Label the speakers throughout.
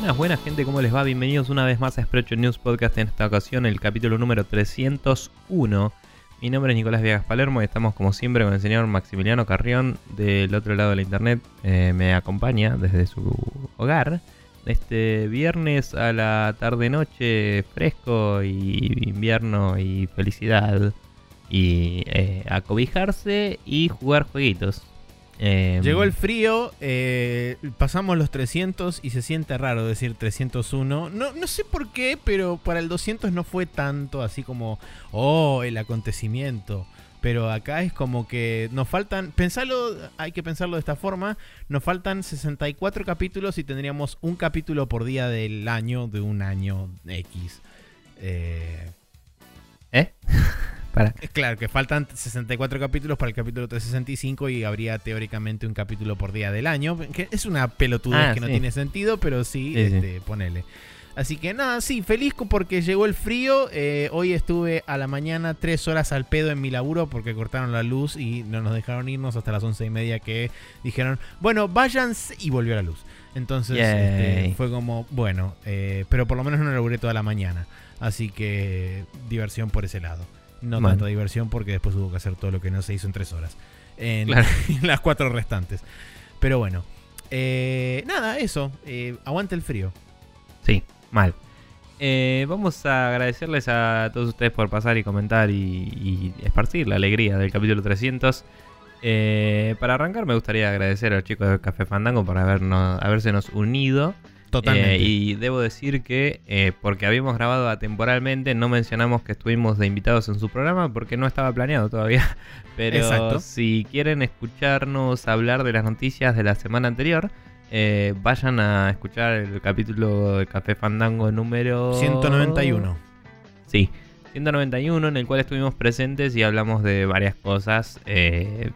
Speaker 1: Buenas, buenas gente, ¿cómo les va? Bienvenidos una vez más a Sprecho News Podcast, en esta ocasión el capítulo número 301. Mi nombre es Nicolás Viegas Palermo y estamos como siempre con el señor Maximiliano Carrión del otro lado de la internet. Eh, me acompaña desde su hogar este viernes a la tarde-noche fresco y invierno y felicidad y eh, acobijarse y jugar jueguitos. Eh,
Speaker 2: Llegó el frío, eh, pasamos los 300 y se siente raro decir 301. No, no sé por qué, pero para el 200 no fue tanto así como, oh, el acontecimiento. Pero acá es como que nos faltan, pensarlo, hay que pensarlo de esta forma, nos faltan 64 capítulos y tendríamos un capítulo por día del año, de un año X.
Speaker 1: ¿Eh?
Speaker 2: Para. Claro, que faltan 64 capítulos para el capítulo 365 y habría teóricamente un capítulo por día del año. Que es una pelotudez
Speaker 1: Ah,
Speaker 2: que no tiene sentido, pero sí,
Speaker 1: Sí, sí.
Speaker 2: este, ponele. Así que nada, sí, feliz porque llegó el frío. Eh, hoy estuve a la mañana tres horas al pedo en mi laburo porque cortaron la luz y no nos dejaron irnos hasta las once y media que dijeron, bueno, váyanse y volvió la luz. Entonces este, fue como, bueno, eh, pero por lo menos no laburé toda la mañana. Así que diversión por ese lado. No
Speaker 1: Bueno.
Speaker 2: tanta diversión porque después hubo que hacer todo lo que no se hizo en tres horas. En,
Speaker 1: Claro.
Speaker 2: en las cuatro restantes. Pero bueno. eh, nada, eso. eh, aguante el frío.
Speaker 1: Sí, mal. Eh, vamos a agradecerles a todos ustedes por pasar y comentar y, y esparcir la alegría del capítulo 300. Eh, para arrancar me gustaría agradecer a los chicos de Café Fandango por habernos, habérsenos unido.
Speaker 2: Totalmente.
Speaker 1: Eh, y debo decir que, eh, porque habíamos grabado atemporalmente, no mencionamos que estuvimos de invitados en su programa porque no estaba planeado todavía. Pero
Speaker 2: Exacto.
Speaker 1: si quieren escucharnos hablar de las noticias de la semana anterior, eh, vayan a escuchar el capítulo de Café Fandango número
Speaker 2: 191.
Speaker 1: Sí, 191 en el cual estuvimos presentes y hablamos de varias cosas eh,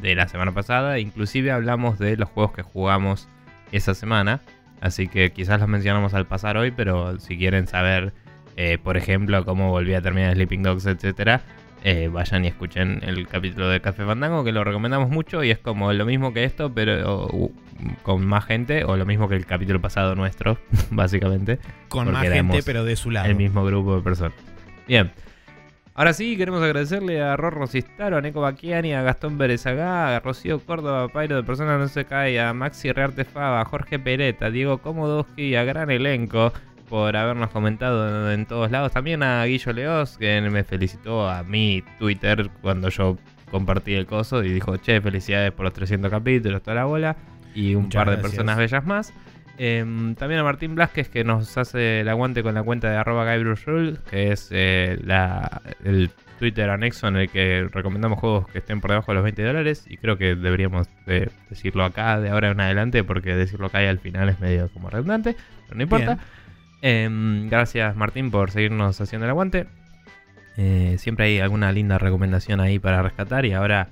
Speaker 1: de la semana pasada. Inclusive hablamos de los juegos que jugamos esa semana. Así que quizás los mencionamos al pasar hoy, pero si quieren saber, eh, por ejemplo, cómo volví a terminar Sleeping Dogs, etcétera, eh, vayan y escuchen el capítulo de Café Fandango, que lo recomendamos mucho y es como lo mismo que esto, pero uh, con más gente, o lo mismo que el capítulo pasado nuestro, básicamente
Speaker 2: Con más gente, pero de su lado.
Speaker 1: el mismo grupo de personas. Bien. Ahora sí, queremos agradecerle a Rorro Cistaro, a Neko Baquiani, a Gastón Berezagá, a Rocío Córdoba, a Pairo de Personas No Se Cae, a Maxi Rearte Fava, a Jorge Pereta, a Diego Komodowski y a gran elenco por habernos comentado en, en todos lados. También a Guillo Leos, que me felicitó a mi Twitter cuando yo compartí el coso y dijo, che, felicidades por los 300 capítulos, toda la bola. Y un
Speaker 2: Muchas
Speaker 1: par de
Speaker 2: gracias.
Speaker 1: personas bellas más. Em, también a Martín Blasquez que nos hace el aguante con la cuenta de arroba que es eh, la, el Twitter anexo en el que recomendamos juegos que estén por debajo de los 20 dólares. Y creo que deberíamos de decirlo acá de ahora en adelante, porque decirlo acá y al final es medio como redundante, pero no importa. Em, gracias Martín por seguirnos haciendo el aguante. Eh, siempre hay alguna linda recomendación ahí para rescatar y ahora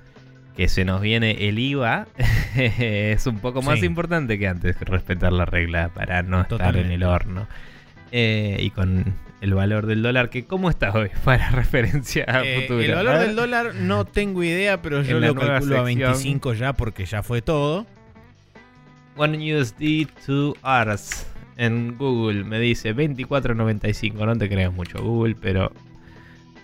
Speaker 1: que se nos viene el IVA es un poco más
Speaker 2: Sí.
Speaker 1: importante que antes respetar la regla para no estar en el horno. Eh, y con el valor del dólar, que ¿cómo está hoy? Para referencia a
Speaker 2: Eh,
Speaker 1: futuro.
Speaker 2: el valor del dólar no tengo idea, pero yo lo calculo a
Speaker 1: sección.
Speaker 2: 25 ya porque ya fue todo.
Speaker 1: One USD to hours en Google me dice 24.95. No te creas mucho Google, pero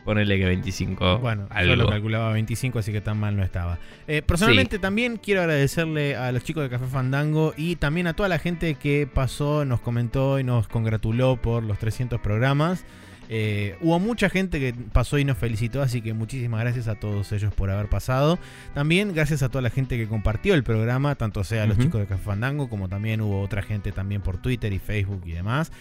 Speaker 1: ponele que 25
Speaker 2: Bueno,
Speaker 1: algo.
Speaker 2: yo lo calculaba a 25, así que tan mal no estaba. Eh, personalmente también quiero agradecerle a los chicos de Café Fandango y también a toda la gente que pasó, nos comentó y nos congratuló por los 300 programas. Eh, hubo mucha gente que pasó y nos felicitó, así que muchísimas gracias a todos ellos por haber pasado. También gracias a toda la gente que compartió el programa, tanto sea los chicos de Café Fandango como también hubo otra gente también por Twitter y Facebook y demás.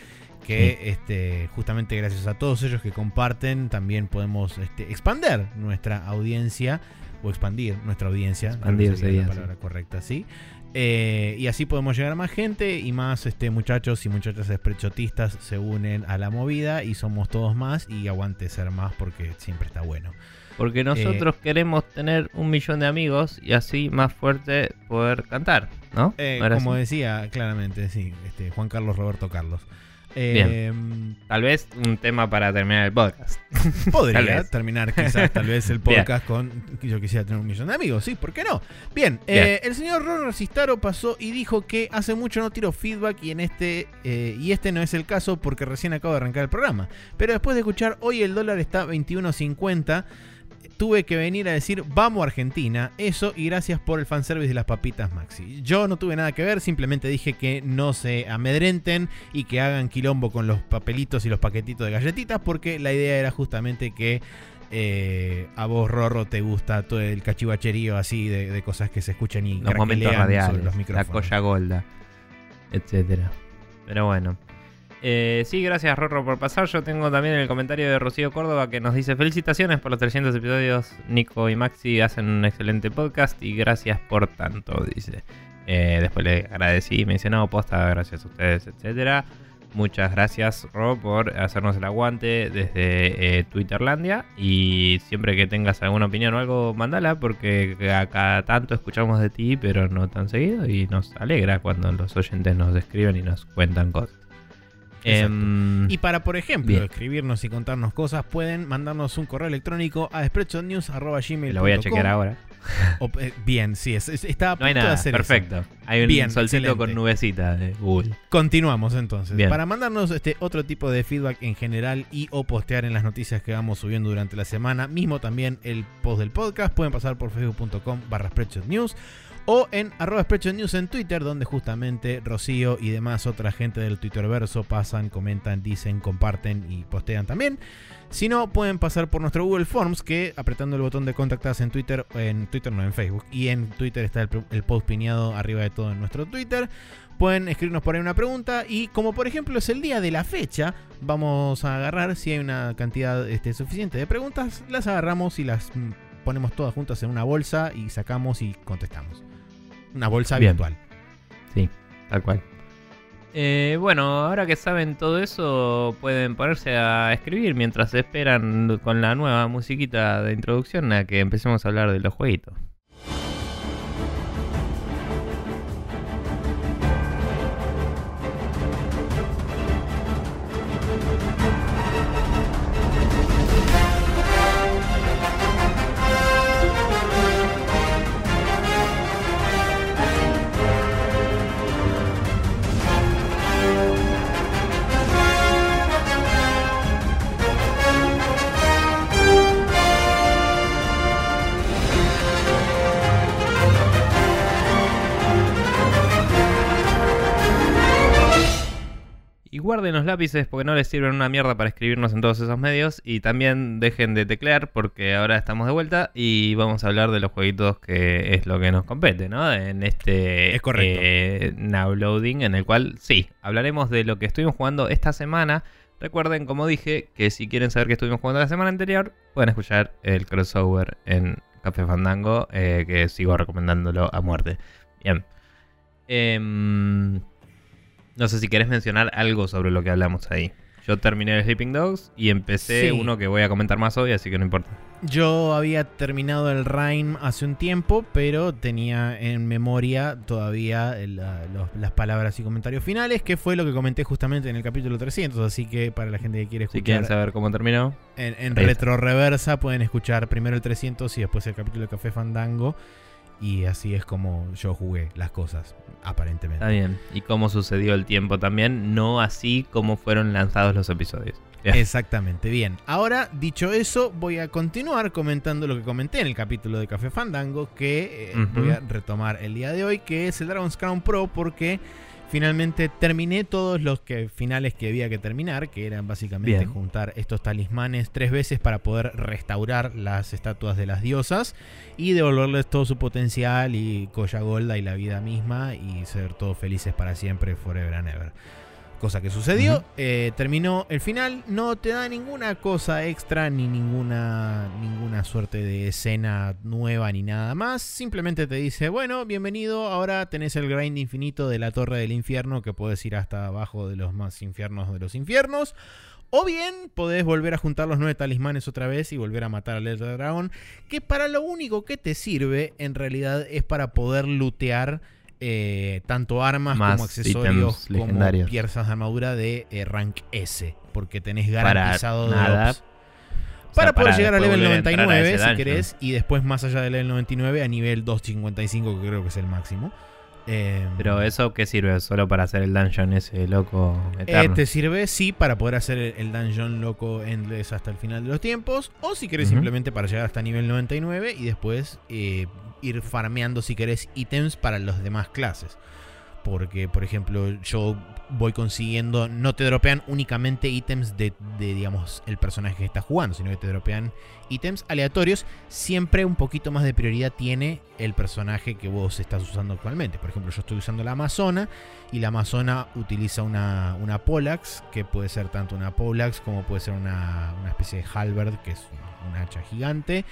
Speaker 2: Que este, justamente gracias a todos ellos que comparten, también podemos este, expander nuestra audiencia o expandir nuestra audiencia.
Speaker 1: Expandir
Speaker 2: sería la palabra correcta, sí. Eh, y así podemos llegar a más gente y más este, muchachos y muchachas sprechotistas se unen a la movida y somos todos más y aguante ser más porque siempre está bueno.
Speaker 1: Porque nosotros
Speaker 2: Eh,
Speaker 1: queremos tener un millón de amigos y así más fuerte poder cantar, ¿no?
Speaker 2: Eh,
Speaker 1: ¿No era
Speaker 2: como
Speaker 1: así?
Speaker 2: decía claramente, sí, este, Juan Carlos Roberto Carlos. Eh,
Speaker 1: Tal vez un tema para terminar el podcast.
Speaker 2: Podría terminar quizás tal vez el
Speaker 1: Bien.
Speaker 2: podcast con yo quisiera tener un millón de amigos, sí, ¿por qué no? Bien, eh, el señor Ron Resistaro pasó y dijo que hace mucho no tiro feedback y en este eh, y este no es el caso porque recién acabo de arrancar el programa. Pero después de escuchar hoy el dólar está 21.50 tuve que venir a decir vamos Argentina, eso y gracias por el fanservice de las papitas Maxi. Yo no tuve nada que ver, simplemente dije que no se amedrenten y que hagan quilombo con los papelitos y los paquetitos de galletitas porque la idea era justamente que eh, a vos Rorro te gusta todo el cachivacherío así de, de cosas que se escuchan y
Speaker 1: Los momentos radiales,
Speaker 2: los
Speaker 1: la
Speaker 2: micrófonos.
Speaker 1: colla golda, etcétera. Pero bueno. Eh, sí, gracias Rorro por pasar. Yo tengo también el comentario de Rocío Córdoba que nos dice felicitaciones por los 300 episodios. Nico y Maxi hacen un excelente podcast y gracias por tanto, dice. Eh, después le agradecí, me dice, no, posta, gracias a ustedes, etcétera. Muchas gracias, Ro, por hacernos el aguante desde eh, Twitterlandia. Y siempre que tengas alguna opinión o algo, mandala, porque a cada tanto escuchamos de ti, pero no tan seguido. Y nos alegra cuando los oyentes nos escriben y nos cuentan cosas. Em,
Speaker 2: Y para, por ejemplo,
Speaker 1: Bien.
Speaker 2: escribirnos y contarnos cosas, pueden mandarnos un correo electrónico a spreadshotnews.gmail.com
Speaker 1: lo voy a chequear ahora.
Speaker 2: O, eh, bien, sí, es, es- estaba a
Speaker 1: No hay
Speaker 2: punto de
Speaker 1: nada,
Speaker 2: hacer eso.
Speaker 1: perfecto. Hay un
Speaker 2: Bien,
Speaker 1: solcito
Speaker 2: excelente.
Speaker 1: con nubecita de Google.
Speaker 2: Continuamos entonces.
Speaker 1: Bien.
Speaker 2: Para mandarnos este otro tipo de feedback en general y o postear en las noticias que vamos subiendo durante la semana, mismo también el post del podcast, pueden pasar por facebook.com barra Spreadshot News o en arroba News en Twitter, donde justamente Rocío y demás otra gente del Twitterverso pasan, comentan, dicen, comparten y postean también. Si no, pueden pasar por nuestro Google Forms, que apretando el botón de contactarse en Twitter, en Twitter no, en Facebook, y en Twitter está el, el post pineado arriba de todo en nuestro Twitter. Pueden escribirnos por ahí una pregunta y como por ejemplo es el día de la fecha, vamos a agarrar, si hay una cantidad este, suficiente de preguntas, las agarramos y las mm, ponemos todas juntas en una bolsa y sacamos y contestamos. Una bolsa
Speaker 1: Bien.
Speaker 2: virtual.
Speaker 1: Sí, tal cual. Eh, bueno, ahora que saben todo eso, pueden ponerse a escribir mientras esperan con la nueva musiquita de introducción a que empecemos a hablar de los jueguitos. Guarden los lápices porque no les sirven una mierda para escribirnos en todos esos medios. Y también dejen de teclear porque ahora estamos de vuelta y vamos a hablar de los jueguitos que es lo que nos compete, ¿no? En este
Speaker 2: Es correcto.
Speaker 1: eh, now loading en el cual sí, hablaremos de lo que estuvimos jugando esta semana. Recuerden, como dije, que si quieren saber qué estuvimos jugando la semana anterior, pueden escuchar el crossover en Café Fandango, eh, que sigo recomendándolo a muerte. Bien. Em, no sé si querés mencionar algo sobre lo que hablamos ahí. Yo terminé el Sleeping Dogs y empecé
Speaker 2: Sí.
Speaker 1: uno que voy a comentar más hoy, así que no importa.
Speaker 2: Yo había terminado el Rhyme hace un tiempo, pero tenía en memoria todavía la- los- las palabras y comentarios finales, que fue lo que comenté justamente en el capítulo 300. Así que para la gente que quiere
Speaker 1: Si
Speaker 2: escuchar
Speaker 1: quieren saber cómo terminó,
Speaker 2: en, en retro reversa, pueden escuchar primero el 300 y después el capítulo de Café Fandango. Y así es como yo jugué las cosas, aparentemente.
Speaker 1: está bien. Y cómo sucedió el tiempo también, no así como fueron lanzados los episodios. Bien.
Speaker 2: Exactamente, bien. Ahora, dicho eso, voy a continuar comentando lo que comenté en el capítulo de Café Fandango, que eh, voy a retomar el día de hoy, que es el Dragon's Crown Pro, porque finalmente terminé todos los que, finales que había que terminar, que eran básicamente
Speaker 1: Bien.
Speaker 2: juntar estos talismanes tres veces para poder restaurar las estatuas de las diosas y devolverles todo su potencial y Colla Golda y la vida misma y ser todos felices para siempre, forever and ever. Cosa que sucedió, eh, terminó el final, no te da ninguna cosa extra ni ninguna, ninguna suerte de escena nueva ni nada más. Simplemente te dice, bueno, bienvenido, ahora tenés el grind infinito de la torre del infierno que puedes ir hasta abajo de los más infiernos de los infiernos. O bien podés volver a juntar los nueve talismanes otra vez y volver a matar al Elder Dragon. Que para lo único que te sirve en realidad es para poder lootear eh, tanto armas
Speaker 1: Más
Speaker 2: como accesorios como piezas de armadura de eh, rank S, porque tenés
Speaker 1: Para
Speaker 2: garantizado
Speaker 1: nada.
Speaker 2: drops.
Speaker 1: O
Speaker 2: Para poder llegar al level
Speaker 1: volver a entrar a
Speaker 2: 99
Speaker 1: ese
Speaker 2: si querés, y después más allá del level 99 a nivel 255, que creo que es el máximo. Eh,
Speaker 1: Pero eso qué sirve? Solo para hacer el dungeon ese loco
Speaker 2: eh,
Speaker 1: eterno.
Speaker 2: te sirve, sí, para poder hacer el, dungeon loco endless hasta el final de los tiempos. O si querés simplemente para llegar hasta nivel 99 y después eh, ir farmeando, si querés, ítems para las demás clases. Porque, por ejemplo, yo voy consiguiendo. No te dropean únicamente ítems de, de, digamos, el personaje que estás jugando, sino que te dropean ítems aleatorios. Siempre un poquito más de prioridad tiene el personaje que vos estás usando actualmente. Por ejemplo, yo estoy usando la Amazona y la Amazona utiliza una, una Polax, que puede ser tanto una Polax como puede ser una, una especie de Halberd, que es una, una hacha gigante.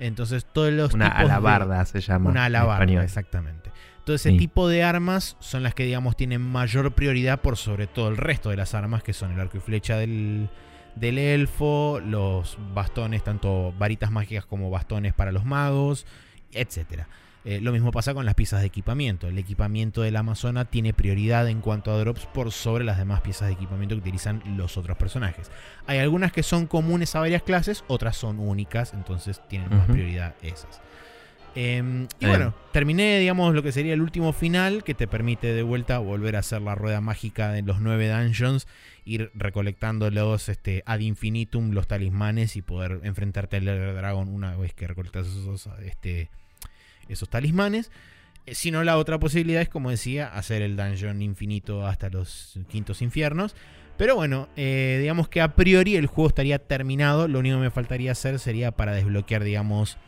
Speaker 2: Entonces, todos los
Speaker 1: Una
Speaker 2: tipos de-
Speaker 1: alabarda se llama.
Speaker 2: una
Speaker 1: en
Speaker 2: alabarda,
Speaker 1: español.
Speaker 2: exactamente. Todo ese
Speaker 1: Sí.
Speaker 2: tipo de armas son las que, digamos, tienen mayor prioridad por sobre todo el resto de las armas, que son el arco y flecha del, del elfo, los bastones, tanto varitas mágicas como bastones para los magos, etcétera. Eh, lo mismo pasa con las piezas de equipamiento. El equipamiento de la Amazona tiene prioridad en cuanto a drops por sobre las demás piezas de equipamiento que utilizan los otros personajes. Hay algunas que son comunes a varias clases, otras son únicas, entonces tienen más prioridad esas. Em, y bueno, terminé, digamos, lo que sería el último final, que te permite de vuelta volver a hacer la rueda mágica de los nueve dungeons, ir recolectándolos este, ad infinitum, los talismanes, y poder enfrentarte al Elder Dragon una vez que recolectas esos, este, esos talismanes. Eh, Si no, la otra posibilidad es, como decía, hacer el dungeon infinito hasta los quintos infiernos. Pero bueno, eh, digamos que a priori el juego estaría terminado. Lo único que me faltaría hacer sería para desbloquear, digamos,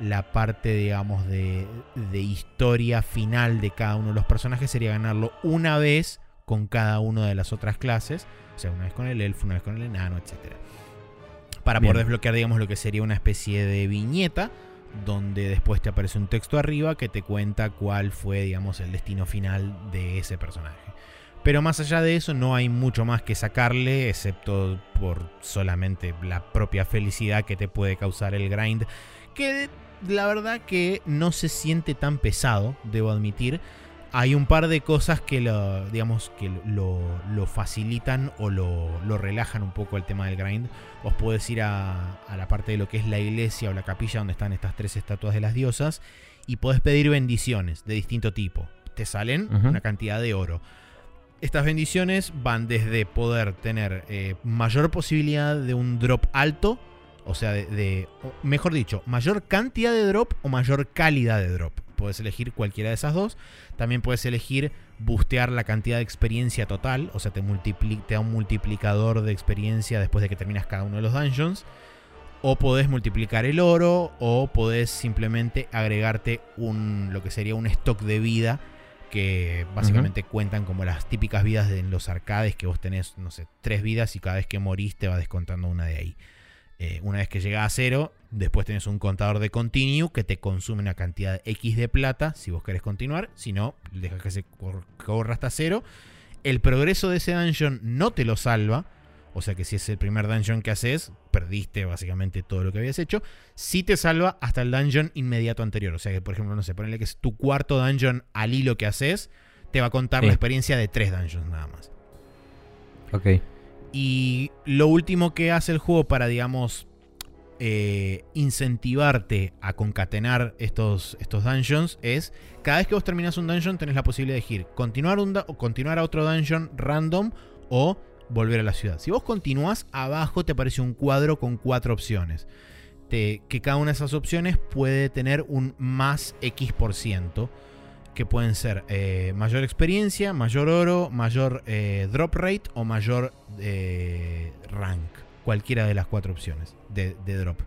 Speaker 2: la parte, digamos, de, de historia final de cada uno de los personajes. Sería ganarlo una vez con cada una de las otras clases. O sea, una vez con el elfo, una vez con el enano, etc. Para poder desbloquear, digamos, lo que sería una especie de viñeta. Donde después te aparece un texto arriba que te cuenta cuál fue, digamos, el destino final de ese personaje. Pero más allá de eso, no hay mucho más que sacarle, excepto por solamente la propia felicidad que te puede causar el grind. Que la verdad que no se siente tan pesado, debo admitir. Hay un par de cosas que lo, digamos, que lo, lo facilitan o lo, lo relajan un poco el tema del grind. Os podés ir a, a la parte de lo que es la iglesia o la capilla donde están estas tres estatuas de las diosas y podés pedir bendiciones de distinto tipo. Te salen una cantidad de oro. Estas bendiciones van desde poder tener eh, mayor posibilidad de un drop alto, o sea, de, mejor dicho, mayor cantidad de drop o mayor calidad de drop. Puedes elegir cualquiera de esas dos. También puedes elegir boostear la cantidad de experiencia total, o sea, te, te da un multiplicador de experiencia después de que terminas cada uno de los dungeons. O podés multiplicar el oro, o podés simplemente agregarte un, lo que sería un stock de vida que básicamente cuentan como las típicas vidas de en los arcades que vos tenés, no sé, tres vidas y cada vez que morís te va descontando una de ahí. Eh, una vez que llega a cero, después tenés un contador de continue que te consume una cantidad X de plata si vos querés continuar, si no, deja que se cor- corra hasta cero. El progreso de ese dungeon no te lo salva, o sea que si es el primer dungeon que haces, perdiste básicamente todo lo que habías hecho. Sí te salva hasta el dungeon inmediato anterior. O sea que, por ejemplo, no sé, ponele que es tu cuarto dungeon al hilo que haces, te va a contar
Speaker 1: Sí.
Speaker 2: la experiencia de tres dungeons nada más.
Speaker 1: Ok.
Speaker 2: Y lo último que hace el juego para, digamos, eh, incentivarte a concatenar estos, estos dungeons es, cada vez que vos terminas un dungeon tenés la posibilidad de elegir continuar, un, o continuar a otro dungeon random o volver a la ciudad. Si vos continuás, abajo te aparece un cuadro con cuatro opciones. Que cada una de esas opciones puede tener un más X por ciento. Que pueden ser eh, mayor experiencia, mayor oro, mayor eh, drop rate o mayor eh, rank. Cualquiera de las cuatro opciones de, de drop.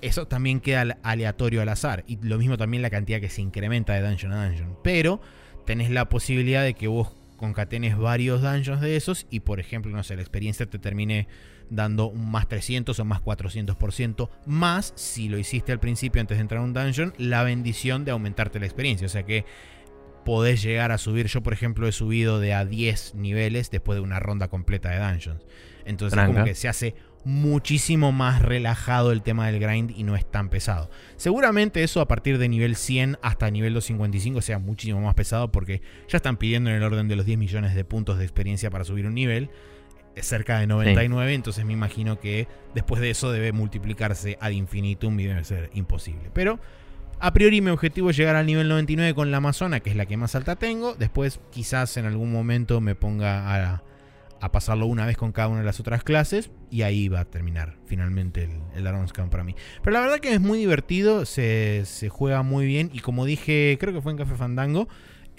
Speaker 2: Eso también queda al- aleatorio al azar. Y lo mismo también la cantidad que se incrementa de dungeon a dungeon. Pero tenés la posibilidad de que vos concatenes varios dungeons de esos y por ejemplo, no sé, la experiencia te termine dando un más 300 o más 400%, más si lo hiciste al principio antes de entrar a un dungeon, la bendición de aumentarte la experiencia. O sea que podés llegar a subir, yo por ejemplo he subido de a 10 niveles después de una ronda completa de dungeons. Entonces
Speaker 1: Tranca.
Speaker 2: como que se hace muchísimo más relajado el tema del grind y no es tan pesado. Seguramente eso a partir de nivel 100 hasta nivel 255 sea muchísimo más pesado porque ya están pidiendo en el orden de los 10 millones de puntos de experiencia para subir un nivel. Es cerca de 99, entonces me imagino que después de eso debe multiplicarse ad infinitum y debe ser imposible. Pero a priori mi objetivo es llegar al nivel 99 con la Amazona, que es la que más alta tengo. Después quizás en algún momento me ponga a a pasarlo una vez con cada una de las otras clases y ahí va a terminar finalmente el, el Scan para mí. Pero la verdad que es muy divertido, se, juega muy bien y como dije, creo que fue en Café Fandango,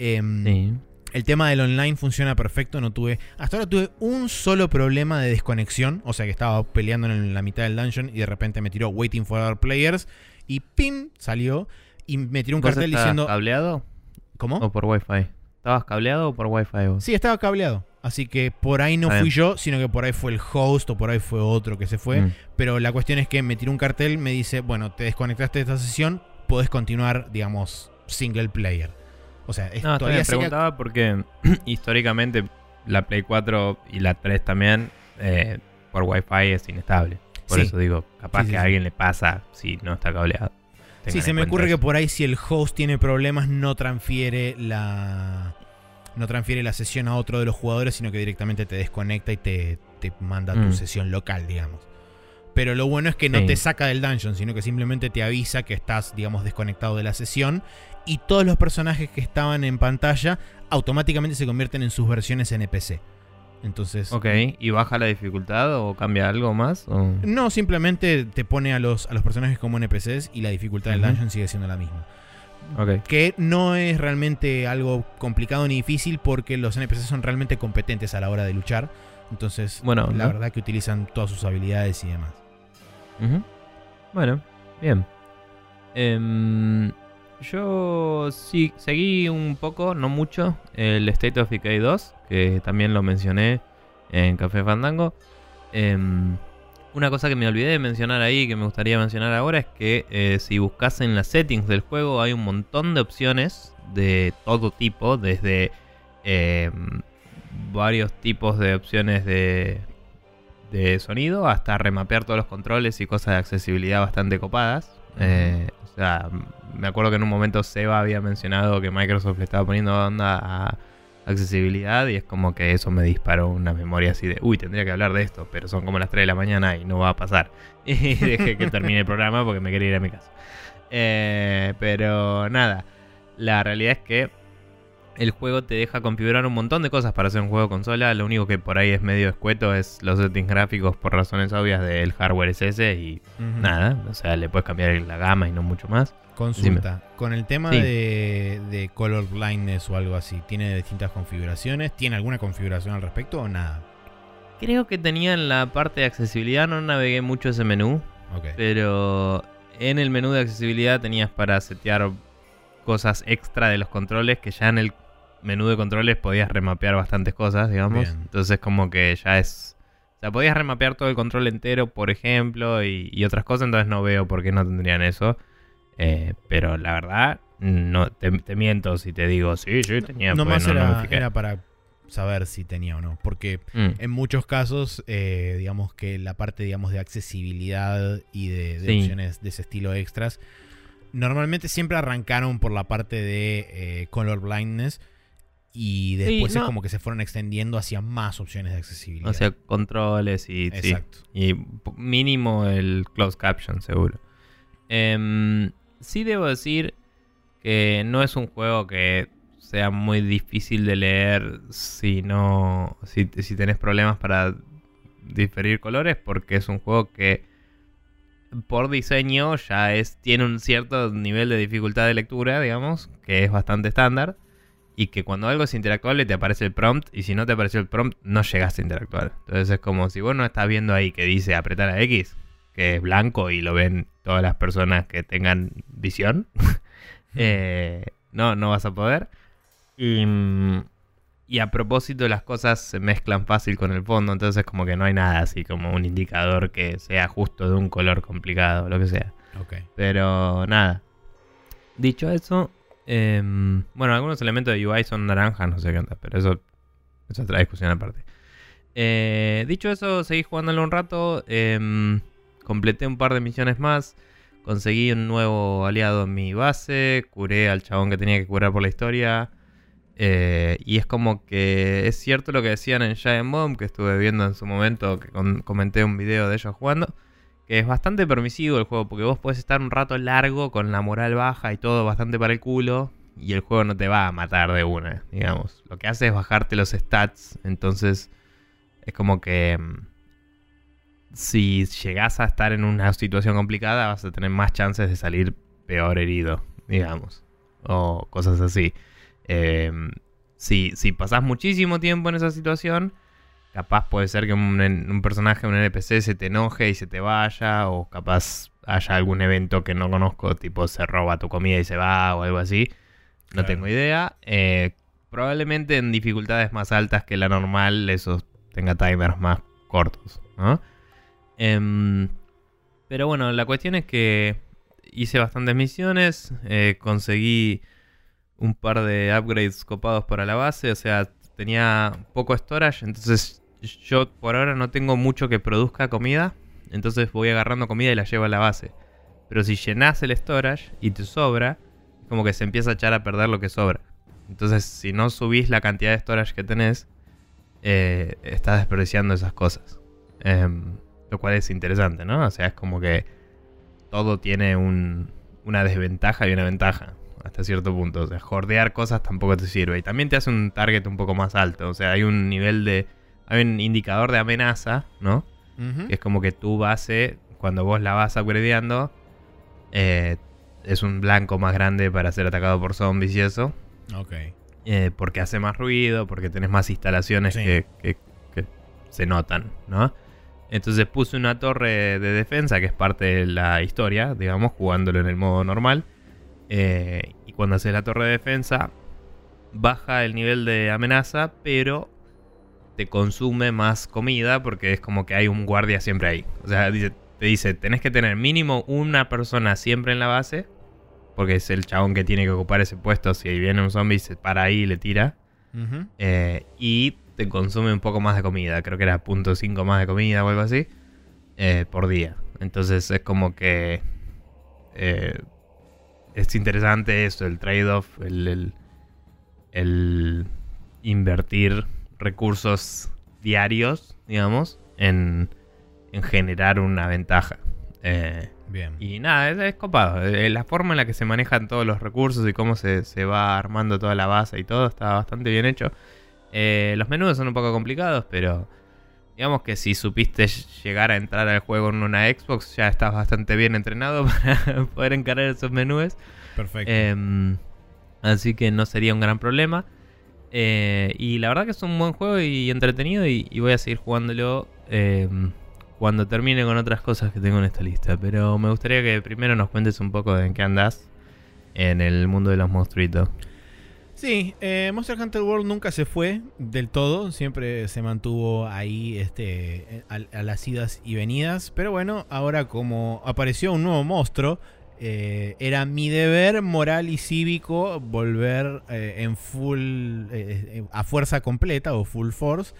Speaker 2: em, el tema del online funciona perfecto, no tuve, hasta ahora tuve un solo problema de desconexión, o sea que estaba peleando en la mitad del dungeon y de repente me tiró Waiting for Other Players y ¡pim! salió y me tiró un cartel diciendo...
Speaker 1: cableado?
Speaker 2: ¿Cómo?
Speaker 1: ¿O por Wi-Fi? ¿Estabas cableado o por Wi-Fi?
Speaker 2: Sí, estaba cableado. Así que por ahí no fui yo, sino que por ahí fue el host o por ahí fue otro que se fue. Mm. Pero la cuestión es que me tiró un cartel, me dice, bueno, te desconectaste de esta sesión, podés continuar, digamos, single player. O sea,
Speaker 1: es, no, todavía preguntaba porque históricamente la Play 4 y la 3 también eh, por Wi-Fi es inestable. Por eso digo, capaz que a alguien le pasa si no está cableado.
Speaker 2: Sí, se me ocurre que por ahí si el host tiene problemas no transfiere la no transfiere la sesión a otro de los jugadores, sino que directamente te desconecta y te, manda tu mm. sesión local, digamos. Pero lo bueno es que no te saca del dungeon, sino que simplemente te avisa que estás, digamos, desconectado de la sesión. Y todos los personajes que estaban en pantalla automáticamente se convierten en sus versiones NPC. Entonces.
Speaker 1: Ok, ¿y baja la dificultad o cambia algo más?
Speaker 2: No, simplemente te pone a los, a los personajes como NPCs y la dificultad del dungeon sigue siendo la misma. Que no es realmente algo complicado ni difícil porque los NPCs son realmente competentes a la hora de luchar. Entonces, bueno, la verdad que utilizan todas sus habilidades y demás.
Speaker 1: Bueno, bien. Em, yo sí seguí un poco, no mucho, el State of Decay 2, que también lo mencioné en Café Fandango. Eh, una cosa que me olvidé de mencionar ahí, que me gustaría mencionar ahora, es que eh, si buscas en las settings del juego hay un montón de opciones de todo tipo, desde eh, varios tipos de opciones de, de sonido hasta remapear todos los controles y cosas de accesibilidad bastante copadas. Eh, o sea, me acuerdo que en un momento Seba había mencionado que Microsoft le estaba poniendo onda a accesibilidad y es como que eso me disparó una memoria así de, uy, tendría que hablar de esto, pero son como las 3 de la mañana y no va a pasar. Y dejé que termine el programa porque me quería ir a mi casa. Eh, pero nada, la realidad es que el juego te deja configurar un montón de cosas para hacer un juego consola. Lo único que por ahí es medio escueto es los settings gráficos por razones obvias del hardware es ese y nada. O sea, le puedes cambiar la gama y no mucho más.
Speaker 2: Consulta. Con el tema de, color blindness o algo así, ¿tiene distintas configuraciones? ¿Tiene alguna configuración al respecto o nada?
Speaker 1: Creo que tenía en la parte de accesibilidad, no navegué mucho ese menú. Pero en el menú de accesibilidad tenías para setear cosas extra de los controles que ya en el menú de controles podías remapear bastantes cosas, digamos. Entonces como que ya es... O sea, podías remapear todo el control entero, por ejemplo, y, y otras cosas, entonces no veo por qué no tendrían eso. Eh, pero la verdad, no te, miento si te digo, sí, sí, tenía.
Speaker 2: No más era, para saber si tenía o no. Porque mm. en muchos casos, eh, digamos que la parte digamos, de accesibilidad y de, opciones de ese estilo extras, normalmente siempre arrancaron por la parte de eh, color blindness. Y después es como que se fueron extendiendo hacia más opciones de accesibilidad.
Speaker 1: Hacia controles y, Exacto. y mínimo el closed caption, seguro. Eh, sí debo decir que no es un juego que sea muy difícil de leer si no. si, si tenés problemas para diferir colores, porque es un juego que por diseño ya es. tiene un cierto nivel de dificultad de lectura, digamos, que es bastante estándar. Y que cuando algo es interactuable te aparece el prompt. Y si no te apareció el prompt, no llegaste a interactuar. Entonces es como si vos no estás viendo ahí que dice apretar a X que es blanco y lo ven todas las personas que tengan visión, eh, no, no vas a poder. Y, a propósito las cosas se mezclan fácil con el fondo, entonces como que no hay nada así como un indicador que sea justo de un color complicado lo que sea. Pero nada. Dicho eso, em, bueno, algunos elementos de UI son naranjas, no sé qué onda, pero eso es otra discusión aparte. Eh, dicho eso, seguí jugándolo un rato. em, completé un par de misiones más. Conseguí un nuevo aliado en mi base. Curé al chabón que tenía que curar por la historia. eh, y es como que es cierto lo que decían en Giant Bomb, que estuve viendo en su momento, que comenté un video de ellos jugando. Que es bastante permisivo el juego, porque vos podés estar un rato largo con la moral baja y todo bastante para el culo. Y el juego no te va a matar de una, digamos. Lo que hace es bajarte los stats. Entonces, es como que mm, si llegás a estar en una situación complicada, vas a tener más chances de salir peor herido, digamos. O cosas así. Eh, si, si pasás muchísimo tiempo en esa situación, capaz puede ser que un, un personaje, un NPC se te enoje y se te vaya. O capaz haya algún evento que no conozco, tipo se roba tu comida y se va o algo así. No
Speaker 2: Claro.
Speaker 1: tengo idea. Eh, probablemente en dificultades más altas que la normal, eso tenga timers más cortos, ¿no? Em, pero bueno, la cuestión es que hice bastantes misiones, eh, conseguí un par de upgrades copados para la base, o sea, tenía poco storage, entonces yo por ahora no tengo mucho que produzca comida, entonces voy agarrando comida y la llevo a la base. Pero si llenas el storage y te sobra, como que se empieza a echar a perder lo que sobra. Entonces, si no subís la cantidad de storage que tenés, eh, estás desperdiciando esas cosas. Em, lo cual es interesante, ¿no? O sea, es como que todo tiene un- una desventaja y una ventaja hasta cierto punto. O sea, jordear cosas tampoco te sirve. Y también te hace un target un poco más alto. O sea, hay un nivel de... Hay un indicador de amenaza, ¿no? Que es como que tu base, cuando vos la vas upgradeando, eh, es un blanco más grande para ser atacado por zombies y eso.
Speaker 2: Ok.
Speaker 1: Eh, porque hace más ruido, porque tenés más instalaciones
Speaker 2: Sí.
Speaker 1: que, que- que se notan, ¿no? Entonces puse una torre de defensa, que es parte de la historia, digamos, jugándolo en el modo normal. Eh, y cuando haces la torre de defensa, baja el nivel de amenaza, pero te consume más comida porque es como que hay un guardia siempre ahí. O sea, dice- te dice, tenés que tener mínimo una persona siempre en la base, porque es el chabón que tiene que ocupar ese puesto. Si viene un zombie, se para ahí y le tira. Eh, y te consume un poco más de comida. Creo que era .5 más de comida o algo así. eh, por día. Entonces es como que... eh, es interesante eso, el trade-off, el, el- el invertir recursos diarios, digamos, en, en generar una ventaja. Eh,
Speaker 2: Bien.
Speaker 1: y nada, es, es copado. Eh, La forma en la que se manejan todos los recursos y cómo se, se va armando toda la base y todo está bastante bien hecho. Eh, los menús son un poco complicados, pero digamos que si supiste llegar a entrar al juego en una Xbox, ya estás bastante bien entrenado para poder encarar esos menús.
Speaker 2: Perfecto.
Speaker 1: Em, así que no sería un gran problema. Eh, y la verdad que es un buen juego y entretenido y, voy a seguir jugándolo em, cuando termine con otras cosas que tengo en esta lista. Pero me gustaría que primero nos cuentes un poco de en qué andas en el mundo de los monstruitos.
Speaker 2: Sí, eh, Monster Hunter World nunca se fue del todo, siempre se mantuvo ahí este, a, a las idas y venidas, pero bueno, ahora como apareció un nuevo monstruo, eh, era mi deber moral y cívico volver eh, en full, eh, a fuerza completa o full force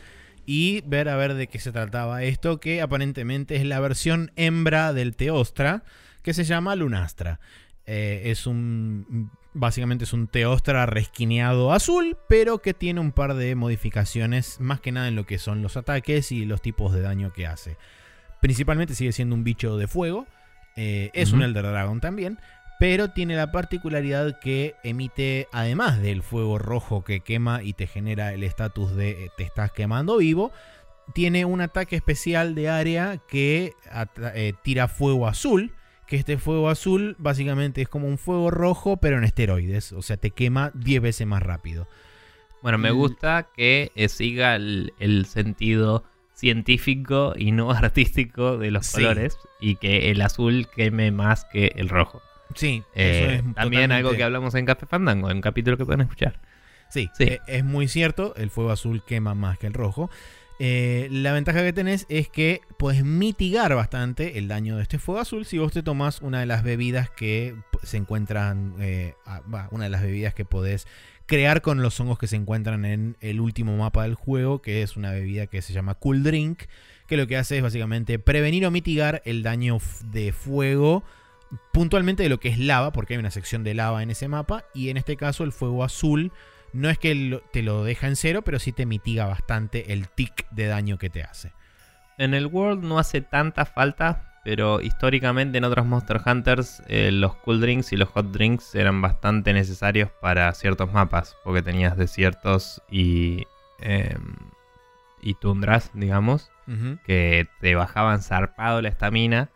Speaker 2: y ver a ver de qué se trataba esto, que aparentemente es la versión hembra del Teostra, que se llama Lunastra. Es un. Básicamente es un Teostra resquineado azul, pero que tiene un par de modificaciones, más que nada en lo que son los ataques y los tipos de daño que hace. Principalmente sigue siendo un bicho de fuego, eh, es un. Elder Dragon también, pero tiene la particularidad que emite, además del fuego rojo que quema y te genera el estatus de eh, te estás quemando vivo, tiene un ataque especial de área que eh, tira fuego azul. Que este fuego azul básicamente es como un fuego rojo, pero en esteroides. O sea, te quema 10 veces más rápido.
Speaker 1: Bueno, me
Speaker 2: Mm.
Speaker 1: gusta que eh, siga el, el sentido científico y no artístico de los
Speaker 2: Sí.
Speaker 1: colores y que el azul queme más que el rojo.
Speaker 2: Sí,
Speaker 1: Eh,
Speaker 2: eso es
Speaker 1: también algo que hablamos en Café Fandango, en un capítulo que pueden escuchar.
Speaker 2: Sí,
Speaker 1: Sí.
Speaker 2: eh, es muy cierto, el fuego azul quema más que el rojo. Eh, la ventaja que tenés es que puedes mitigar bastante el daño de este fuego azul si vos te tomás una de las bebidas que se encuentran, eh, una de las bebidas que podés crear con los hongos que se encuentran en el último mapa del juego, que es una bebida que se llama Cool Drink, que lo que hace es básicamente prevenir o mitigar el daño de fuego puntualmente de lo que es lava, porque hay una sección de lava en ese mapa, y en este caso el fuego azul no es que te lo deja en cero, pero sí te mitiga bastante el tic de daño que te hace.
Speaker 1: En el World no hace tanta falta, pero históricamente en otros Monster Hunters eh, los cool drinks y los hot drinks eran bastante necesarios para ciertos mapas, porque tenías desiertos y, em, y tundras, digamos, que te bajaban zarpado la estamina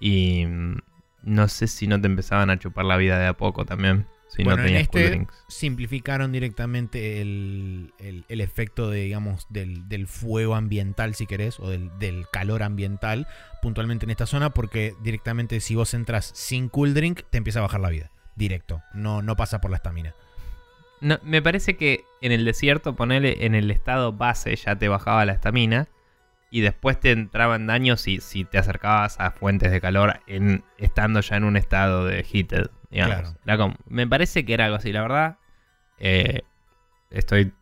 Speaker 1: y mm, no sé si no te empezaban a chupar la vida de a poco también
Speaker 2: bueno, en este simplificaron directamente el, efecto de, digamos, del, fuego ambiental, si querés, o del, calor ambiental, puntualmente en esta zona, porque directamente si vos entras sin cool drink, te empieza a bajar la vida. Directo. No, no pasa por la estamina.
Speaker 1: No, me parece que en el desierto, ponerle en el estado base, ya te bajaba la estamina. Y después te entraban daños si, si te acercabas a fuentes de calor en, estando ya en un estado de heated. Claro. me parece que era algo así, la verdad. Eh, estoy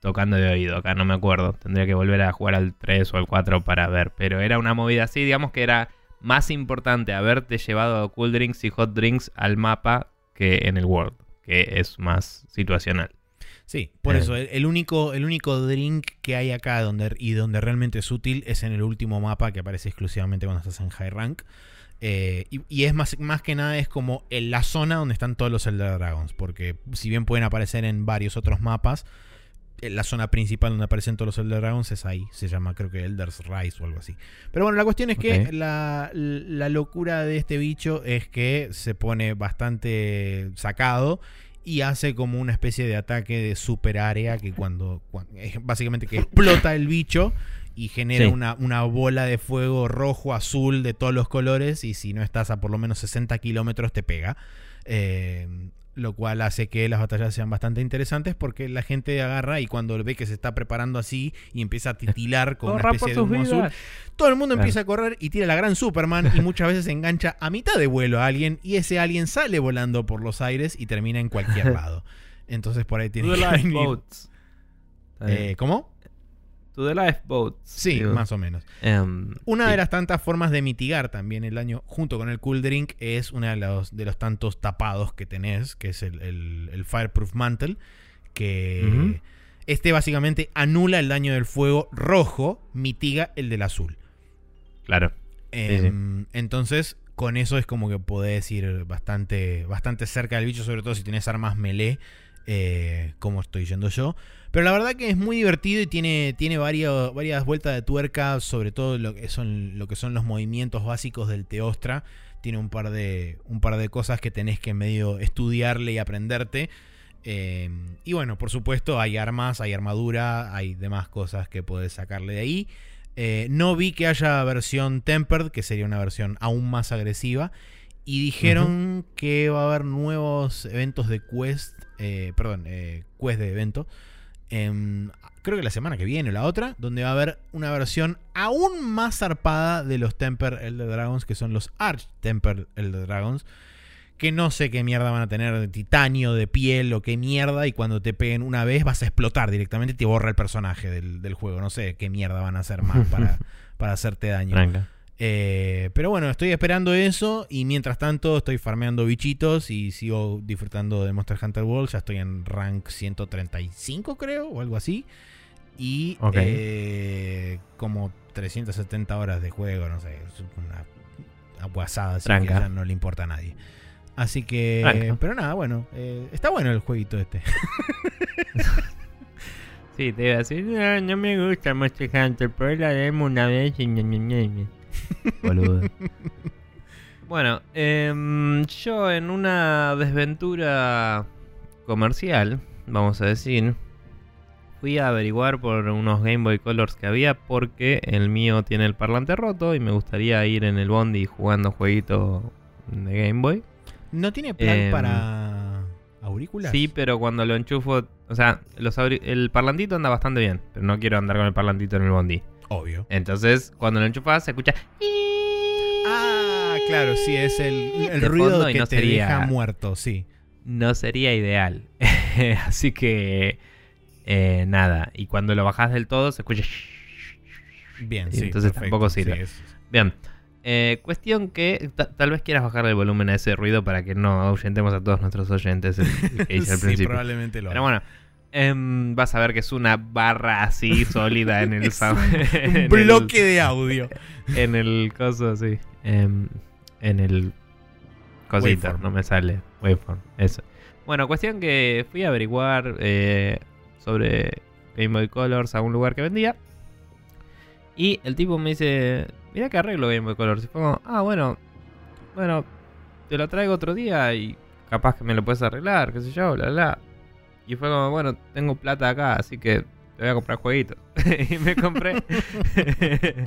Speaker 1: tocando de oído acá, no me acuerdo. Tendría que volver a jugar al 3 o al 4 para ver. Pero era una movida así, digamos que era más importante haberte llevado cool drinks y hot drinks al mapa que en el World, que es más situacional.
Speaker 2: Sí, por eh. eso, el, único, el único drink que hay acá donde, y donde realmente es útil es en el último mapa que aparece exclusivamente cuando estás en High Rank. Eh, y, es más, más que nada es como en la zona donde están todos los Elder Dragons. Porque si bien pueden aparecer en varios otros mapas, en la zona principal donde aparecen todos los Elder Dragons es ahí. Se llama creo que Elder's Rise o algo así. Pero bueno, la cuestión es que la, locura de este bicho es que se pone bastante sacado. Y hace como una especie de ataque de super área que cuando, cuando básicamente que explota el bicho y genera una, bola de fuego rojo, azul, de todos los colores, y si no estás a por lo menos 60 kilómetros te pega. Eh, lo cual hace que las batallas sean bastante interesantes porque la gente agarra y cuando ve que se está preparando así y empieza a titilar con una especie de humo azul, todo el mundo empieza a correr y tira la gran Superman y muchas veces engancha a mitad de vuelo a alguien y ese alguien sale volando por los aires y termina en cualquier lado. Entonces por ahí tiene que venir. Eh, ¿Cómo?
Speaker 1: To the Lifeboat.
Speaker 2: Sí, más o menos. Em, una de las tantas formas de mitigar también el daño junto con el Cool Drink es uno de los, de los tantos tapados que tenés, que es el, Fireproof Mantle, que este básicamente anula el daño del fuego rojo, mitiga el del azul.
Speaker 1: Claro.
Speaker 2: Em, entonces, con eso es como que podés ir bastante, bastante cerca del bicho, sobre todo si tenés armas melee, eh, como estoy yendo yo. Pero la verdad que es muy divertido y tiene, tiene varias, varias vueltas de tuerca, sobre todo lo que, son, lo que son los movimientos básicos del Teostra. Tiene un par de, un par de cosas que tenés que medio estudiarle y aprenderte. Eh, y bueno, por supuesto, hay armas, hay armadura, hay demás cosas que puedes sacarle de ahí. Eh, no vi que haya versión Tempered, que sería una versión aún más agresiva. Y dijeron que va a haber nuevos eventos de quest, eh, perdón, quest de evento, creo que la semana que viene o la otra, donde va a haber una versión aún más zarpada de los Temper Elder Dragons, que son los Arch Temper Elder Dragons. Que no sé qué mierda van a tener de titanio, de piel o qué mierda. Y cuando te peguen una vez vas a explotar directamente y te borra el personaje del, juego. No sé qué mierda van a hacer más para, para hacerte daño. Eh, pero bueno, estoy esperando eso y mientras tanto estoy farmeando bichitos y sigo disfrutando de Monster Hunter World. Ya estoy en rank 135 creo o algo así. Y eh, como 370 horas de juego, no sé, una aguasada, así que ya no le importa a nadie. Así que, pero nada, bueno, eh, está bueno el jueguito este.
Speaker 1: sí, te iba a decir, no, me gusta Monster Hunter, pero la demo una vez y bueno, em, yo en una desventura comercial, vamos a decir, fui a averiguar por unos Game Boy Colors que había porque el mío tiene el parlante roto y me gustaría ir en el Bondi jugando jueguito de Game Boy.
Speaker 2: ¿No tiene plan em, para auriculares?
Speaker 1: Sí, pero cuando lo enchufo, O sea, los el parlantito anda bastante bien, pero no quiero andar con el parlantito en el bondi.
Speaker 2: Obvio.
Speaker 1: Entonces, cuando lo enchufas, se escucha.
Speaker 2: Ah, claro, sí, es el, el
Speaker 1: De
Speaker 2: ruido que
Speaker 1: no
Speaker 2: te
Speaker 1: sería-
Speaker 2: deja muerto, sí.
Speaker 1: No sería ideal. Así que. eh, nada. Y cuando lo bajas del todo, se escucha.
Speaker 2: Bien,
Speaker 1: Y
Speaker 2: sí.
Speaker 1: entonces
Speaker 2: perfecto,
Speaker 1: tampoco sirve. Bien. Eh, cuestión que ta- tal vez quieras bajarle el volumen a ese ruido para que no ahuyentemos a todos nuestros oyentes el, el que hice al
Speaker 2: sí,
Speaker 1: principio.
Speaker 2: probablemente lo
Speaker 1: Pero bueno, em, vas a ver que es una barra así sólida en el en
Speaker 2: bloque de audio.
Speaker 1: en el coso, sí. Em, en el cosito,
Speaker 2: Waveform.
Speaker 1: no me sale. Waveform, eso. Bueno, cuestión que fui a averiguar eh, sobre Game Boy Colors a un lugar que vendía. Y el tipo me dice, mira que arreglo Game Boy Colors. Y fue como, ah, bueno, bueno, te lo traigo otro día y capaz que me lo puedes arreglar, qué sé yo, bla, bla. Y fue como, bueno, tengo plata acá, así que te voy a comprar jueguitos. y me compré.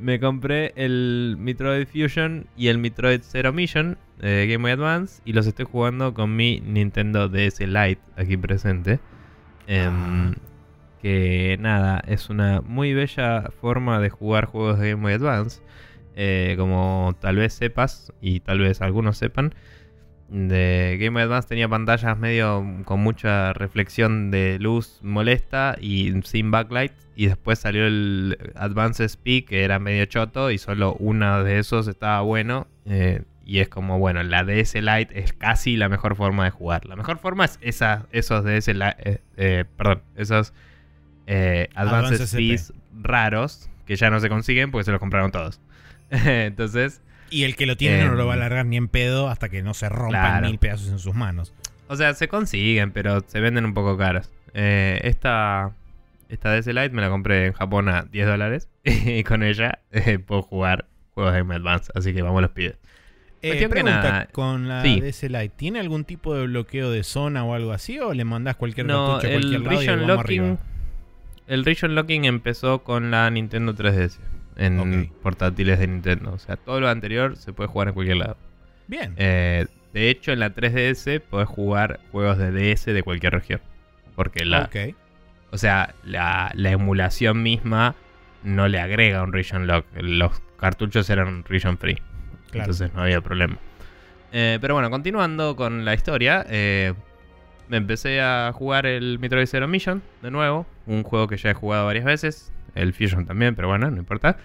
Speaker 1: me compré el Metroid Fusion y el Metroid Zero Mission de Game Boy Advance. Y los estoy jugando con mi Nintendo DS Lite aquí presente. Em,
Speaker 2: Ah.
Speaker 1: Que nada, es una muy bella forma de jugar juegos de Game Boy Advance. Eh, como tal vez sepas, y tal vez algunos sepan, de Game Boy Advance tenía pantallas medio con mucha reflexión de luz molesta y sin backlight. Y después salió el Advance SP que era medio choto y solo uno de esos estaba bueno. eh, y es como, bueno, la DS Lite es casi la mejor forma de jugar. La mejor forma es esa, esos DS Lite, eh, eh, perdón, esos eh, Advance, SPs raros que ya no se consiguen porque se los compraron todos. Entonces,
Speaker 2: Y el que lo tiene no
Speaker 1: Em,
Speaker 2: lo va a largar ni en pedo hasta que no se rompan
Speaker 1: claro.
Speaker 2: mil pedazos en sus manos.
Speaker 1: O sea, se consiguen, pero se venden un poco caros. Eh, esta, esta DS Lite me la compré en Japón a 10 dólares. Y con ella eh, puedo jugar juegos de Game Advance. Así que vamos los pibes.
Speaker 2: Eh, pregunta, con la
Speaker 1: sí.
Speaker 2: DS Lite, ¿tiene algún tipo de bloqueo de zona o algo así? ¿O le mandás cualquier
Speaker 1: No,
Speaker 2: cartucho a cualquier
Speaker 1: el
Speaker 2: lado y
Speaker 1: region
Speaker 2: vamos
Speaker 1: locking.
Speaker 2: arriba?
Speaker 1: El region locking empezó con la Nintendo 3DS. En portátiles de Nintendo. O sea, todo lo anterior se puede jugar en cualquier lado.
Speaker 2: Bien.
Speaker 1: Eh, de hecho, en la 3DS podés jugar juegos de DS de cualquier región. Porque la. O sea, la, la emulación misma no le agrega un region lock. Los cartuchos eran region free.
Speaker 2: Claro.
Speaker 1: Entonces no había problema. Eh, pero bueno, continuando con la historia. eh, me empecé a jugar el Metroid Zero Mission de nuevo. Un juego que ya he jugado varias veces. El Fusion también, pero bueno, no importa.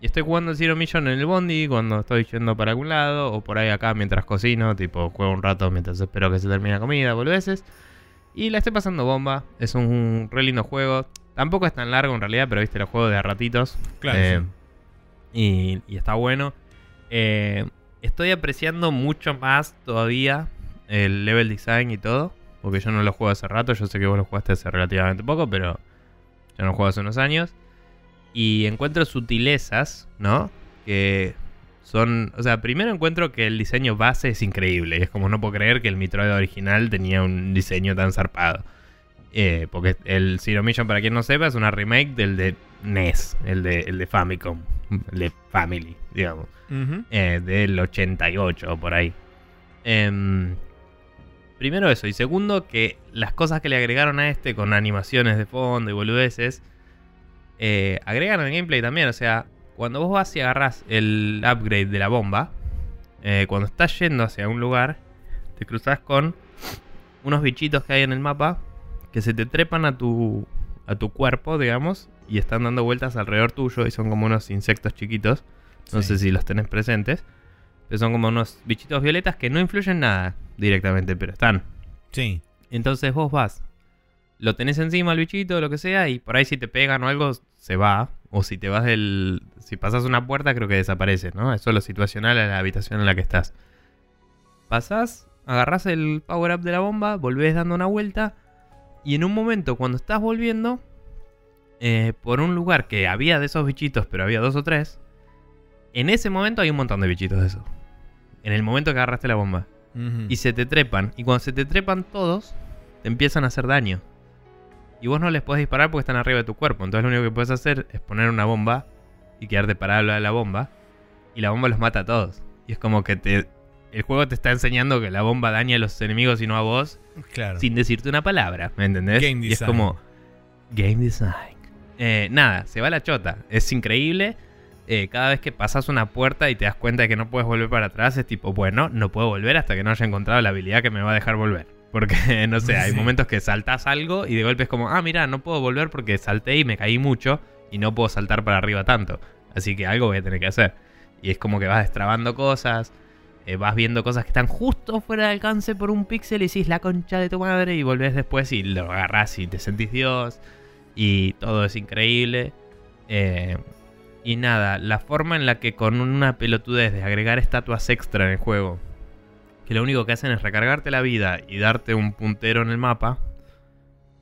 Speaker 1: Y estoy jugando el Zero Mission en el Bondi cuando estoy yendo para algún lado. O por ahí acá mientras cocino. Tipo, juego un rato mientras espero que se termine la comida, boludeces. Y la estoy pasando bomba. Es un re lindo juego. Tampoco es tan largo en realidad, pero viste los juegos de a ratitos.
Speaker 2: Claro,
Speaker 1: Eh,
Speaker 2: sí.
Speaker 1: y, y está bueno. Eh, estoy apreciando mucho más todavía el level design y todo. Porque yo no lo juego hace rato. Yo sé que vos lo jugaste hace relativamente poco, pero yo no lo juego hace unos años. Y encuentro sutilezas, ¿no? Que son. O sea, primero encuentro que el diseño base es increíble. Y es como no puedo creer que el Metroid original tenía un diseño tan zarpado. Eh, porque el Zero Mission, para quien no sepa, es una remake del de NES, el de, el de Famicom, el de Family, digamos, eh, del 88 o por ahí. Em, primero eso, y segundo que las cosas que le agregaron a este con animaciones de fondo y boludeces, eh, agregan al gameplay también, o sea, cuando vos vas y agarrás el upgrade de la bomba, eh, cuando estás yendo hacia un lugar, te cruzas con unos bichitos que hay en el mapa que se te trepan a tu, a tu cuerpo, digamos, y están dando vueltas alrededor tuyo y son como unos insectos chiquitos. No
Speaker 2: Sí.
Speaker 1: sé si los tenés presentes. Pero son como unos bichitos violetas que no influyen nada directamente, pero están.
Speaker 2: Sí.
Speaker 1: Entonces vos vas, lo tenés encima el bichito lo que sea, y por ahí si te pegan o algo, se va. O si te vas del. Si pasas una puerta, creo que desaparece, ¿no? Es solo situacional a la habitación en la que estás. Pasás, agarrás el power up de la bomba, volvés dando una vuelta. Y en un momento, cuando estás volviendo, eh, por un lugar que había de esos bichitos, pero había dos o tres. En ese momento hay un montón de bichitos de esos. En el momento que agarraste la bomba y se te trepan. Y cuando se te trepan todos, te empiezan a hacer daño. Y vos no les podés disparar porque están arriba de tu cuerpo. Entonces lo único que puedes hacer es poner una bomba y quedarte parado de la bomba. Y la bomba los mata a todos. Y es como que te, el juego te está enseñando que la bomba daña a los enemigos y no a vos.
Speaker 2: Claro.
Speaker 1: sin decirte una palabra, ¿me entendés?
Speaker 2: Game
Speaker 1: y es
Speaker 2: design.
Speaker 1: como game design. Eh, nada, se va la chota. Es increíble. Eh, cada vez que pasas una puerta y te das cuenta de que no puedes volver para atrás, es tipo, bueno, no puedo volver hasta que no haya encontrado la habilidad que me va a dejar volver. Porque, no sé, hay
Speaker 2: Sí.
Speaker 1: momentos que saltás algo y de golpe es como, ah, mira, no puedo volver porque salté y me caí mucho y no puedo saltar para arriba tanto. Así que algo voy a tener que hacer. Y es como que vas destrabando cosas, eh, vas viendo cosas que están justo fuera de alcance por un píxel y decís la concha de tu madre y volvés después y lo agarrás y te sentís Dios. Y todo es increíble. Eh, y nada, la forma en la que con una pelotudez de agregar estatuas extra en el juego, que lo único que hacen es recargarte la vida y darte un puntero en el mapa,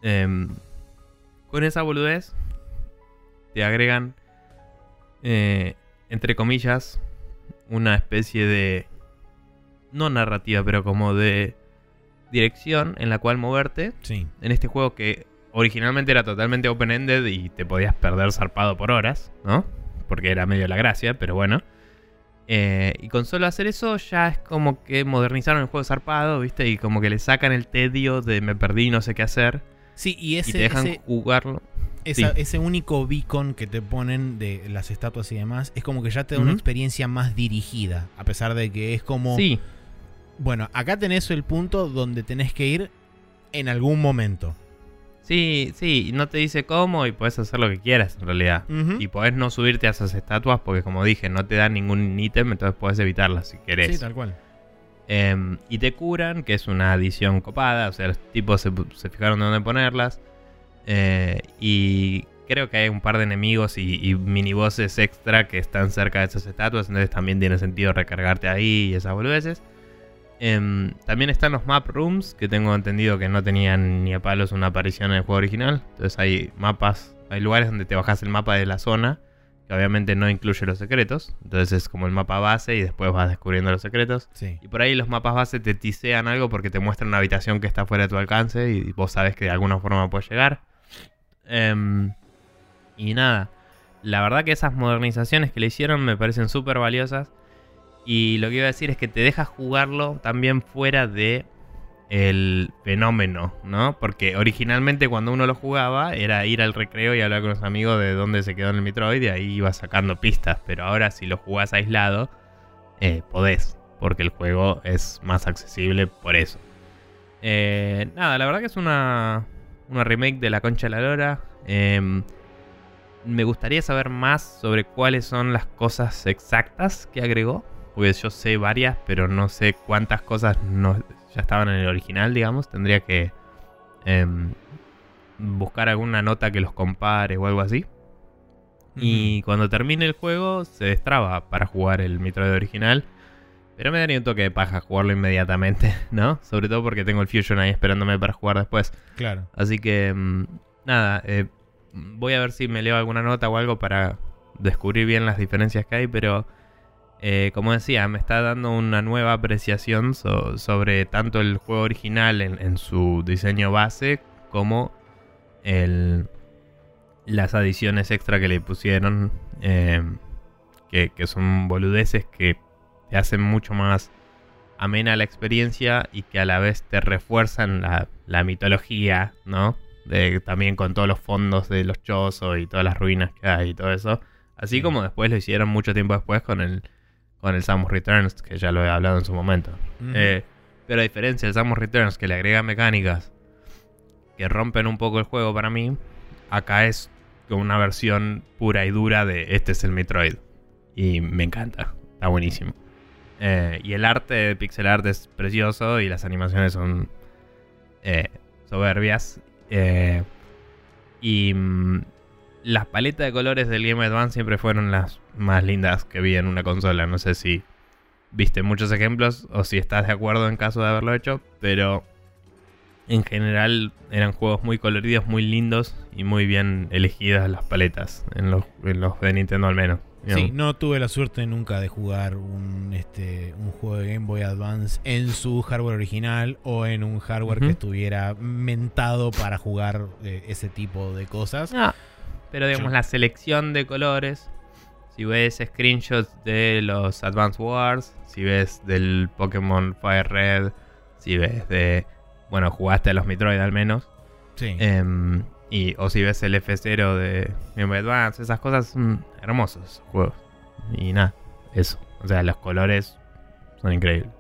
Speaker 1: em, con esa boludez te agregan, eh, entre comillas, una especie de, no narrativa, pero como de dirección en la cual moverte
Speaker 2: Sí.
Speaker 1: en este juego que originalmente era totalmente open-ended y te podías perder zarpado por horas, ¿no? Porque era medio la gracia, pero bueno. Eh, y con solo hacer eso ya es como que modernizaron el juego zarpado, ¿viste? Y como que le sacan el tedio de me perdí, no sé qué hacer.
Speaker 2: Sí, y
Speaker 1: y
Speaker 2: ese,
Speaker 1: te dejan
Speaker 2: ese,
Speaker 1: jugarlo.
Speaker 2: esa-
Speaker 1: sí.
Speaker 2: ese único beacon que te ponen de las estatuas y demás es como que ya te da una experiencia más dirigida. A pesar de que es como.
Speaker 1: Sí,
Speaker 2: Bueno, acá tenés el punto donde tenés que ir en algún momento.
Speaker 1: Sí, sí. y No te dice cómo y puedes hacer lo que quieras en realidad. Y podés no subirte a esas estatuas porque como dije, no te dan ningún ítem, entonces podés evitarlas si querés.
Speaker 2: Sí, tal cual.
Speaker 1: Em, y te curan, que es una adición copada. O sea, los tipos se, se fijaron de dónde ponerlas. Eh, y creo que hay un par de enemigos y, y minibosses extra que están cerca de esas estatuas. Entonces también tiene sentido recargarte ahí y esas boludeces. Em, también están los map rooms, que tengo entendido que no tenían ni a palos una aparición en el juego original. Entonces hay mapas, hay lugares donde te bajas el mapa de la zona, que obviamente no incluye los secretos. Entonces es como el mapa base y después vas descubriendo los secretos.
Speaker 2: Sí.
Speaker 1: Y por ahí los mapas base te tisean algo porque te muestran una habitación que está fuera de tu alcance y vos sabes que de alguna forma puedes llegar. Em, y nada, la verdad que esas modernizaciones que le hicieron me parecen súper valiosas. Y lo que iba a decir es que te deja jugarlo también fuera de el fenómeno, ¿no? Porque originalmente cuando uno lo jugaba era ir al recreo y hablar con los amigos de dónde se quedó en el Metroid y ahí ibas sacando pistas. Pero ahora si lo jugás aislado, eh, podés, porque el juego es más accesible por eso. Eh, nada, la verdad que es una, una remake de La Concha de la Lora. Em, me gustaría saber más sobre cuáles son las cosas exactas que agregó. Porque yo sé varias, pero no sé cuántas cosas no, ya estaban en el original, digamos. Tendría que em, buscar alguna nota que los compare o algo así. Y cuando termine el juego se destraba para jugar el Metroid original. Pero me daría un toque de paja jugarlo inmediatamente, ¿no? Sobre todo porque tengo el Fusion ahí esperándome para jugar después.
Speaker 2: Claro.
Speaker 1: Así que, mm, nada, eh, voy a ver si me leo alguna nota o algo para descubrir bien las diferencias que hay, pero eh, como decía, me está dando una nueva apreciación so- sobre tanto el juego original en, en su diseño base como el, las adiciones extra que le pusieron, eh, que, que son boludeces que te hacen mucho más amena la experiencia y que a la vez te refuerzan la, la mitología, ¿no? De, también con todos los fondos de los chozos y todas las ruinas que hay y todo eso. Así
Speaker 2: Sí.
Speaker 1: como después lo hicieron mucho tiempo después con el, con el Samus Returns, que ya lo he hablado en su momento. Eh, pero a diferencia del Samus Returns, que le agrega mecánicas que rompen un poco el juego para mí, acá es como una versión pura y dura de este es el Metroid. Y me encanta, está buenísimo. Eh, y el arte de pixel art es precioso y las animaciones son eh, soberbias. Eh, y mm, las paletas de colores del Game Boy Advance siempre fueron las más lindas que vi en una consola. No sé si viste muchos ejemplos o si estás de acuerdo en caso de haberlo hecho, pero en general eran juegos muy coloridos, muy lindos y muy bien elegidas las paletas en los, en los de Nintendo al menos.
Speaker 2: Sí, no tuve la suerte nunca de jugar un, este, un juego de Game Boy Advance en su hardware original o en un hardware que estuviera mentado para jugar eh, ese tipo de cosas.
Speaker 1: Ah, pero digamos la selección de colores. Si ves screenshots de los Advance Wars, si ves del Pokémon Fire Red, si ves de bueno, jugaste a los Metroid al menos.
Speaker 2: Sí.
Speaker 1: Em, y, o si ves el F0 de Game Advance, esas cosas son hermosos juegos. Y nada, eso. O sea, los colores son increíbles.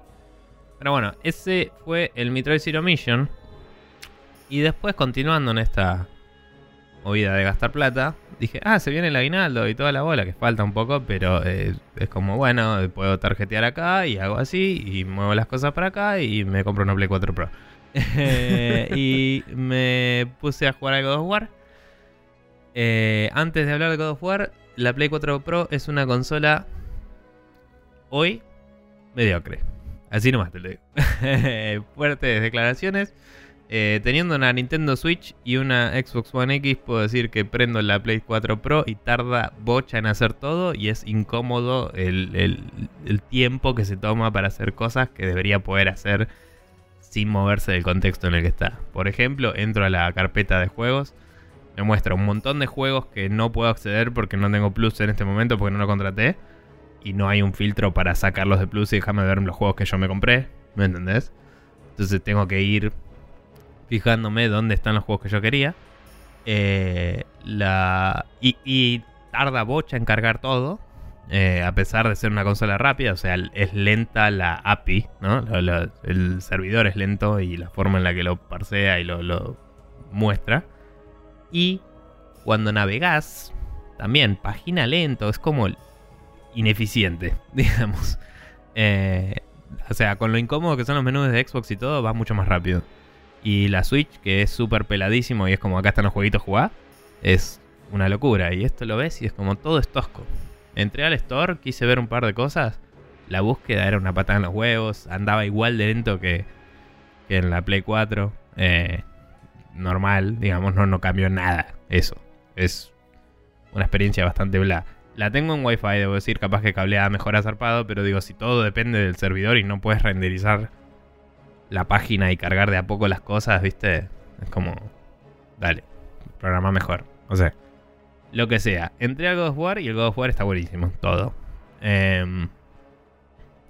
Speaker 1: Pero bueno, ese fue el Metroid Zero Mission. Y después, continuando en esta movida de gastar plata, dije, ah, se viene el aguinaldo y toda la bola, que falta un poco, pero eh, es como, bueno, puedo tarjetear acá y hago así, y muevo las cosas para acá y me compro una Play 4 Pro. y me puse a jugar al God of War. Eh, antes de hablar de God of War, la Play 4 Pro es una consola hoy mediocre. Así nomás te lo digo. Fuertes declaraciones. Eh, teniendo una Nintendo Switch y una Xbox One X, puedo decir que prendo la Play 4 Pro y tarda bocha en hacer todo y es incómodo el, el tiempo que se toma para hacer cosas que debería poder hacer sin moverse del contexto en el que está. Por ejemplo, entro a la carpeta de juegos, me muestra un montón de juegos que no puedo acceder porque no tengo Plus en este momento porque no lo contraté. Y no hay un filtro para sacarlos de Plus y dejarme ver los juegos que yo me compré. ¿Me entendés? Entonces tengo que ir fijándome dónde están los juegos que yo quería. Eh, la, y, tarda bocha en cargar todo. Eh, a pesar de ser una consola rápida, o sea, es lenta la API, ¿no? el servidor es lento y la forma en la que lo parsea y lo, muestra. Y cuando navegas, también, página lento, es como ineficiente, digamos. Eh, o sea, con lo incómodo que son los menús de Xbox y todo, va mucho más rápido. Y la Switch, que es súper peladísimo y es como acá están los jueguitos jugar, es una locura. Y esto lo ves y es como todo es tosco. Entré al store, quise ver un par de cosas. La búsqueda era una patada en los huevos. Andaba igual de lento que, en la Play 4. Eh, normal, digamos, no, no cambió nada. Eso. Es una experiencia bastante bla. La tengo en Wi-Fi, debo decir, capaz que cableada mejor zarpado, pero digo, si todo depende del servidor y no puedes renderizar la página y cargar de a poco las cosas, ¿viste? Es como, dale, programa mejor. O sea, lo que sea. Entré al God of War y el God of War está buenísimo, todo. Em,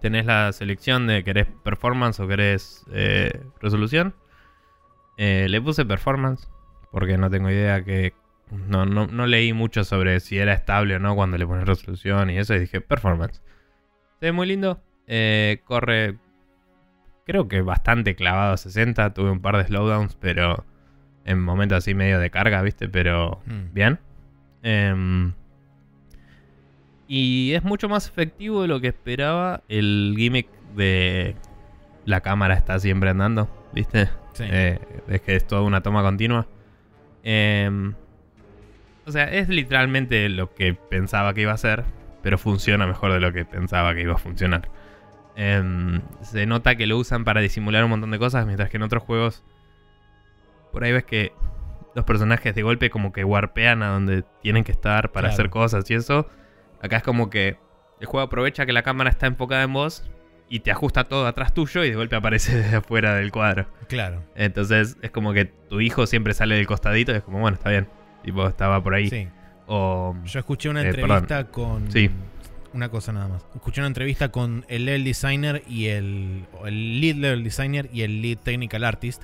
Speaker 1: tenés la selección de querés performance o querés eh, resolución. Eh, le puse performance porque no tengo idea que... No, no, leí mucho sobre si era estable o no cuando le pones resolución y eso y dije performance. Se ve muy lindo. Eh, corre creo que bastante clavado a 60. Tuve un par de slowdowns, pero en momentos así medio de carga, ¿viste? Pero mm. bien. Em, y es mucho más efectivo de lo que esperaba el gimmick de la cámara está siempre andando, ¿viste? Eh, es que es toda una toma continua. Em, o sea, es literalmente lo que pensaba que iba a ser, pero funciona mejor de lo que pensaba que iba a funcionar. Em, se nota que lo usan para disimular un montón de cosas, mientras que en otros juegos por ahí ves que los personajes de golpe como que warpean a donde tienen que estar para hacer cosas y eso. Acá es como que el juego aprovecha que la cámara está enfocada en vos y te ajusta todo atrás tuyo y de golpe aparece desde afuera del cuadro.
Speaker 2: Claro.
Speaker 1: Entonces es como que tu hijo siempre sale del costadito y es como, bueno, está bien. Tipo, estaba por ahí. Sí. O,
Speaker 2: Yo escuché una eh, entrevista con...
Speaker 1: Sí
Speaker 2: una cosa nada más. Escuché una entrevista con el level designer y el, el lead level designer y el lead technical artist.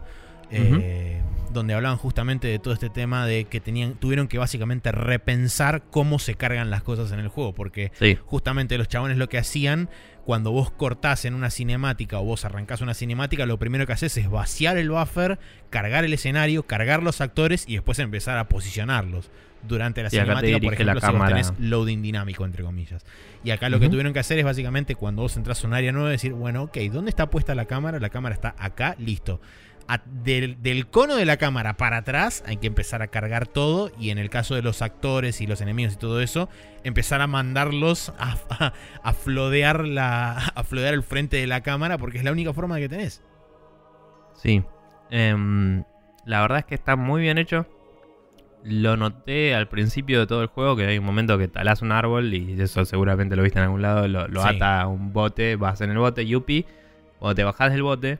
Speaker 2: Eh, donde hablaban justamente de todo este tema de que tenían, tuvieron que básicamente repensar cómo se cargan las cosas en el juego. Porque justamente los chabones lo que hacían, cuando vos cortás en una cinemática o vos arrancás una cinemática, lo primero que haces es vaciar el buffer, cargar el escenario, cargar los actores y después empezar a posicionarlos durante la cinemática, por ejemplo, si vos tenés loading dinámico, entre comillas. Y acá lo que tuvieron que hacer es básicamente cuando vos entras a un área nueva, decir, bueno, ok, ¿dónde está puesta la cámara? La cámara está acá, listo. del, cono de la cámara para atrás hay que empezar a cargar todo y en el caso de los actores y los enemigos y todo eso, empezar a mandarlos a, a, flodear, la, a flodear el frente de la cámara porque es la única forma que tenés.
Speaker 1: Sí. Em, la verdad es que está muy bien hecho. Lo noté al principio de todo el juego, que hay un momento que talás un árbol y eso seguramente lo viste en algún lado, lo, ata a un bote, vas en el bote, yupi. Cuando te bajas del bote,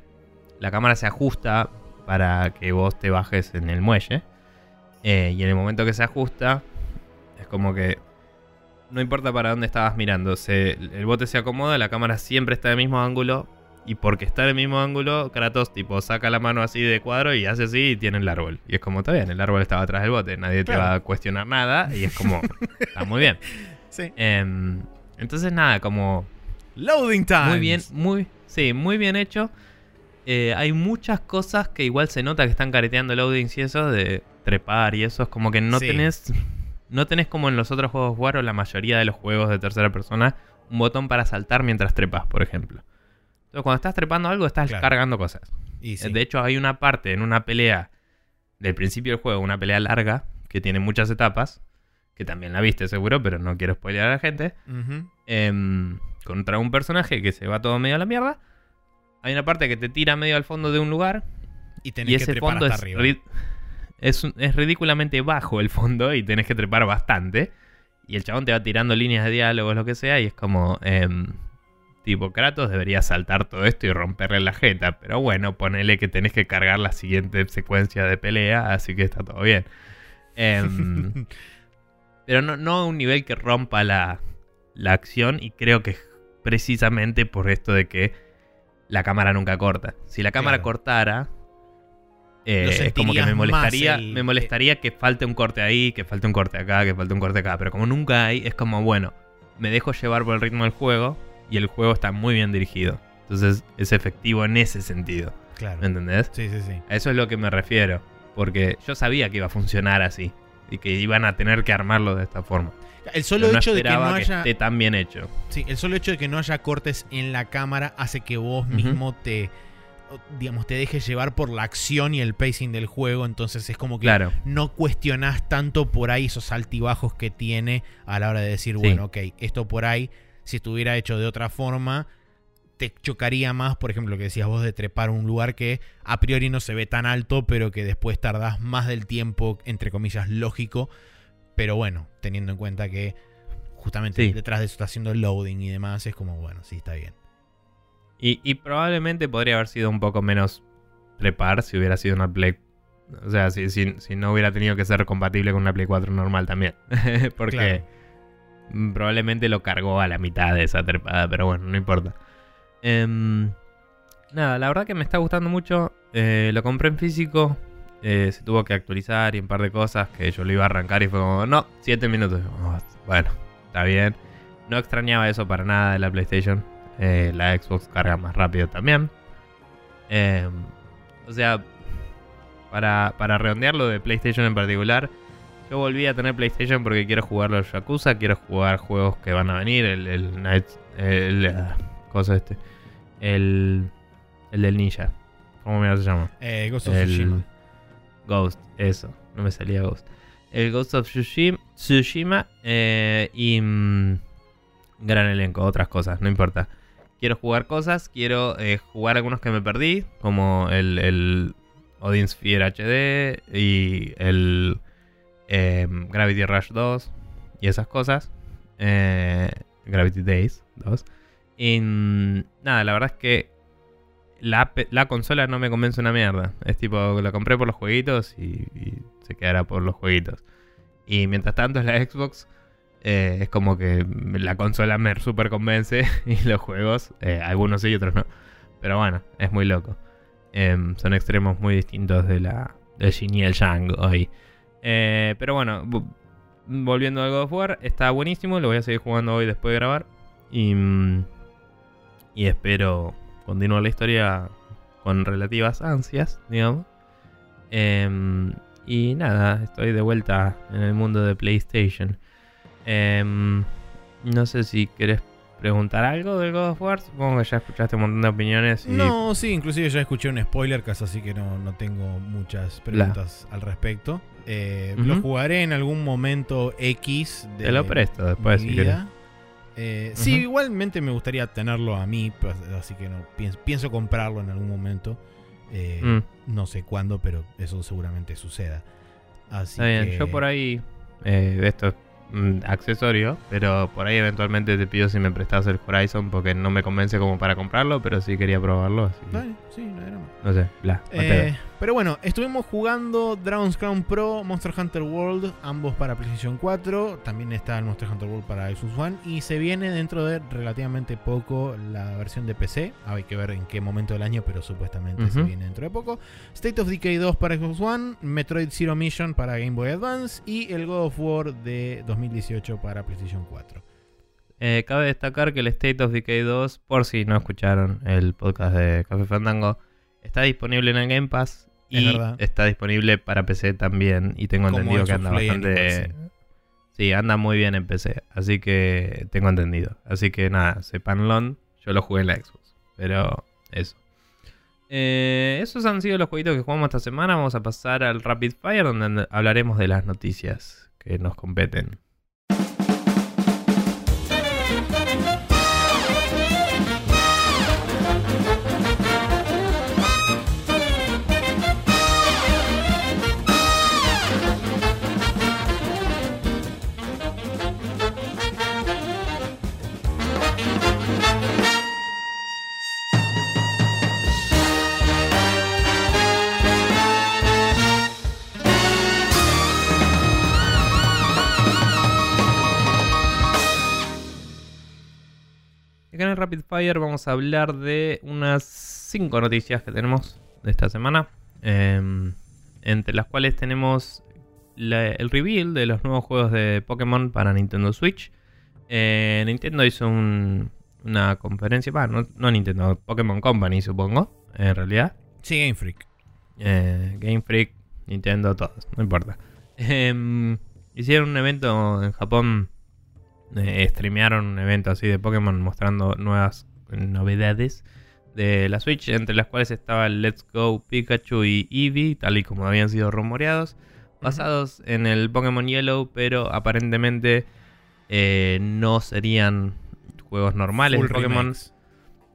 Speaker 1: la cámara se ajusta para que vos te bajes en el muelle. Eh, y en el momento que se ajusta, es como que no importa para dónde estabas mirando, el bote se acomoda, la cámara siempre está en el mismo ángulo y porque está en el mismo ángulo, Kratos tipo saca la mano así de cuadro y hace así y tiene el árbol. Y es como, está bien, el árbol estaba atrás del bote, nadie te va a cuestionar nada y es como, está muy bien.
Speaker 2: Sí.
Speaker 1: Em, entonces nada, como
Speaker 2: Loading time.
Speaker 1: muy bien, muy, sí, muy bien hecho. Eh, hay muchas cosas que igual se nota que están careteando loadings y eso de trepar y eso es como que no
Speaker 2: Sí.
Speaker 1: tenés no tenés como en los otros juegos War o la mayoría de los juegos de tercera persona un botón para saltar mientras trepas, por ejemplo. Entonces cuando estás trepando algo estás
Speaker 2: Claro.
Speaker 1: cargando cosas.
Speaker 2: Y sí.
Speaker 1: De hecho hay una parte en una pelea del principio del juego, una pelea larga que tiene muchas etapas, que también la viste seguro, pero no quiero spoilear a la gente em, contra un personaje que se va todo medio a la mierda. Hay una parte que te tira medio al fondo de un lugar
Speaker 2: Y tenés
Speaker 1: y
Speaker 2: que
Speaker 1: ese
Speaker 2: trepar
Speaker 1: fondo
Speaker 2: hasta
Speaker 1: es,
Speaker 2: arriba.
Speaker 1: ri- es, un- es ridículamente bajo el fondo y tenés que trepar bastante. Y el chabón te va tirando líneas de diálogos, lo que sea, y es como... em, tipo, Kratos debería saltar todo esto y romperle la jeta. Pero bueno, ponele que tenés que cargar la siguiente secuencia de pelea, así que está todo bien. Em, pero no, no a un nivel que rompa la, la acción y creo que precisamente por esto de que la cámara nunca corta. Si la cámara
Speaker 2: Claro.
Speaker 1: cortara, eh, es como que me molestaría,
Speaker 2: el-
Speaker 1: me molestaría que falte un corte ahí, que falte un corte acá, que falte un corte acá. Pero como nunca hay, es como, bueno, me dejo llevar por el ritmo del juego y el juego está muy bien dirigido. Entonces es efectivo en ese sentido.
Speaker 2: Claro.
Speaker 1: ¿Me entendés?
Speaker 2: Sí, sí, sí.
Speaker 1: A eso es lo que me refiero. Porque yo sabía que iba a funcionar así. Y que iban a tener que armarlo de esta forma.
Speaker 2: El solo
Speaker 1: no
Speaker 2: hecho de que no haya.
Speaker 1: esté tan bien hecho.
Speaker 2: Sí, el solo hecho de que no haya cortes en la cámara hace que vos mismo te. digamos, te dejes llevar por la acción y el pacing del juego. Entonces es como que
Speaker 1: Claro.
Speaker 2: no cuestionás tanto por ahí esos altibajos que tiene a la hora de decir,
Speaker 1: Sí.
Speaker 2: bueno, ok, esto por ahí, si estuviera hecho de otra forma, te chocaría más, por ejemplo, lo que decías vos de trepar un lugar que a priori no se ve tan alto, pero que después tardás más del tiempo, entre comillas, lógico. Pero bueno, teniendo en cuenta que justamente
Speaker 1: Sí.
Speaker 2: detrás de eso está haciendo el loading y demás, es como, bueno, sí, está bien.
Speaker 1: Y, y probablemente podría haber sido un poco menos trepar si hubiera sido una Play. O sea, si, si- si no hubiera tenido que ser compatible con una Play 4 normal también. Porque
Speaker 2: Claro.
Speaker 1: Probablemente lo cargó a la mitad de esa trepada, pero bueno, no importa. Em, nada, la verdad que me está gustando mucho. Eh, lo compré en físico. eh, se tuvo que actualizar y un par de cosas que yo lo iba a arrancar y fue como, no, 7 minutos. Oh, bueno, está bien. No extrañaba eso para nada de la PlayStation. Eh, la Xbox carga más rápido también. Eh, o sea, para, para redondearlo de PlayStation en particular, yo volví a tener PlayStation porque quiero jugar los Yakuza, quiero jugar juegos que van a venir, el, el Night, el, ah, cosa este, el, el del ninja, ¿cómo mierda se llama?
Speaker 2: Eh, Ghost of Tsushima.
Speaker 1: Ghost, eso, no me salía Ghost. El Ghost of Tsushima, Tsushima eh, y mm, gran elenco, otras cosas, no importa. Quiero jugar cosas, quiero eh, jugar algunos que me perdí, como el, el Odin Sphere HD y el em, Gravity Rush 2 y esas cosas. Eh, Gravity Days 2. Y nada, la verdad es que la, la consola no me convence una mierda. Es tipo, la compré por los jueguitos y, se quedará por los jueguitos. Y mientras tanto la Xbox. eh, es como que la consola me super convence y los juegos, eh, algunos sí y otros no. Pero bueno, es muy loco. Em, son extremos muy distintos de la del Yin y el Yang hoy. Eh, pero bueno, vo- volviendo al God of War, está buenísimo. Lo voy a seguir jugando hoy después de grabar. Y, y espero continuar la historia con relativas ansias, digamos. Em, y nada, estoy de vuelta en el mundo de PlayStation. Em, no sé si querés preguntar algo del God of War. Supongo que ya escuchaste un montón de opiniones. Y...
Speaker 2: No, sí, inclusive ya escuché un spoiler casi, así que no, no tengo muchas preguntas al respecto. Eh, Lo jugaré en algún momento X de
Speaker 1: Te lo presto después
Speaker 2: mi
Speaker 1: si.
Speaker 2: Eh, Sí, igualmente me gustaría tenerlo a mí, pues, así que no pienso, pienso comprarlo en algún momento. Eh,
Speaker 1: Mm.
Speaker 2: No sé cuándo, pero eso seguramente suceda. Así
Speaker 1: Está bien,
Speaker 2: que-
Speaker 1: yo por ahí, eh, esto es mm, accesorio, pero por ahí eventualmente te pido si me prestas el Horizon porque no me convence como para comprarlo, pero sí quería probarlo, así
Speaker 2: Dale, sí, no hay drama.
Speaker 1: no sé, bla,
Speaker 2: Pero bueno, estuvimos jugando Dragon's Crown Pro, Monster Hunter World, ambos para PlayStation 4. También está el Monster Hunter World para Xbox One. Y se viene dentro de relativamente poco la versión de PC. Hay que ver en qué momento del año, pero supuestamente se viene dentro de poco. State of Decay 2 para Xbox One, Metroid Zero Mission para Game Boy Advance y el God of War de 2018 para PlayStation 4.
Speaker 1: Eh, cabe destacar que el State of Decay 2, por si no escucharon el podcast de Café Fandango, está disponible en el Game Pass y está disponible para PC también. Y tengo
Speaker 2: Como
Speaker 1: entendido que anda bastante. Sí. anda muy bien en PC. Así que tengo entendido. Así que nada, sepanlo. Yo lo jugué en la Xbox. Pero eso. Eh, esos han sido los jueguitos que jugamos esta semana. Vamos a pasar al Rapid Fire, donde hablaremos de las noticias que nos competen. Rapid Fire vamos a hablar de unas 5 noticias que tenemos de esta semana. em, entre las cuales tenemos la- el reveal de los nuevos juegos de Pokémon para Nintendo Switch. Eh, Nintendo hizo un- una conferencia, bah, no, no Nintendo, Pokémon Company supongo, en realidad.
Speaker 2: Sí, Game Freak.
Speaker 1: Eh, Game Freak, Nintendo, todos, no importa. Em, hicieron un evento en Japón, eh, streamearon un evento así de Pokémon mostrando nuevas novedades de la Switch, entre las cuales estaba el Let's Go Pikachu y Eevee, tal y como habían sido rumoreados, basados en el Pokémon Yellow, pero aparentemente eh, no serían juegos normales de Pokémon.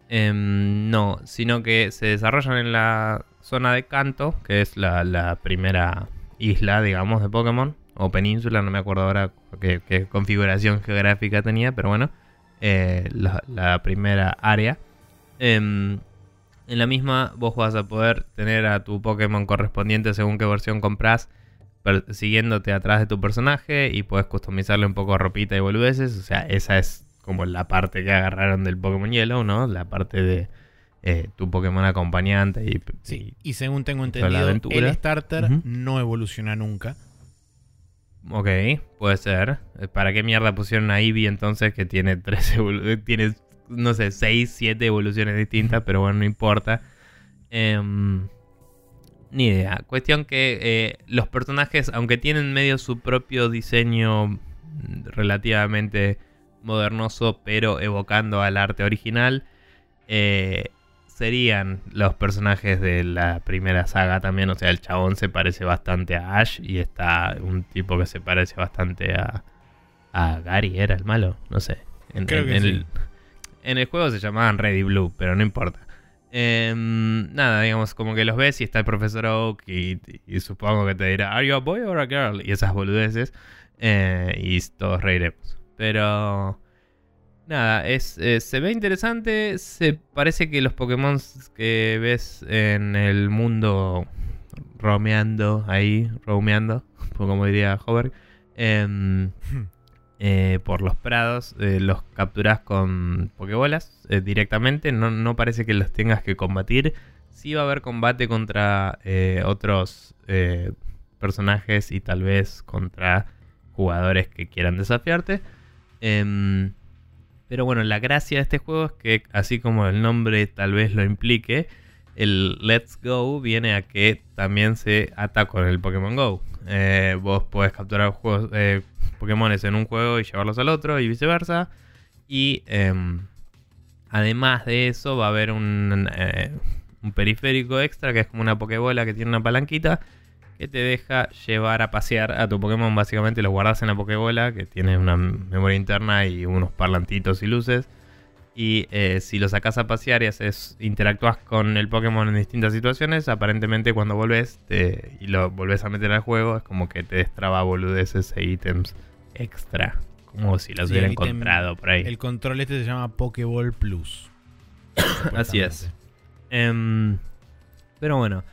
Speaker 1: Em, no, sino que se desarrollan en la zona de Kanto, que es la, la primera isla, digamos, de Pokémon, o península, no me acuerdo ahora qué, qué configuración geográfica tenía, pero bueno, eh, la, la primera área. Em, en la misma vos vas a poder tener a tu Pokémon correspondiente según qué versión compras, siguiéndote atrás de tu personaje y puedes customizarle un poco ropita y boludeces. O sea, esa es como la parte que agarraron del Pokémon Yellow, ¿no? La parte de eh, tu Pokémon acompañante y,
Speaker 2: Sí, y según tengo entendido, el starter no evoluciona nunca.
Speaker 1: Ok, puede ser. Eh, ¿Para qué mierda pusieron a Eevee entonces que tiene tres evolu- tiene no sé, 6, 7 evoluciones distintas, pero bueno, no importa. Em, ni idea. Cuestión que eh, los personajes, aunque tienen medio su propio diseño relativamente modernoso, pero evocando al arte original, eh, serían los personajes de la primera saga también. O sea, el chabón se parece bastante a Ash y está un tipo que se parece bastante a, a Gary, era el malo, no sé. En,
Speaker 2: Creo
Speaker 1: en-
Speaker 2: que
Speaker 1: en
Speaker 2: sí.
Speaker 1: el, en el juego se llamaban Red y Blue, pero no importa. Em, nada, digamos, como que los ves y está el profesor Oak y, y supongo que te dirá, ¿Are you a boy or a girl? Y esas boludeces. eh, y todos reiremos. Pero... Nada, es, eh, se ve interesante. Se parece que los Pokémon que ves en el mundo romeando ahí, romeando, como diría Hover, em, eh, por los prados, eh, los capturas con Pokébolas directamente. No, no parece que los tengas que combatir. Sí va a haber combate contra otros personajes y tal vez contra jugadores que quieran desafiarte. Em, pero bueno, la gracia de este juego es que, así como el nombre tal vez lo implique, el Let's Go viene a que también se ata con el Pokémon Go. Eh, vos podés capturar juegos, eh, Pokémones en un juego y llevarlos al otro y viceversa. Y em, además de eso va a haber un, eh, un periférico extra que es como una Pokébola que tiene una palanquita que te deja llevar a pasear a tu Pokémon. Básicamente lo guardas en la Pokébola que tiene una memoria interna y unos parlantitos y luces. Y eh, si lo sacas a pasear y haces, interactúas con el Pokémon en distintas situaciones, aparentemente cuando volvés te- y lo volvés a meter al juego, es como que te destraba boludeces e ítems extra. Como si los
Speaker 2: Sí,
Speaker 1: hubiera encontrado por ahí.
Speaker 2: El control este se llama Pokéball Plus.
Speaker 1: Así es. Em, pero bueno,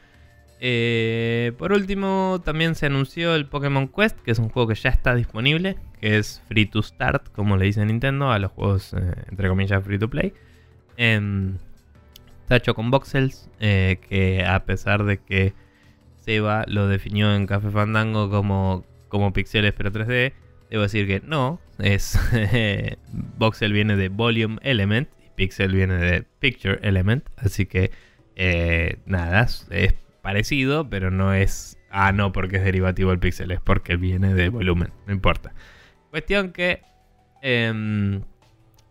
Speaker 1: Eh, por último, también se anunció el Pokémon Quest, que es un juego que ya está disponible, que es free to start, como le dice Nintendo, a los juegos, eh, entre comillas, free to play. Em, está hecho con voxels, eh, que a pesar de que Seba lo definió en Café Fandango como, como pixeles pero 3D, debo decir que no, es voxel viene de volume element y pixel viene de picture element, así que nada, es parecido, pero no es. Ah, no, porque es derivativo del pixel, es porque viene de volumen, no importa. Cuestión que. Em,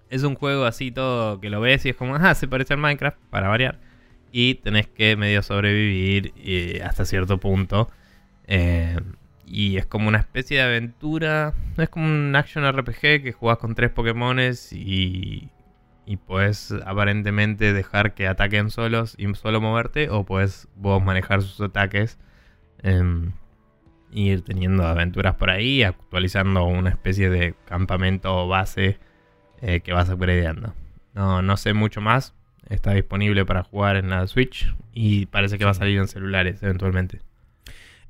Speaker 1: es un juego así todo que lo ves y es como, ah, se parece al Minecraft, para variar. Y tenés que medio sobrevivir hasta cierto punto. Em, y es como una especie de aventura. Es como un action RPG que jugás con tres Pokémones y y puedes aparentemente dejar que ataquen solos y solo moverte o puedes vos manejar sus ataques eh, ir teniendo aventuras por ahí actualizando una especie de campamento o base eh, que vas upgradeando. No, no sé mucho más. Está disponible para jugar en la Switch y parece que va a salir en celulares eventualmente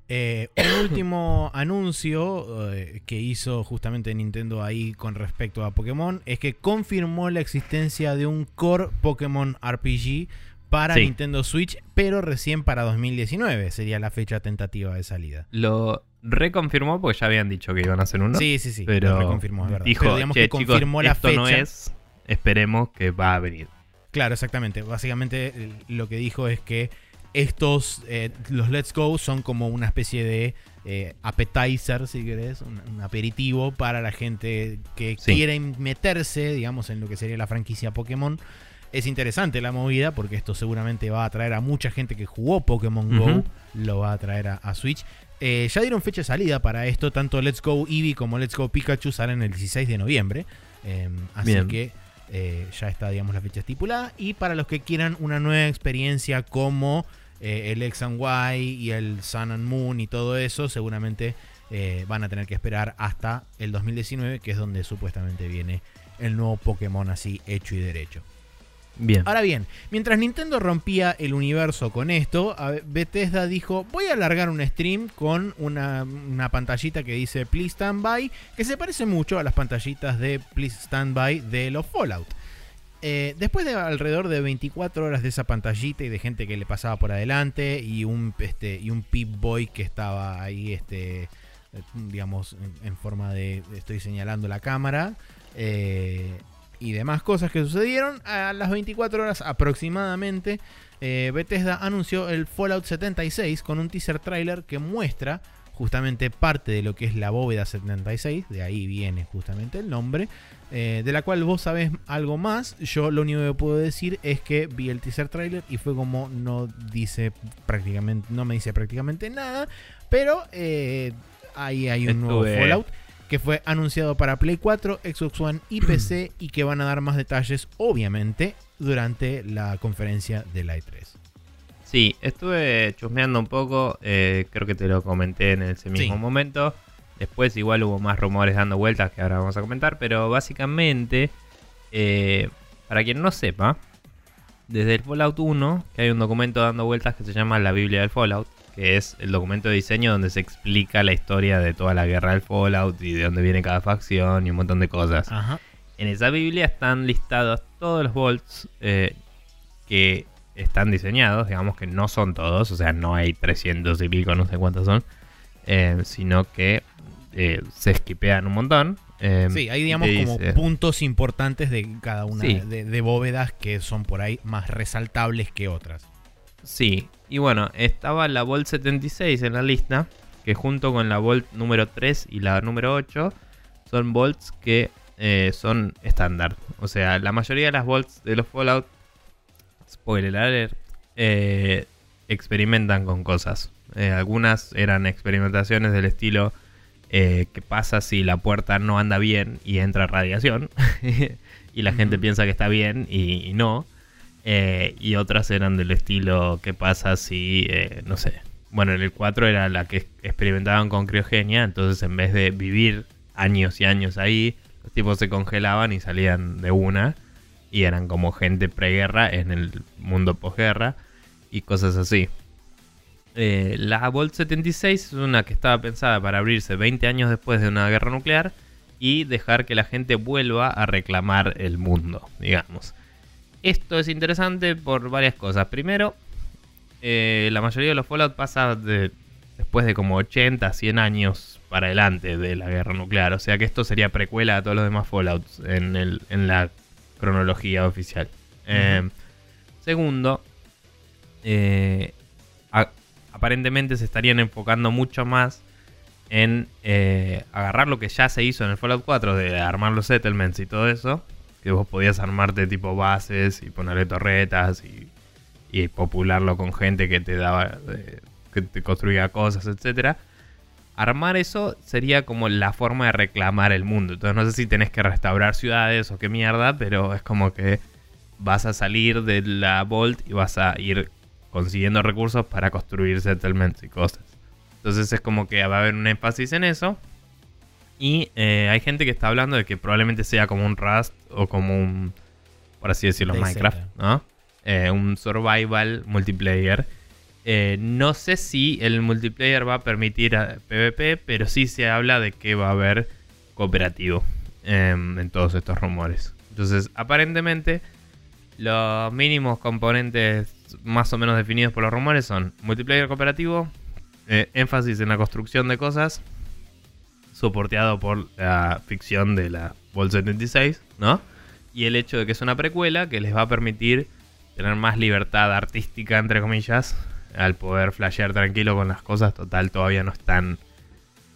Speaker 2: eh, un último anuncio eh, que hizo justamente Nintendo ahí con respecto a Pokémon es que confirmó la existencia de un Core Pokémon RPG para Nintendo Switch, pero recién para 2019 sería la fecha tentativa de salida.
Speaker 1: Lo reconfirmó porque ya habían dicho que iban a hacer uno.
Speaker 2: Sí, sí, sí.
Speaker 1: Pero
Speaker 2: lo reconfirmó, es verdad.
Speaker 1: Dijo, digamos que confirmó la fecha. no es, esperemos que va a venir.
Speaker 2: Claro, exactamente. Básicamente lo que dijo es que estos, eh, los Let's Go son como una especie de eh, appetizer, si querés, un, aperitivo para la gente que quiere meterse, digamos, en lo que sería la franquicia Pokémon. Es interesante la movida porque esto seguramente va a atraer a mucha gente que jugó Pokémon Go, lo va a atraer a, Switch. Eh, ya dieron fecha de salida para esto, tanto Let's Go Eevee como Let's Go Pikachu salen el 16 de noviembre. Em, así que ya está, digamos, la fecha estipulada. Y para los que quieran una nueva experiencia como eh, el X and Y y el Sun and Moon y todo eso, seguramente eh, van a tener que esperar hasta el 2019, que es donde supuestamente viene el nuevo Pokémon así hecho y derecho.
Speaker 1: Bien.
Speaker 2: Ahora bien, mientras Nintendo rompía el universo con esto, Bethesda dijo, voy a alargar un stream con una, una, pantallita que dice Please Stand By, que se parece mucho a las pantallitas de Please Stand By de los Fallout. Eh, después de alrededor de 24 horas de esa pantallita y de gente que le pasaba por adelante y un, este, y un Boy que estaba ahí, este, digamos, en, forma de, estoy señalando la cámara, eh, y demás cosas que sucedieron, a las 24 horas aproximadamente, eh, Bethesda anunció el Fallout 76 con un teaser trailer que muestra justamente parte de lo que es la bóveda 76, de ahí viene justamente el nombre, eh, de la cual vos sabés algo más. Yo lo único que puedo decir es que vi el teaser trailer y fue como no dice prácticamente, no me dice prácticamente nada, pero eh, ahí hay un nuevo Fallout que fue anunciado para Play 4, Xbox One y PC y que van a dar más detalles, obviamente, durante la conferencia de la E3.
Speaker 1: Sí, estuve chusmeando un poco, eh, creo que te lo comenté en ese mismo momento. Después igual hubo más rumores dando vueltas que ahora vamos a comentar, pero básicamente, eh, para quien no sepa, desde el Fallout 1, que hay un documento dando vueltas que se llama la Biblia del Fallout, que es el documento de diseño donde se explica la historia de toda la guerra del Fallout y de dónde viene cada facción y un montón de cosas. En esa Biblia están listados todos los vaults eh, que están diseñados, digamos que no son todos, o sea, no hay 300 y pico, no sé cuántos son, eh, sino que eh, se esquipean un montón.
Speaker 2: Eh, sí, hay digamos como puntos importantes de cada una de, bóvedas que son por ahí más resaltables que otras.
Speaker 1: Sí, y bueno, estaba la Volt 76 en la lista, que junto con la Volt número 3 y la número 8 son volts que son estándar. O sea, la mayoría de las volts de los Fallout spoiler alert, eh, experimentan con cosas. Eh, algunas eran experimentaciones del estilo eh, qué pasa si la puerta no anda bien y entra radiación y la gente piensa que está bien y, no. y otras eran del estilo qué pasa si, no sé. Bueno, en el 4 era la que experimentaban con criogenia, entonces en vez de vivir años y años ahí, los tipos se congelaban y salían de una y eran como gente preguerra en el mundo posguerra y cosas así. Eh, la Volt 76 es una que estaba pensada para abrirse 20 años después de una guerra nuclear y dejar que la gente vuelva a reclamar el mundo, digamos. Esto es interesante por varias cosas. Primero, eh, la mayoría de los Fallout pasa de, después de como 80, 100 años para adelante de la guerra nuclear. O sea que esto sería precuela a todos los demás Fallouts en, el, en la cronología oficial. Eh, segundo, eh, aparentemente se estarían enfocando mucho más en eh, agarrar lo que ya se hizo en el Fallout 4 de armar los settlements y todo eso. Que vos podías armarte tipo bases y ponerle torretas y, popularlo con gente que te daba, que te construía cosas, etcétera. Armar eso sería como la forma de reclamar el mundo. Entonces no sé si tenés que restaurar ciudades o qué mierda, pero es como que vas a salir de la Vault y vas a ir consiguiendo recursos para construir settlements y cosas. Entonces es como que va a haber un énfasis en eso. Y eh, hay gente que está hablando de que probablemente sea como un Rust o como un, por así decirlo, Minecraft, ¿no? Eh, un survival multiplayer. Eh, no sé si el multiplayer va a permitir PvP, pero sí se habla de que va a haber cooperativo em, en todos estos rumores. Entonces, aparentemente, los mínimos componentes más o menos definidos por los rumores son multiplayer cooperativo, eh, énfasis en la construcción de cosas, soporteado por la ficción de la Vol 76, ¿no? Y el hecho de que es una precuela que les va a permitir tener más libertad artística, entre comillas, al poder flashear tranquilo con las cosas. Total, todavía no están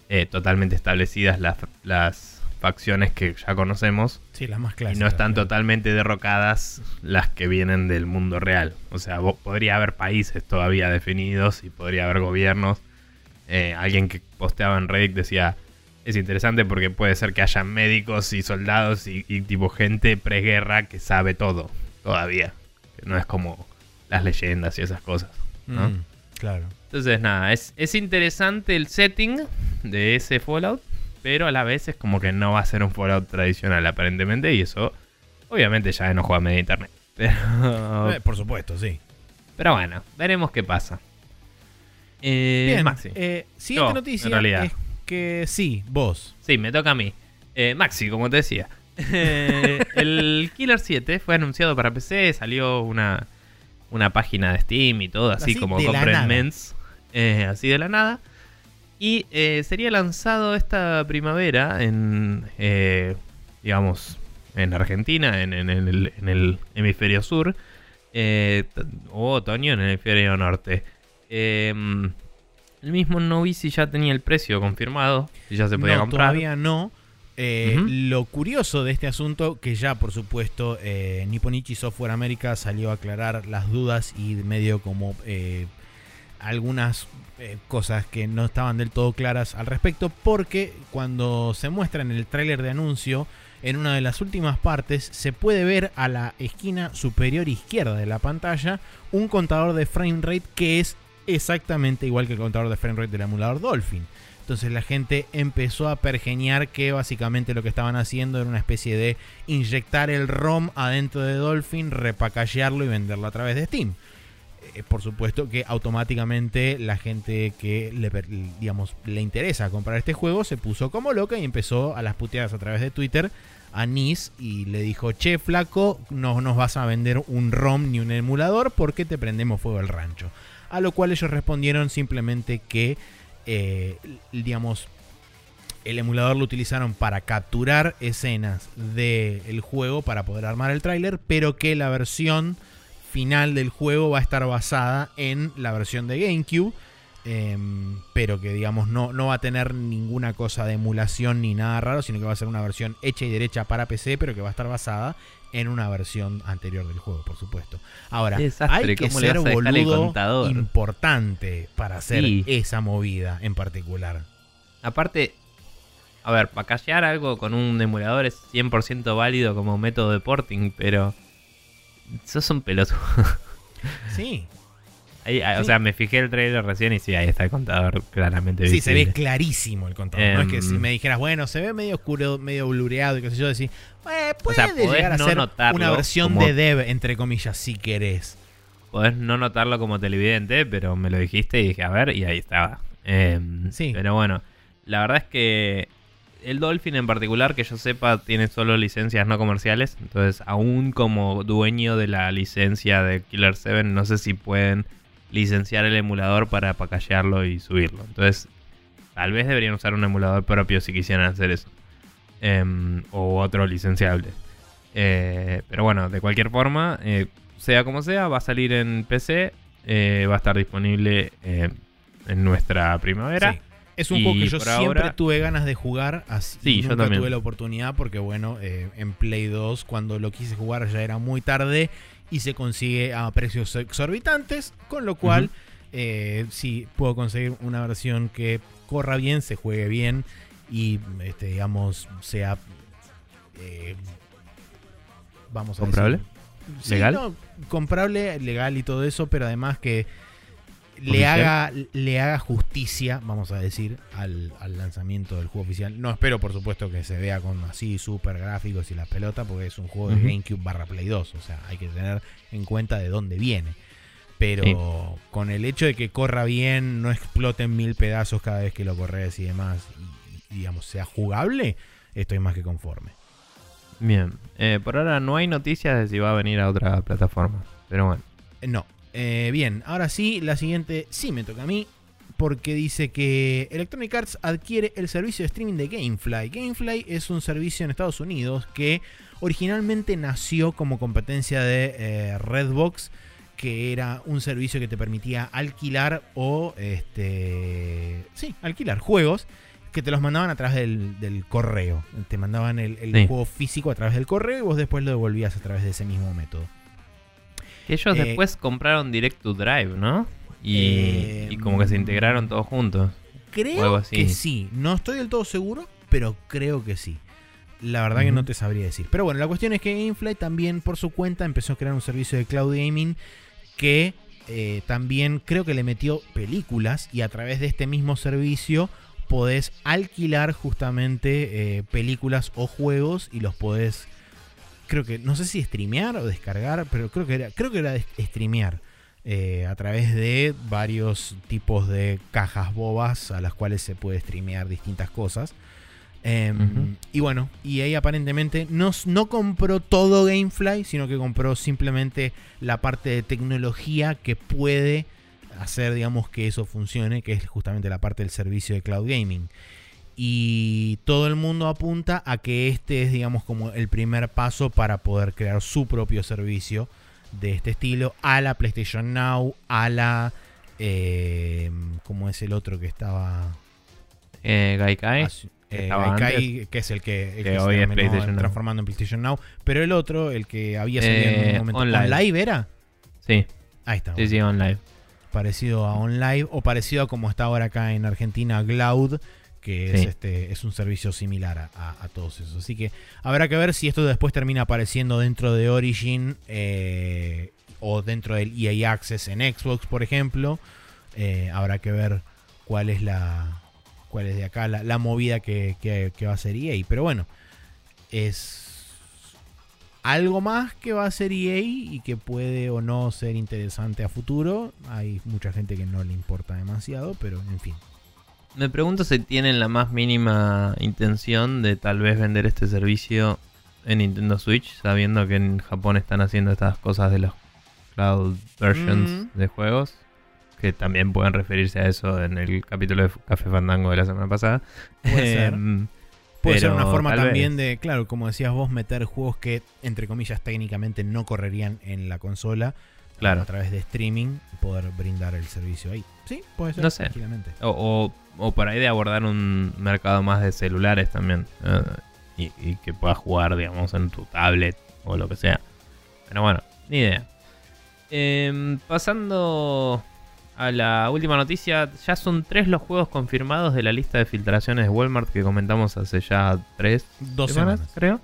Speaker 1: eh, totalmente establecidas las, las facciones que ya conocemos.
Speaker 2: Sí, las más clásicas.
Speaker 1: Y no están totalmente derrocadas las que vienen del mundo real. O sea, podría haber países todavía definidos y podría haber gobiernos. Eh, alguien que posteaba en Reddit decía, es interesante porque puede ser que haya médicos y soldados y, tipo gente preguerra que sabe todo todavía. Que no es como las leyendas y esas cosas. ¿No? Mm,
Speaker 2: claro.
Speaker 1: Entonces, nada, es, es interesante el setting de ese Fallout pero a la vez es como que no va a ser un Fallout tradicional aparentemente y eso obviamente ya enojo a media internet.
Speaker 2: Eh, por supuesto, sí.
Speaker 1: Pero bueno, veremos qué pasa.
Speaker 2: Eh, Bien, Maxi. Eh, siguiente noticia es que sí, vos.
Speaker 1: Sí, me toca a mí. Eh, Maxi, como te decía. el Killer 7 fue anunciado para PC, salió una, una página de Steam y todo, así, como compren mens, así de la nada. Y eh, sería lanzado esta primavera en, eh, digamos, en Argentina, en, el, hemisferio sur, eh, o otoño en el hemisferio norte. Em, el mismo no vi si ya tenía el precio confirmado, si ya se podía no, comprar.
Speaker 2: Todavía no. Lo curioso de este asunto, que ya por supuesto Nipponichi Software America salió a aclarar las dudas y medio como algunas eh, cosas que no estaban del todo claras al respecto, porque cuando se muestra en el tráiler de anuncio, en una de las últimas partes se puede ver a la esquina superior izquierda de la pantalla un contador de frame rate que es exactamente igual que el contador de frame rate del emulador Dolphin. Entonces la gente empezó a pergeñar que básicamente lo que estaban haciendo era una especie de inyectar el ROM adentro de Dolphin, repacallarlo y venderlo a través de Steam. Eh, por supuesto que automáticamente la gente que le, digamos, le interesa comprar este juego se puso como loca y empezó a las puteadas a través de Twitter a Nis y le dijo, che flaco, no nos vas a vender un ROM ni un emulador porque te prendemos fuego al rancho. A lo cual ellos respondieron simplemente que, eh, digamos, el emulador lo utilizaron para capturar escenas del juego para poder armar el tráiler, pero que la versión final del juego va a estar basada en la versión de GameCube. Em, pero que digamos no, no va a tener ninguna cosa de emulación ni nada raro, sino que va a ser una versión hecha y derecha para PC, pero que va a estar basada en una versión anterior del juego, por supuesto. Ahora, hay que ser boludo importante para hacer esa movida en particular.
Speaker 1: Aparte, a ver, para callar algo con un emulador es 100% válido como método de porting, pero sos un pelotudo.
Speaker 2: Sí.
Speaker 1: O sea, me fijé el trailer recién y sí, ahí está el contador claramente
Speaker 2: Sí, se ve clarísimo el contador. no es que si em, me dijeras, bueno, se ve medio oscuro, medio blureado y qué sé yo, decir, puede llegar a ser una versión de dev, entre comillas, si querés.
Speaker 1: podés no notarlo como televidente, pero me lo dijiste y dije, a ver, y ahí estaba. Eh,
Speaker 2: Sí.
Speaker 1: Pero bueno, la verdad es que el Dolphin en particular, que yo sepa, tiene solo licencias no comerciales. Entonces, aún como dueño de la licencia de Killer 7, no sé si pueden licenciar el emulador para pacallarlo y subirlo. Entonces, tal vez deberían usar un emulador propio si quisieran hacer eso. Em, o otro licenciable. Eh, pero bueno, de cualquier forma, eh, sea como sea, va a salir en PC. eh, va a estar disponible eh, en nuestra primavera.
Speaker 2: Sí. Es un juego que yo siempre
Speaker 1: ahora-
Speaker 2: tuve ganas de jugar, así
Speaker 1: Sí, yo
Speaker 2: nunca
Speaker 1: también.
Speaker 2: tuve la oportunidad porque bueno, en Play 2 cuando lo quise jugar ya era muy tarde y se consigue a precios exorbitantes, con lo cual eh, sí puedo conseguir una versión que corra bien, se juegue bien y este, digamos sea eh, vamos a
Speaker 1: ¿Comprable?
Speaker 2: decir- Sí,
Speaker 1: ¿Legal?
Speaker 2: no, comprable, legal y todo eso, pero además que le haga, le haga justicia, vamos a decir, al, al lanzamiento del juego oficial. No espero, por supuesto, que se vea con así super gráficos y la pelota, porque es un juego de. GameCube barra Play 2. O sea, hay que tener en cuenta de dónde viene. Pero
Speaker 1: Sí.
Speaker 2: con el hecho de que corra bien, no explote en mil pedazos cada vez que lo corres y demás, y, y, digamos, sea jugable, estoy más que conforme.
Speaker 1: Bien. Eh, por ahora no hay noticias de si va a venir a otra plataforma. Pero bueno.
Speaker 2: Eh, No. Eh, bien, ahora sí, la siguiente sí me toca a mí. Porque dice que Electronic Arts adquiere el servicio de streaming de Gamefly. Gamefly es un servicio en Estados Unidos que originalmente nació como competencia de eh, Redbox, que era un servicio que te permitía alquilar o este. Sí, alquilar juegos que te los mandaban a través del, del correo. Te mandaban el, el
Speaker 1: Sí.
Speaker 2: juego físico a través del correo y vos después lo devolvías a través de ese mismo método.
Speaker 1: Que ellos
Speaker 2: Eh,
Speaker 1: después compraron Direct to Drive, ¿no? Y,
Speaker 2: Eh,
Speaker 1: y como que se integraron todos juntos.
Speaker 2: Creo
Speaker 1: así.
Speaker 2: que sí. No estoy del todo seguro, pero creo que sí. La verdad que
Speaker 1: Ujú.
Speaker 2: no te sabría decir. Pero bueno, la cuestión es que Gamefly también por su cuenta empezó a crear un servicio de cloud gaming que eh, también creo que le metió películas y a través de este mismo servicio podés alquilar justamente eh, películas o juegos y los podés creo que no sé si streamear o descargar, pero creo que era creo que era streamear eh, a través de varios tipos de cajas bobas a las cuales se puede streamear distintas cosas. Em. Y bueno, EA aparentemente no, no compró todo Gamefly, sino que compró simplemente la parte de tecnología que puede hacer, digamos, que eso funcione, que es justamente la parte del servicio de cloud gaming. Y todo el mundo apunta a que este es, digamos, como el primer paso para poder crear su propio servicio de este estilo a la PlayStation Now, a la... Eh, ¿Cómo es el otro que estaba?
Speaker 1: Eh, Gaikai.
Speaker 2: Hace- eh, Gaikai, que es el que, el
Speaker 1: Que
Speaker 2: que se
Speaker 1: hoy es
Speaker 2: terminó
Speaker 1: PlayStation Now.
Speaker 2: transformando en PlayStation Now. Pero el otro, el que había salido en
Speaker 1: Eh,
Speaker 2: un momento.
Speaker 1: OnLive.
Speaker 2: ¿OnLive era?
Speaker 1: Sí,
Speaker 2: Ahí está.
Speaker 1: sí, sí, online.
Speaker 2: Parecido a OnLive o parecido a como está ahora acá en Argentina, Cloud, que es, este, es un servicio similar a, a- a todos esos. Así que habrá que ver si esto después termina apareciendo dentro de Origin eh, o dentro del EA Access en Xbox, por ejemplo. Eh, habrá que ver cuál es la cuál es de acá la, la movida que, que- que va a hacer EA. Pero bueno, es algo más que va a hacer EA y que puede o no ser interesante a futuro. Hay mucha gente que no le importa demasiado, pero en fin.
Speaker 1: Me pregunto si tienen la más mínima intención de tal vez vender este servicio en Nintendo Switch, sabiendo que en Japón están haciendo estas cosas de los cloud versions
Speaker 2: Mm.
Speaker 1: de juegos, que también pueden referirse a eso en el capítulo de Café Fandango de la semana pasada.
Speaker 2: Puede ser.
Speaker 1: Em,
Speaker 2: ser una forma también
Speaker 1: vez.
Speaker 2: de, claro, como decías vos, meter juegos que, entre comillas, técnicamente no correrían en la consola.
Speaker 1: Claro.
Speaker 2: A través de streaming, poder brindar el servicio ahí. Sí, puede ser.
Speaker 1: No sé.
Speaker 2: Tranquilamente.
Speaker 1: O, o, o por ahí de abordar un mercado más de celulares también. eh, y, y que puedas jugar, digamos, en tu tablet o lo que sea. Pero bueno, ni idea. Em, pasando a la última noticia, ya son tres los juegos confirmados de la lista de filtraciones de Walmart que comentamos hace ya tres
Speaker 2: Dos
Speaker 1: semanas,
Speaker 2: semanas.
Speaker 1: creo.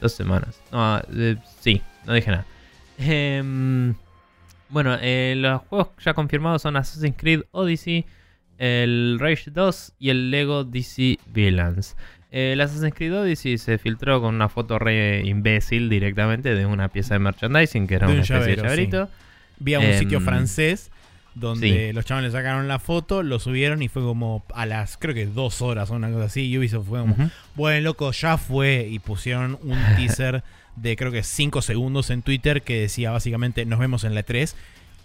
Speaker 1: Dos semanas. No, eh, sí, no dije nada. Em, bueno, eh, los juegos ya confirmados son Assassin's Creed Odyssey, el Rage 2 y el Lego DC Villains. El Assassin's Creed Odyssey se filtró con una foto re imbécil directamente de una pieza de merchandising que era
Speaker 2: De
Speaker 1: una
Speaker 2: un
Speaker 1: especie de
Speaker 2: llavero,
Speaker 1: llaverito.
Speaker 2: Vi a un
Speaker 1: Em,
Speaker 2: sitio francés donde
Speaker 1: sí.
Speaker 2: los chavales le sacaron la foto, lo subieron y fue como a las, creo que dos horas o una cosa así. Ubisoft fue como, bueno, loco, ya fue. Y pusieron un teaser de creo que 5 segundos en Twitter que decía básicamente nos vemos en la 3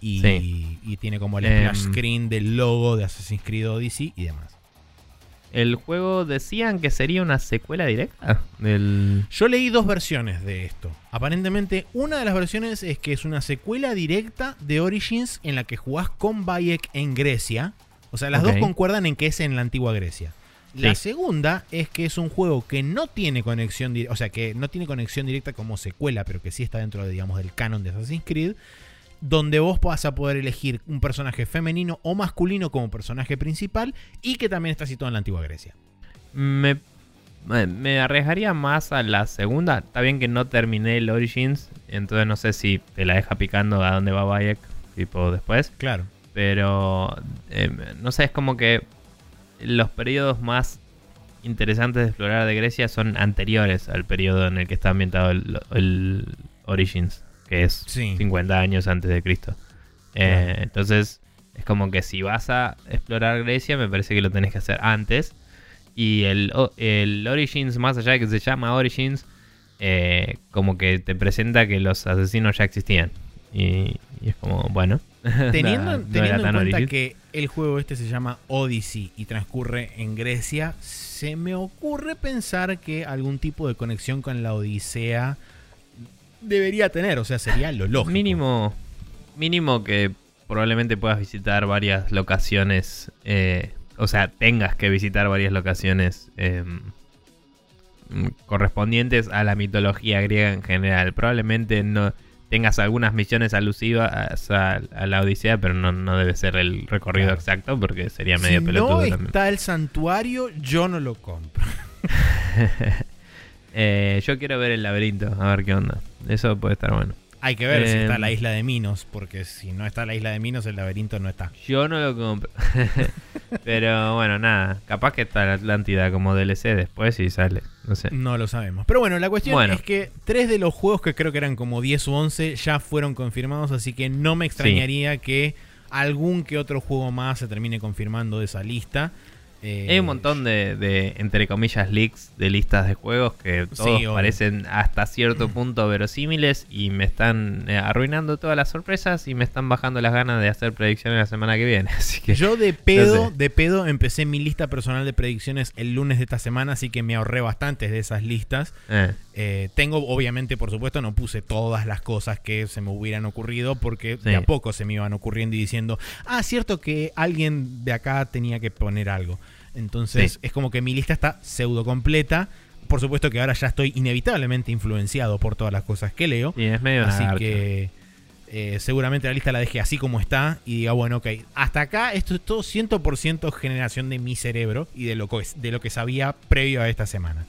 Speaker 2: y,
Speaker 1: Sí.
Speaker 2: y tiene como el
Speaker 1: Em.
Speaker 2: splash screen del logo de Assassin's Creed Odyssey y demás.
Speaker 1: El juego decían que sería una secuela directa del.
Speaker 2: Yo leí dos versiones de esto. Aparentemente, una de las versiones es que es una secuela directa de Origins en la que jugás con Bayek en Grecia. O sea, las dos concuerdan en que es en la antigua Grecia. La
Speaker 1: Sí.
Speaker 2: segunda es que es un juego que no tiene conexión, o sea, que no tiene conexión directa como secuela, pero que sí está dentro, de, digamos, del canon de Assassin's Creed, donde vos vas a poder elegir un personaje femenino o masculino como personaje principal y que también está situado en la antigua Grecia.
Speaker 1: Me, me- me arriesgaría más a la segunda. Está bien que no terminé el Origins, entonces no sé si te la deja picando a dónde va Bayek, tipo después.
Speaker 2: Claro.
Speaker 1: Pero eh, no sé, es como que los periodos más interesantes de explorar de Grecia son anteriores al periodo en el que está ambientado el, el Origins, que es
Speaker 2: Sí.
Speaker 1: 50 años antes de Cristo. Eh. Entonces, es como que si vas a explorar Grecia, me parece que lo tenés que hacer antes. Y el, el Origins, más allá de que se llama Origins, eh, como que te presenta que los asesinos ya existían. Y, y es como, bueno.
Speaker 2: Teniendo,
Speaker 1: no-
Speaker 2: teniendo en cuenta que el juego este se llama Odyssey y transcurre en Grecia, se me ocurre pensar que algún tipo de conexión con la Odisea debería tener, o sea, sería lo lógico.
Speaker 1: Mínimo, mínimo que probablemente puedas visitar varias locaciones. eh, o sea, tengas que visitar varias locaciones eh, mm, correspondientes a la mitología griega en general. Probablemente no tengas algunas misiones alusivas a, a la Odisea, pero no, no debe ser el recorrido
Speaker 2: Claro.
Speaker 1: exacto porque sería
Speaker 2: Si
Speaker 1: medio
Speaker 2: no
Speaker 1: pelotudo también.
Speaker 2: está el santuario, yo no lo compro.
Speaker 1: Eh, yo quiero ver el laberinto, a ver qué onda. Eso puede estar bueno.
Speaker 2: Hay que ver si está la isla de Minos, porque si no está la isla de Minos, el laberinto no está.
Speaker 1: Yo no lo compro. Pero bueno, nada. Capaz que está la Atlántida como DLC después y sale. No sé.
Speaker 2: No lo sabemos. Pero bueno, la cuestión
Speaker 1: Bueno.
Speaker 2: es que tres de los juegos que creo que eran como 10 u 11 ya fueron confirmados, así que no me extrañaría que algún que otro juego más se termine confirmando de esa lista. Eh,
Speaker 1: Hay un montón de, de, entre comillas, leaks de listas de juegos que todos parecen hasta cierto punto verosímiles y me están eh, arruinando todas las sorpresas y me están bajando las ganas de hacer predicciones la semana que viene. Así que
Speaker 2: Yo de pedo,
Speaker 1: No sé.
Speaker 2: de pedo empecé mi lista personal de predicciones el lunes de esta semana, así que me ahorré bastantes de esas listas.
Speaker 1: eh,
Speaker 2: Eh, tengo, obviamente, por supuesto, no puse todas las cosas que se me hubieran ocurrido porque
Speaker 1: Sí.
Speaker 2: de a poco se me iban ocurriendo y diciendo, ah, cierto que alguien de acá tenía que poner algo. Entonces
Speaker 1: Sí.
Speaker 2: es como que mi lista está pseudo completa. Por supuesto que ahora ya estoy inevitablemente influenciado por todas las cosas que leo.
Speaker 1: sí, es medio
Speaker 2: Así que eh, seguramente la lista la deje así como está y diga, bueno, ok, hasta acá esto es todo 100% generación de mi cerebro y de lo, que, de lo que sabía previo a esta semana.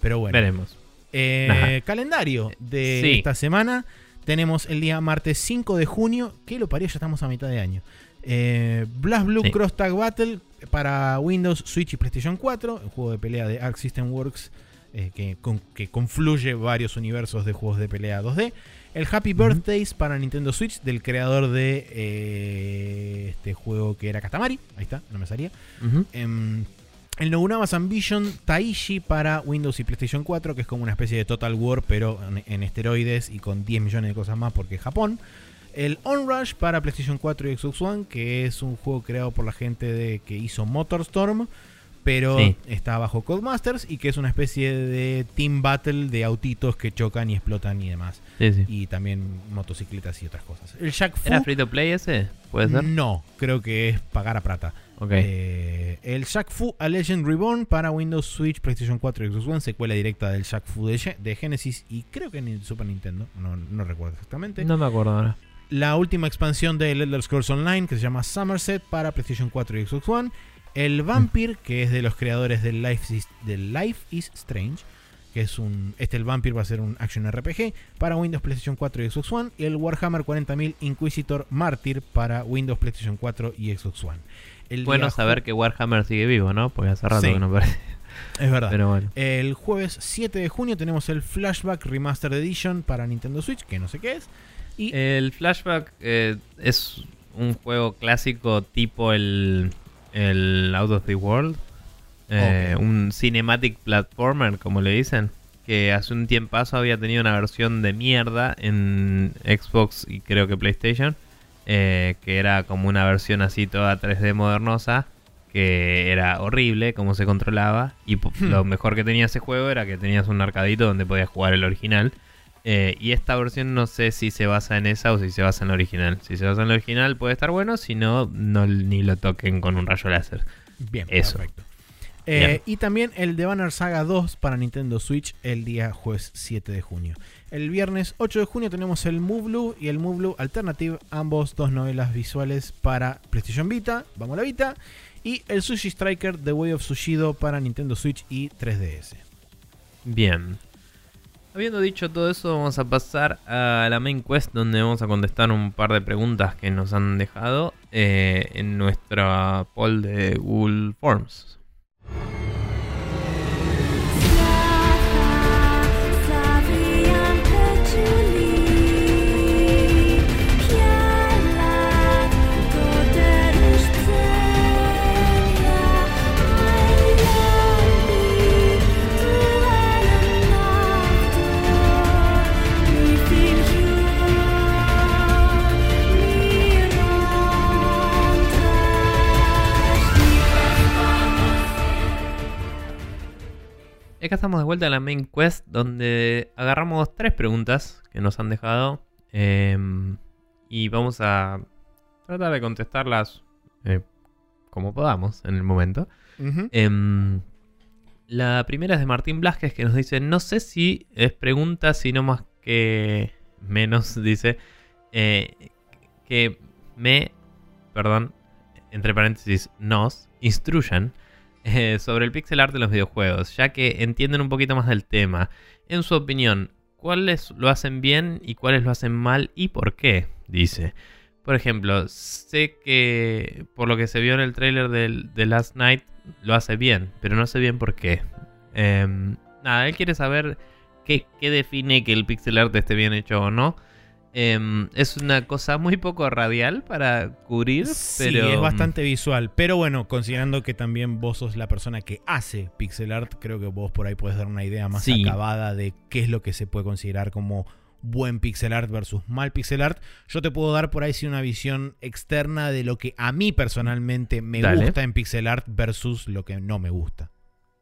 Speaker 2: Pero bueno,
Speaker 1: Veremos.
Speaker 2: eh, calendario de
Speaker 1: Sí.
Speaker 2: esta semana. Tenemos el día martes 5 de junio, que lo parió, ya estamos a mitad de año. Eh, Blast Blue
Speaker 1: Sí.
Speaker 2: Cross Tag Battle para Windows, Switch y PlayStation 4, un juego de pelea de Arc System Works eh, que, con- que confluye varios universos de juegos de pelea 2D. El Happy
Speaker 1: Ujú.
Speaker 2: Birthdays para Nintendo Switch del creador de eh, este juego que era Katamari. Ahí está, no me salía. Em, el Nobunamas Ambition Taishi para Windows y PlayStation 4, que es como una especie de Total War, pero en, en esteroides y con 10 millones de cosas más porque es Japón. El Onrush para PlayStation 4 y Xbox One, que es un juego creado por la gente de, que hizo Motorstorm, pero
Speaker 1: Sí.
Speaker 2: está bajo Codemasters y que es una especie de team battle de autitos que chocan y explotan y demás.
Speaker 1: Sí, sí.
Speaker 2: Y también motocicletas y otras cosas. El Jack Fu,
Speaker 1: ¿Era free to play ese? ¿Puede ser?
Speaker 2: no, creo que es pagar a plata.
Speaker 1: Ok.
Speaker 2: Eh, el Shaq Fu A Legend Reborn para Windows, Switch, PlayStation 4 y Xbox One, secuela directa del Shaq Fu de, Ge- de Genesis y creo que en el Super Nintendo, no, no recuerdo exactamente.
Speaker 1: no me acuerdo ahora.
Speaker 2: La última expansión de Elder Scrolls Online que se llama Somerset para PlayStation 4 y Xbox One. El Vampire, que es de los creadores del Life is, Life is Strange, que es un. Este, el Vampire va a ser un action RPG para Windows, PlayStation 4 y Xbox One. Y el Warhammer 40.000 Inquisitor Martyr para Windows, PlayStation 4 y Xbox One. El
Speaker 1: Bueno saber que Warhammer sigue vivo, ¿no? Porque hace rato
Speaker 2: Sí.
Speaker 1: que no parece.
Speaker 2: Es verdad.
Speaker 1: Pero bueno.
Speaker 2: El jueves 7 de junio tenemos el Flashback Remastered Edition para Nintendo Switch, que no sé qué es. Y
Speaker 1: El Flashback eh, es un juego clásico tipo el, el Out of the World. Eh. Un cinematic platformer, como le dicen. Que hace un tiempazo había tenido una versión de mierda en Xbox y creo que PlayStation. eh, que era como una versión así toda 3D modernosa. Que era horrible cómo se controlaba. Y
Speaker 2: Hmm.
Speaker 1: lo mejor que tenía ese juego era que tenías un arcadito donde podías jugar el original. Eh, y esta versión no sé si se basa en esa o si se basa en la original. Si se basa en la original puede estar bueno, si no, no ni lo toquen con un rayo láser.
Speaker 2: Bien,
Speaker 1: Eso.
Speaker 2: perfecto. Eh, y también el The Banner Saga 2 para Nintendo Switch el día jueves 7 de junio. El viernes 8 de junio tenemos el Move Blue y el Move Blue Alternative, ambos dos novelas visuales para PlayStation Vita, vamos a la Vita, y el Sushi Striker The Way of Sushido para Nintendo Switch y 3DS.
Speaker 1: Bien. Habiendo dicho todo eso, vamos a pasar a la main quest donde vamos a contestar un par de preguntas que nos han dejado eh, en nuestra poll de Google Forms. Acá estamos de vuelta a la main quest donde agarramos tres preguntas que nos han dejado em, y vamos a tratar de contestarlas eh, como podamos en el momento. Em, la primera es de Martín Blasquez que nos dice, no sé si es pregunta, sino más que menos, dice, eh, que me, perdón, entre paréntesis, nos instruyan eh, sobre el pixel art de los videojuegos, ya que entienden un poquito más del tema. En su opinión, ¿cuáles lo hacen bien y cuáles lo hacen mal y por qué? Dice. Por ejemplo, sé que por lo que se vio en el trailer de Last Night lo hace bien, pero no sé bien por qué. Em, nada, él quiere saber qué define que el pixel art esté bien hecho o no. Em, es una cosa muy poco radial para cubrir,
Speaker 2: Sí,
Speaker 1: pero
Speaker 2: es bastante visual. Pero bueno, considerando que también vos sos la persona que hace pixel art, creo que vos por ahí puedes dar una idea más
Speaker 1: Sí.
Speaker 2: acabada de qué es lo que se puede considerar como buen pixel art versus mal pixel art. Yo te puedo dar por ahí sí una visión externa de lo que a mí personalmente me
Speaker 1: Dale.
Speaker 2: gusta en pixel art versus lo que no me gusta.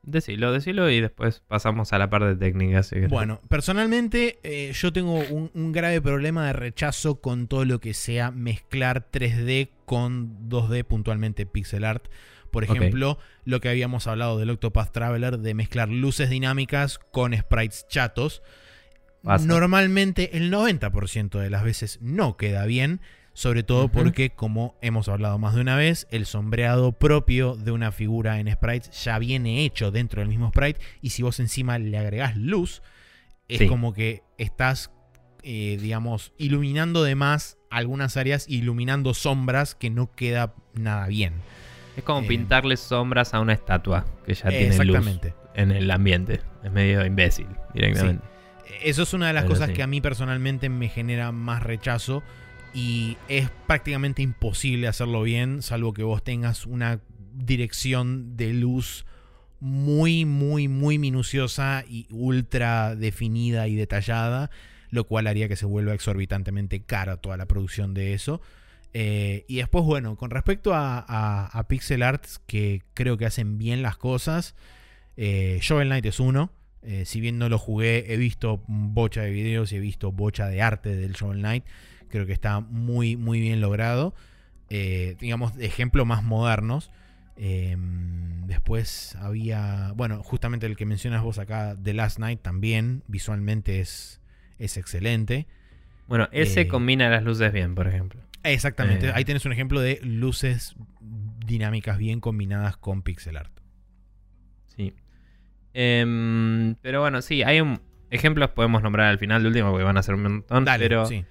Speaker 1: Decilo, decilo y después pasamos a la parte querés.
Speaker 2: Bueno, personalmente eh, yo tengo un, un grave problema de rechazo con todo lo que sea mezclar 3D con 2D, puntualmente pixel art. Por ejemplo, lo que habíamos hablado del Octopath Traveler, de mezclar luces dinámicas con sprites chatos.
Speaker 1: Pasa.
Speaker 2: Normalmente el 90% de las veces no queda bien, sobre todo porque, como hemos hablado más de una vez, el sombreado propio de una figura en sprites ya viene hecho dentro del mismo sprite y si vos encima le agregás luz, es
Speaker 1: Sí.
Speaker 2: como que estás, eh, digamos, iluminando de más algunas áreas, iluminando sombras que no queda nada bien.
Speaker 1: es como
Speaker 2: eh,
Speaker 1: pintarle sombras a una estatua que ya tiene luz en el ambiente. Es medio imbécil directamente.
Speaker 2: Eso es una de las
Speaker 1: Pero
Speaker 2: cosas
Speaker 1: sí.
Speaker 2: que a mí personalmente me genera más rechazo y es prácticamente imposible hacerlo bien, salvo que vos tengas una dirección de luz muy, muy, muy minuciosa y ultra definida y detallada, lo cual haría que se vuelva exorbitantemente cara toda la producción de eso. Eh, y después, bueno, con respecto a, pixel arts que creo que hacen bien las cosas, eh, Shovel Knight es uno. Eh, si bien no lo jugué, he visto bocha de videos y he visto bocha de arte del Shovel Knight. Creo que está muy, muy bien logrado. Eh, digamos, ejemplos más modernos. Eh, después había, bueno, justamente el que mencionas vos acá, The Last Night también, visualmente es, es excelente.
Speaker 1: Bueno, ese
Speaker 2: Eh,
Speaker 1: combina las luces bien, por ejemplo.
Speaker 2: Exactamente, ahí tenés un ejemplo de luces dinámicas bien combinadas con pixel art.
Speaker 1: Sí. Em, pero bueno, sí, hay un. Ejemplos podemos nombrar al final de último porque van a ser un montón.
Speaker 2: Dale,
Speaker 1: pero
Speaker 2: sí.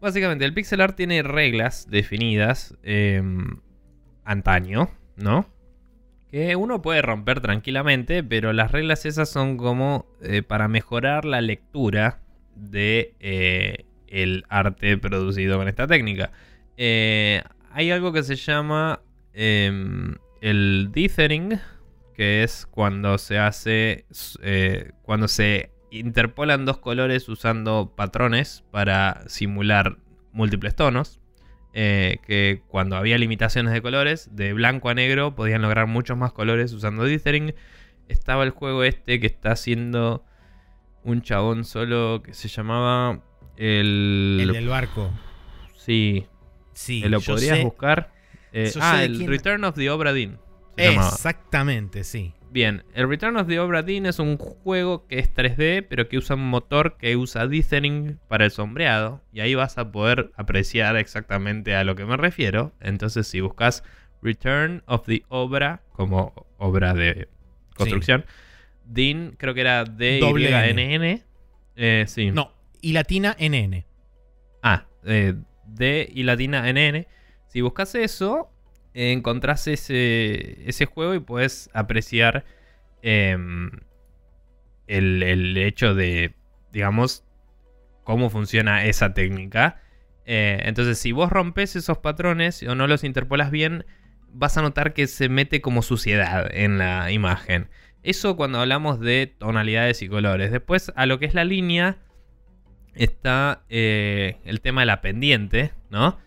Speaker 1: básicamente el pixel art tiene reglas definidas em, antaño, ¿no? Que uno puede romper tranquilamente, pero las reglas esas son como eh, para mejorar la lectura de, eh, el arte producido con esta técnica. Eh, hay algo que se llama em, el dithering, que es cuando se hace, eh, cuando se interpolan dos colores usando patrones para simular múltiples tonos. eh, que cuando había limitaciones de colores, de blanco a negro, podían lograr muchos más colores usando dithering. Estaba el juego este que está haciendo un chabón solo que se llamaba el...
Speaker 2: El del barco.
Speaker 1: Sí,
Speaker 2: Sí,
Speaker 1: ¿te lo podrías
Speaker 2: sé-
Speaker 1: buscar? Eh, ah, el
Speaker 2: quién-
Speaker 1: Return of the Obra Dinn. Llamaba.
Speaker 2: Exactamente, sí.
Speaker 1: Bien, el Return of the Obra Dinn es un juego que es 3D, pero que usa un motor que usa dithering para el sombreado. Y ahí vas a poder apreciar exactamente a lo que me refiero. Entonces, si buscas Return of the Obra, como obra de construcción, Dinn creo que era D-Y-N-N. Eh, sí.
Speaker 2: No, y latina NN.
Speaker 1: Ah, eh, D y latina NN. Si buscas eso, encontrás ese, ese juego y puedes apreciar em, el, el hecho de, digamos, cómo funciona esa técnica. Eh, entonces, si vos rompes esos patrones o no los interpolas bien, vas a notar que se mete como suciedad en la imagen. Eso cuando hablamos de tonalidades y colores. Después, a lo que es la línea, está eh, el tema de la pendiente, ¿no?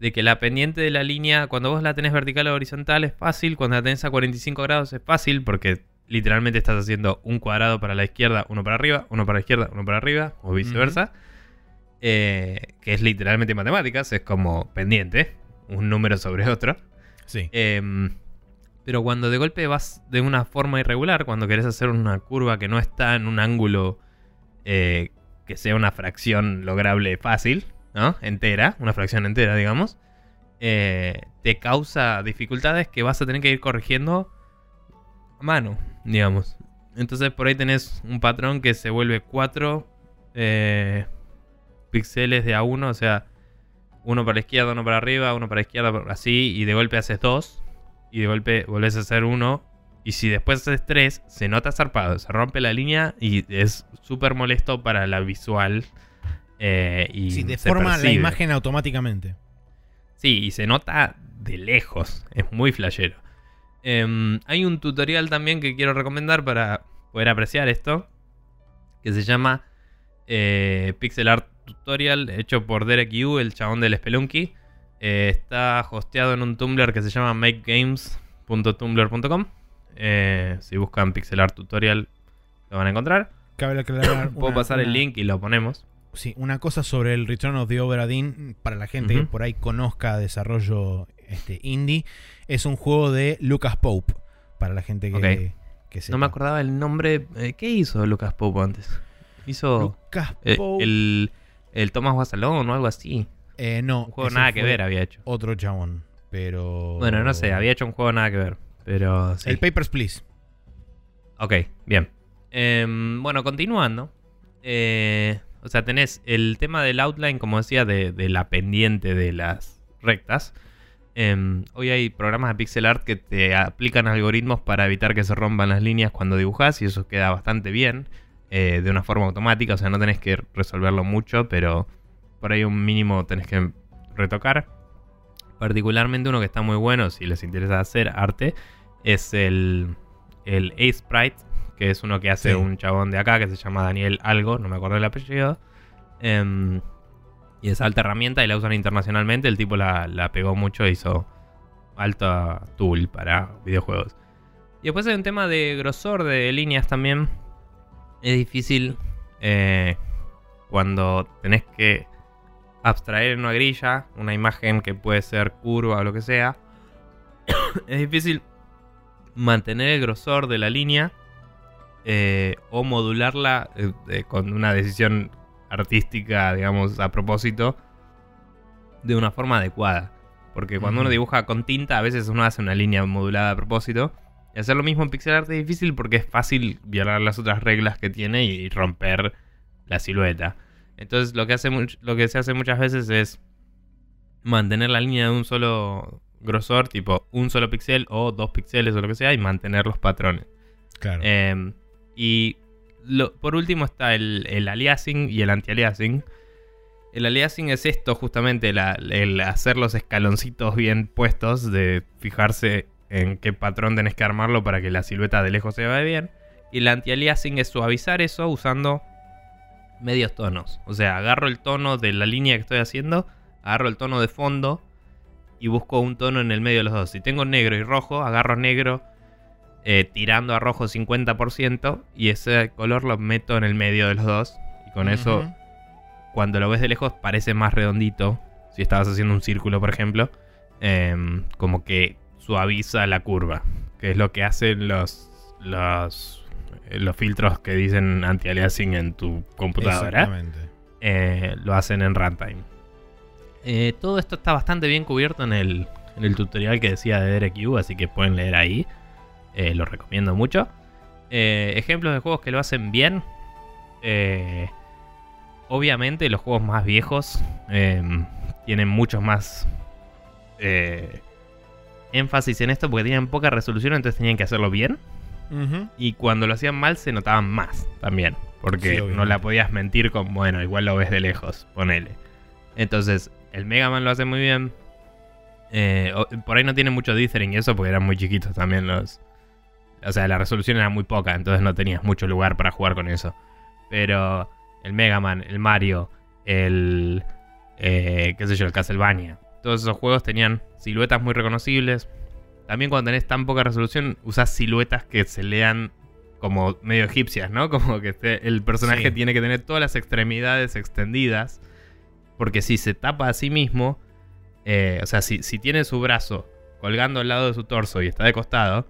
Speaker 1: De que la pendiente de la línea, cuando vos la tenés vertical o horizontal es fácil, cuando la tenés a 45 grados es fácil, porque literalmente estás haciendo un cuadrado para la izquierda, uno para arriba, uno para la izquierda, uno para arriba, o viceversa. Eh, que es literalmente matemáticas, es como pendiente, un número sobre otro.
Speaker 2: Sí.
Speaker 1: Em, pero cuando de golpe vas de una forma irregular, cuando querés hacer una curva que no está en un ángulo eh, que sea una fracción lograble fácil, ¿no? Entera, una fracción entera, digamos, eh, te causa dificultades que vas a tener que ir corrigiendo a mano, digamos. Entonces por ahí tenés un patrón que se vuelve 4 píxeles de a uno, o sea, uno para la izquierda, uno para arriba, uno para la izquierda, así, y de golpe haces dos, y de golpe volvés a hacer uno, y si después haces tres, se nota zarpado, se rompe la línea y es súper molesto para la visual. Eh, y
Speaker 2: Sí,
Speaker 1: se
Speaker 2: deforma la imagen automáticamente.
Speaker 1: Sí, y se nota de lejos. Es muy flashero. Em, hay un tutorial también que quiero recomendar para poder apreciar esto. Que se llama eh, Pixel Art Tutorial, hecho por Derek Yu, el chabón del Spelunky. Eh, está hosteado en un Tumblr que se llama makegames.tumblr.com. Eh, si buscan Pixel Art Tutorial, lo van a encontrar.
Speaker 2: Cabe aclarar.
Speaker 1: Puedo
Speaker 2: una-
Speaker 1: pasar el link y lo ponemos.
Speaker 2: Sí, una cosa sobre el Return of the Obra Dinn, para la gente que por ahí conozca desarrollo este, indie, es un juego de Lucas Pope. Para la gente que,
Speaker 1: Ok.
Speaker 2: que.
Speaker 1: No me acordaba el nombre. Eh, ¿Qué hizo Lucas Pope antes? Hizo.
Speaker 2: Lucas
Speaker 1: Eh,
Speaker 2: Pope.
Speaker 1: el, el Thomas Wasalón o algo así.
Speaker 2: Eh, no.
Speaker 1: Un juego nada que ver había hecho.
Speaker 2: Otro chabón. Pero.
Speaker 1: Bueno, no sé, había hecho un juego nada que ver. Pero sí.
Speaker 2: El Papers, Please.
Speaker 1: Ok, bien. Em, bueno, continuando. Eh, o sea, tenés el tema del outline, como decía, de, la pendiente de las rectas. Em, hoy hay programas de pixel art que te aplican algoritmos para evitar que se rompan las líneas cuando dibujas y eso queda bastante bien. eh, de una forma automática, o sea, no tenés que resolverlo mucho, pero por ahí un mínimo tenés que retocar. Particularmente uno que está muy bueno, si les interesa hacer arte, es el, el A-Sprite, que es uno que hace
Speaker 2: Sí.
Speaker 1: un chabón de acá que se llama Daniel Algo, no me acuerdo el apellido. Em, y es alta herramienta y la usan internacionalmente. El tipo la, la pegó mucho e hizo alta tool para videojuegos. Y después hay un tema de grosor de líneas también. Es difícil eh, cuando tenés que abstraer en una grilla una imagen que puede ser curva o lo que sea. es difícil mantener el grosor de la línea eh, o modularla eh, eh, con una decisión artística, digamos, a propósito, de una forma adecuada. Porque cuando uno dibuja con tinta, a veces uno hace una línea modulada a propósito. Y hacer lo mismo en pixel art es difícil porque es fácil violar las otras reglas que tiene y romper la silueta. Entonces lo que, hace much- lo que se hace muchas veces es mantener la línea de un solo grosor, tipo un solo píxel o dos píxeles o lo que sea, y mantener los patrones.
Speaker 2: Claro.
Speaker 1: Eh, y lo- por último está el, aliasing y el anti-aliasing. El aliasing es esto, justamente, el hacer los escaloncitos bien puestos, de fijarse en qué patrón tenés que armarlo para que la silueta de lejos se vea bien. Y el anti-aliasing es suavizar eso usando medios tonos. O sea, agarro el tono de la línea que estoy haciendo, agarro el tono de fondo y busco un tono en el medio de los dos. Si tengo negro y rojo, agarro negro eh, tirando a rojo 50% y ese color lo meto en el medio de los dos. Y con eso cuando lo ves de lejos parece más redondito. Si estabas haciendo un círculo, por ejemplo, em, como que suaviza la curva, que es lo que hacen los los, eh, los filtros que dicen anti-aliasing en tu computadora.
Speaker 2: Exactamente.
Speaker 1: Eh, lo hacen en runtime. Eh, todo esto está bastante bien cubierto en el, en el tutorial que decía de DRQ, así que pueden leer ahí. Eh, lo recomiendo mucho. Eh, ejemplos de juegos que lo hacen bien. Eh, obviamente los juegos más viejos eh, tienen mucho más eh, énfasis en esto porque tenían poca resolución, entonces tenían que hacerlo bien. Y cuando lo hacían mal se notaban más también. Porque
Speaker 2: Sí,
Speaker 1: no la podías mentir con, bueno, igual lo ves de lejos, ponele. Entonces, el Mega Man lo hace muy bien. Por ahí no tiene mucho dithering y eso porque eran muy chiquitos también los... O sea, la resolución era muy poca, entonces no tenías mucho lugar para jugar con eso. Pero el Mega Man, el Mario, el... eh, qué sé yo, el Castlevania. Todos esos juegos tenían siluetas muy reconocibles, también cuando tenés tan poca resolución, usás siluetas que se lean como medio egipcias, ¿no? Como que el personaje
Speaker 2: Sí.
Speaker 1: tiene que tener todas las extremidades extendidas. Porque si se tapa a sí mismo, eh, o sea, si, si tiene su brazo colgando al lado de su torso y está de costado,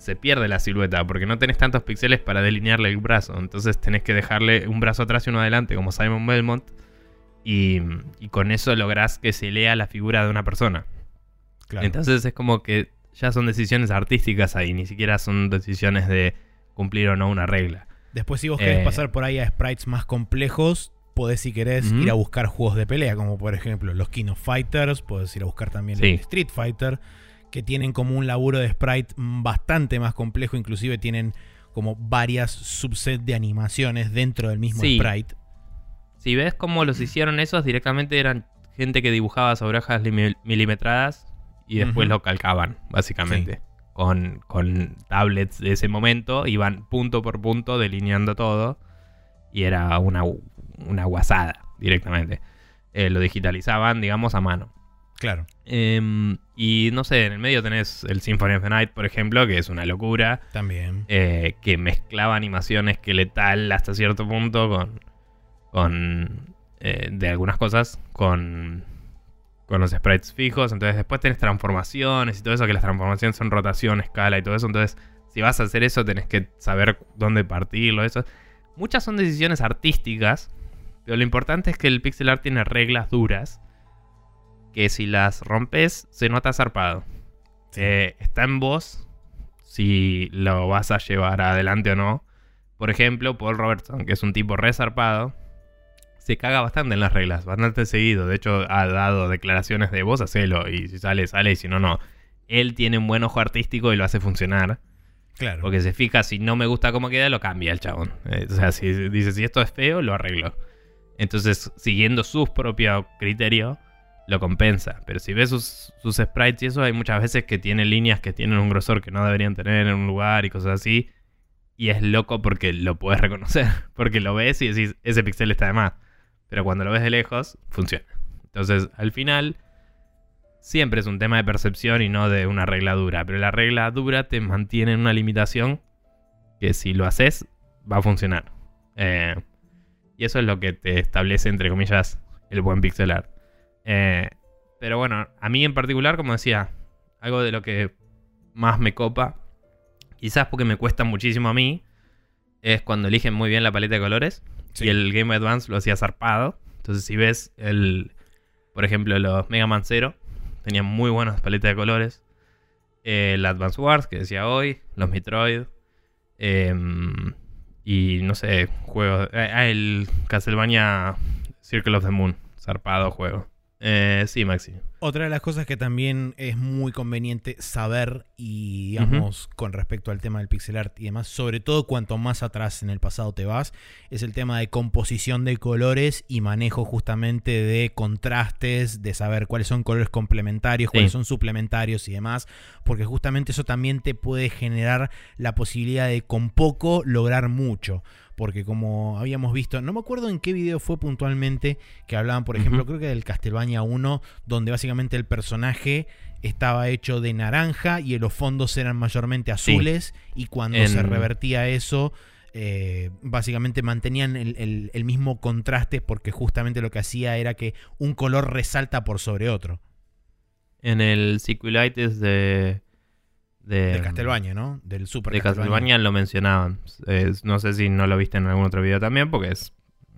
Speaker 1: se pierde la silueta porque no tenés tantos píxeles para delinearle el brazo. Entonces tenés que dejarle un brazo atrás y uno adelante, como Simon Belmont. Y, y con eso lográs que se lea la figura de una persona.
Speaker 2: Claro.
Speaker 1: Entonces es como que ya son decisiones artísticas ahí, ni siquiera son decisiones de cumplir o no una regla.
Speaker 2: Después, si vos querés
Speaker 1: Eh.
Speaker 2: pasar por ahí a sprites más complejos, podés, si querés, ir a buscar juegos de pelea, como por ejemplo los King of Fighters, podés ir a buscar también
Speaker 1: Sí.
Speaker 2: el Street Fighter, que tienen como un laburo de sprite bastante más complejo, inclusive tienen como varias subset de animaciones dentro del mismo
Speaker 1: Sí.
Speaker 2: sprite.
Speaker 1: Si ves cómo los hicieron esos, directamente eran gente que dibujaba sobre hojas milimetradas y después lo calcaban, básicamente. Con, con tablets de ese momento, iban punto por punto delineando todo y era una, una guasada directamente. Eh, lo digitalizaban, digamos, a mano.
Speaker 2: Claro.
Speaker 1: Em, y no sé, en el medio tenés el Symphony of the Night, por ejemplo, que es una locura.
Speaker 2: También.
Speaker 1: eh, que mezclaba animación esqueletal hasta cierto punto con. con. eh, de algunas cosas. con. con los sprites fijos. Entonces después tenés transformaciones y todo eso, que las transformaciones son rotación, escala y todo eso. Entonces, si vas a hacer eso, tenés que saber dónde partirlo. Eso. Muchas son decisiones artísticas. Pero lo importante es que el pixel art tiene reglas duras. Que si las rompes, se nota zarpado. Eh, está en vos si lo vas a llevar adelante o no. Por ejemplo, Paul Robertson, que es un tipo resarpado, se caga bastante en las reglas, bastante seguido. De hecho, ha dado declaraciones de vos hacelo y si sale, sale y si no, no. Él tiene un buen ojo artístico y lo hace funcionar.
Speaker 2: Claro.
Speaker 1: Porque se fija, si no me gusta cómo queda, lo cambia el chabón. Eh, o sea, si dice, si esto es feo, lo arreglo. Entonces, siguiendo sus propios criterios, lo compensa. Pero si ves sus, sprites y eso, hay muchas veces que tiene líneas que tienen un grosor que no deberían tener en un lugar y cosas así. Y es loco porque lo puedes reconocer. Porque lo ves y decís, ese pixel está de más. Pero cuando lo ves de lejos, funciona. Entonces, al final, siempre es un tema de percepción y no de una regla dura. Pero la regla dura te mantiene en una limitación que si lo haces, va a funcionar. Eh, y eso es lo que te establece, entre comillas, el buen pixel art. Eh, pero bueno, a mí en particular, como decía, algo de lo que más me copa, quizás porque me cuesta muchísimo a mí, es cuando eligen muy bien la paleta de colores.
Speaker 2: Sí.
Speaker 1: Y el Game Advance lo hacía zarpado. Entonces, si ves el, por ejemplo, los Mega Man 0, tenían muy buenas paletas de colores. Eh, el Advance Wars, que decía hoy, los Metroid. em, y no sé, juegos. eh, Ah, el Castlevania Circle of the Moon. Zarpado juego. Eh, sí, Maxi.
Speaker 2: Otra de las cosas que también es muy conveniente saber y digamos con respecto al tema del pixel art y demás, sobre todo cuanto más atrás en el pasado te vas, es el tema de composición de colores y manejo justamente de contrastes, de saber cuáles son colores complementarios,
Speaker 1: Sí.
Speaker 2: cuáles son suplementarios y demás, porque justamente eso también te puede generar la posibilidad de con poco lograr mucho. Porque como habíamos visto, no me acuerdo en qué video fue puntualmente que hablaban, por ejemplo, creo que del Castlevania 1, donde básicamente el personaje estaba hecho de naranja y los fondos eran mayormente
Speaker 1: Sí.
Speaker 2: azules y cuando
Speaker 1: En-
Speaker 2: se revertía eso, eh, básicamente mantenían el, el- el mismo contraste porque justamente lo que hacía era que un color resalta por sobre otro.
Speaker 1: En el Sequelitis de. De,
Speaker 2: De Castlevania, ¿no? Del Super
Speaker 1: de Castlevania lo mencionaban. Eh, no sé si no lo viste en algún otro video también, porque es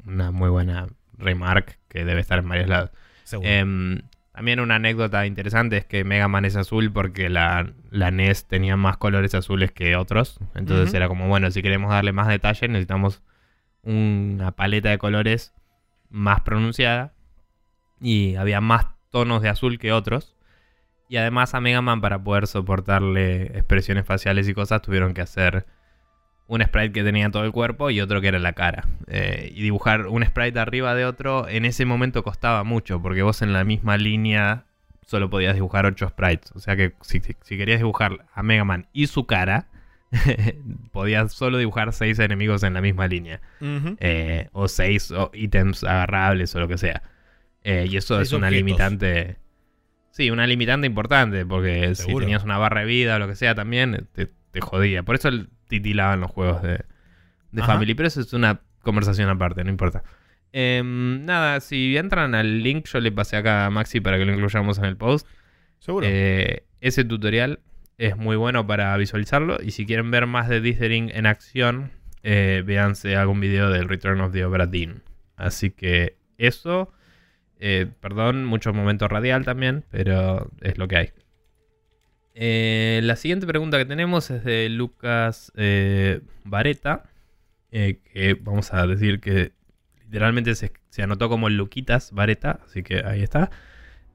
Speaker 1: una muy buena remark que debe estar en varios lados.
Speaker 2: Seguro.
Speaker 1: Em, también una anécdota interesante es que Mega Man es azul porque la, la NES tenía más colores azules que otros. Entonces era como, bueno, si queremos darle más detalle necesitamos una paleta de colores más pronunciada. Y había más tonos de azul que otros. Y además a Mega Man para poder soportarle expresiones faciales y cosas tuvieron que hacer un sprite que tenía todo el cuerpo y otro que era la cara. Eh, y dibujar un sprite arriba de otro en ese momento costaba mucho porque vos en la misma línea solo podías dibujar 8 sprites. O sea que si, si- querías dibujar a Mega Man y su cara, podías solo dibujar 6 enemigos en la misma línea.
Speaker 2: Ujú.
Speaker 1: Eh, o 6 ítems agarrables o lo que sea. Eh, y eso
Speaker 2: Seis
Speaker 1: es una
Speaker 2: objetos.
Speaker 1: limitante. Sí, una limitante importante, porque si tenías una barra de vida o lo que sea también, te, te jodía. Por eso titilaban los juegos de, de. Family, pero eso es una conversación aparte, no importa. Em, nada, si entran al link, yo le pasé acá a Maxi para que lo incluyamos en el post.
Speaker 2: Seguro.
Speaker 1: Eh, ese tutorial es muy bueno para visualizarlo. Y si quieren ver más de Dithering en acción, eh, véanse algún video del Return of the Obra Dinn. Así que eso. Eh, perdón, mucho momento radial también, pero es lo que hay. Eh, la siguiente pregunta que tenemos es de Lucas eh, Vareta. que vamos a decir que literalmente se, anotó como Luquitas Vareta. Así que ahí está.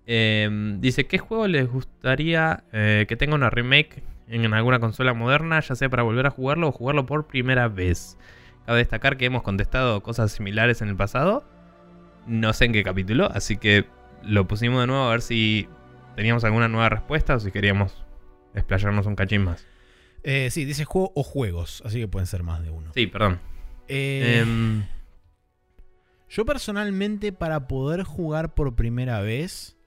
Speaker 1: Eh, dice, ¿qué juego les gustaría que tenga una remake en alguna consola moderna, ya sea para volver a jugarlo o jugarlo por primera vez? Cabe destacar que hemos contestado cosas similares en el pasado. No sé en qué capítulo, así que lo pusimos de nuevo a ver si teníamos alguna nueva respuesta o si queríamos explayarnos un cachín más.
Speaker 2: Eh, sí, dice juego o juegos, así que pueden ser más de uno.
Speaker 1: Sí, perdón.
Speaker 2: Eh,
Speaker 1: Em,
Speaker 2: Yo personalmente para poder jugar por primera vez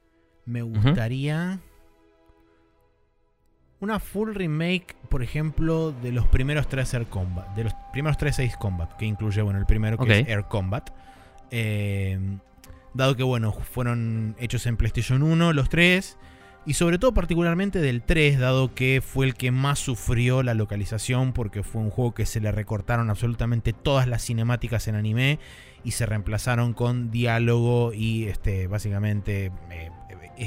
Speaker 2: me gustaría una full remake, por ejemplo, de los primeros tres Air Combat, de los primeros tres Ace Combat, que incluye, bueno, el primero que es Air Combat. Eh, dado que, bueno, fueron hechos en PlayStation 1 los tres. Y sobre todo particularmente del 3, dado que fue el que más sufrió la localización, porque fue un juego que se le recortaron absolutamente todas las cinemáticas en anime y se reemplazaron con diálogo y este básicamente eh,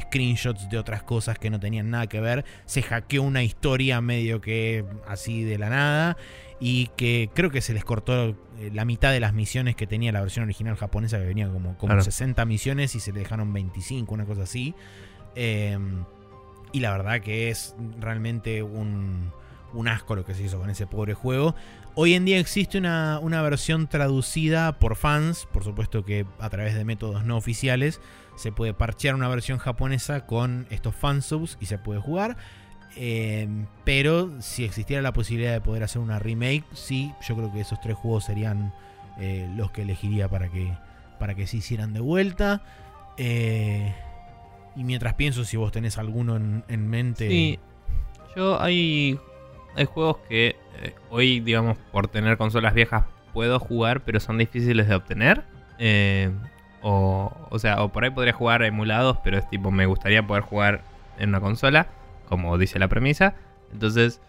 Speaker 2: screenshots de otras cosas que no tenían nada que ver. Se hackeó una historia medio que así de la nada y que creo que se les cortó eh, la mitad de las misiones que tenía la versión original japonesa que venía como, como
Speaker 1: Claro.
Speaker 2: 60 misiones y se le dejaron 25, una cosa así. Eh, y la verdad que es realmente un, un asco lo que se hizo con ese pobre juego. Hoy en día existe una, una versión traducida por fans, por supuesto que a través de métodos no oficiales, se puede parchear una versión japonesa con estos fansubs y se puede jugar. Eh, pero si existiera la posibilidad de poder hacer una remake, sí, yo creo que esos tres juegos serían eh, los que elegiría para que, para que se hicieran de vuelta. Eh, y mientras pienso si vos tenés alguno en, en mente...
Speaker 1: Sí, yo hay, hay juegos que eh, hoy, digamos, por tener consolas viejas puedo jugar, pero son difíciles de obtener. O, o sea, o por ahí podría jugar emulados, pero es tipo, me gustaría poder jugar en una consola, como dice la premisa. Entonces,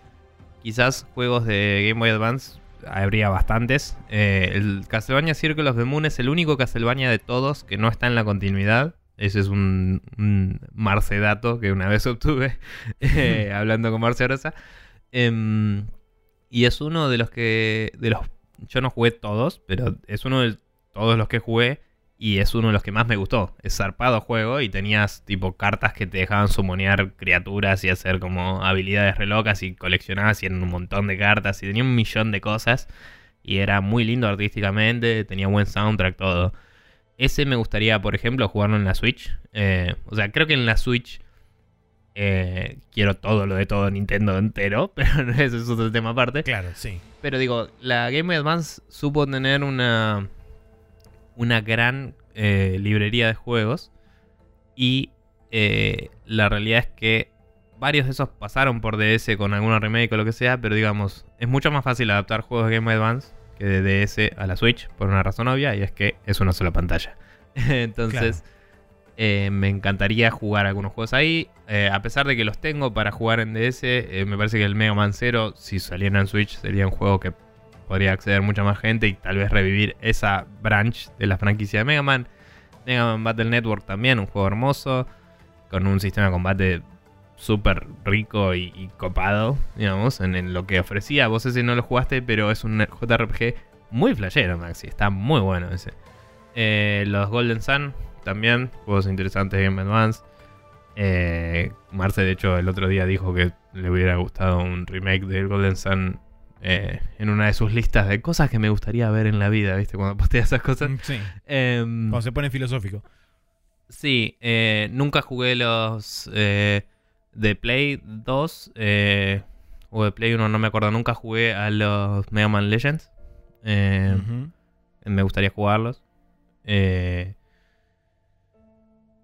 Speaker 1: quizás juegos de Game Boy Advance habría bastantes. Eh, el Castlevania Circle of the Moon es el único Castlevania de todos que no está en la continuidad. Ese es un, un Marcedato que una vez obtuve eh, hablando con Marce Rosa. Em, y es uno de los que. de los Yo no jugué todos, pero es uno de todos los que jugué Y es uno de los que más me gustó. Es zarpado juego y tenías tipo cartas que te dejaban sumonear criaturas y hacer como habilidades re locas y coleccionabas y eran un montón de cartas y tenía un millón de cosas. Y era muy lindo artísticamente, tenía buen soundtrack, todo. Ese me gustaría, por ejemplo, jugarlo en la Switch. Eh, o sea, creo que en la Switch eh, quiero todo lo de todo Nintendo entero, pero ese es otro tema aparte.
Speaker 2: Claro, sí.
Speaker 1: Pero digo, la Game Boy Advance supo tener una, una gran eh, librería de juegos. Y eh, la realidad es que varios de esos pasaron por DS con alguna remake o lo que sea. Pero digamos, es mucho más fácil adaptar juegos de Game Boy Advance que de DS a la Switch. Por una razón obvia. Y es que es una sola pantalla. Entonces, eh, me encantaría jugar algunos juegos ahí. Eh, a pesar de que los tengo para jugar en DS, eh, me parece que el Mega Man Zero, si saliera en Switch, sería un juego que podría acceder mucha más gente y tal vez revivir esa branch de la franquicia de Mega Man. Mega Man Battle Network también, un juego hermoso, con un sistema de combate súper rico y, copado, digamos, en, en lo que ofrecía. Vos ese no lo jugaste, pero es un JRPG muy flashero, Maxi. Está muy bueno ese. Eh, los Golden Sun también, juegos interesantes de Game Advance. Eh, Marce, de hecho, el otro día dijo que le hubiera gustado un remake del Golden Sun eh, en una de sus listas de cosas que me gustaría ver en la vida, ¿viste? Cuando postea esas cosas.
Speaker 2: Mm, Sí.
Speaker 1: Em,
Speaker 2: Cuando se pone filosófico.
Speaker 1: sí, eh, nunca jugué los eh, de Play 2 eh, o de Play 1, no me acuerdo. Nunca jugué a los Mega Man Legends. Eh,
Speaker 2: Ujú.
Speaker 1: Me gustaría jugarlos. Eh,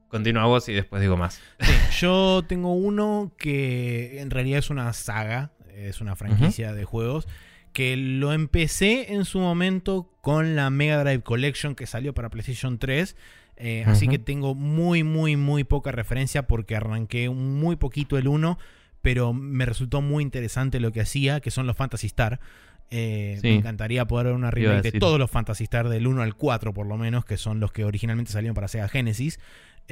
Speaker 1: continúa vos y después digo más.
Speaker 2: Sí, yo tengo uno que en realidad es una saga, es una franquicia de juegos, que lo empecé en su momento con la Mega Drive Collection que salió para PlayStation 3. eh, Así que tengo muy, muy, muy poca referencia porque arranqué muy poquito el 1, pero me resultó muy interesante lo que hacía, que son los Fantasy Star. Eh,
Speaker 1: Sí.
Speaker 2: Me encantaría poder ver una remake de todos los Fantasy Star del 1 al 4 por lo menos, que son los que originalmente salieron para Sega Genesis.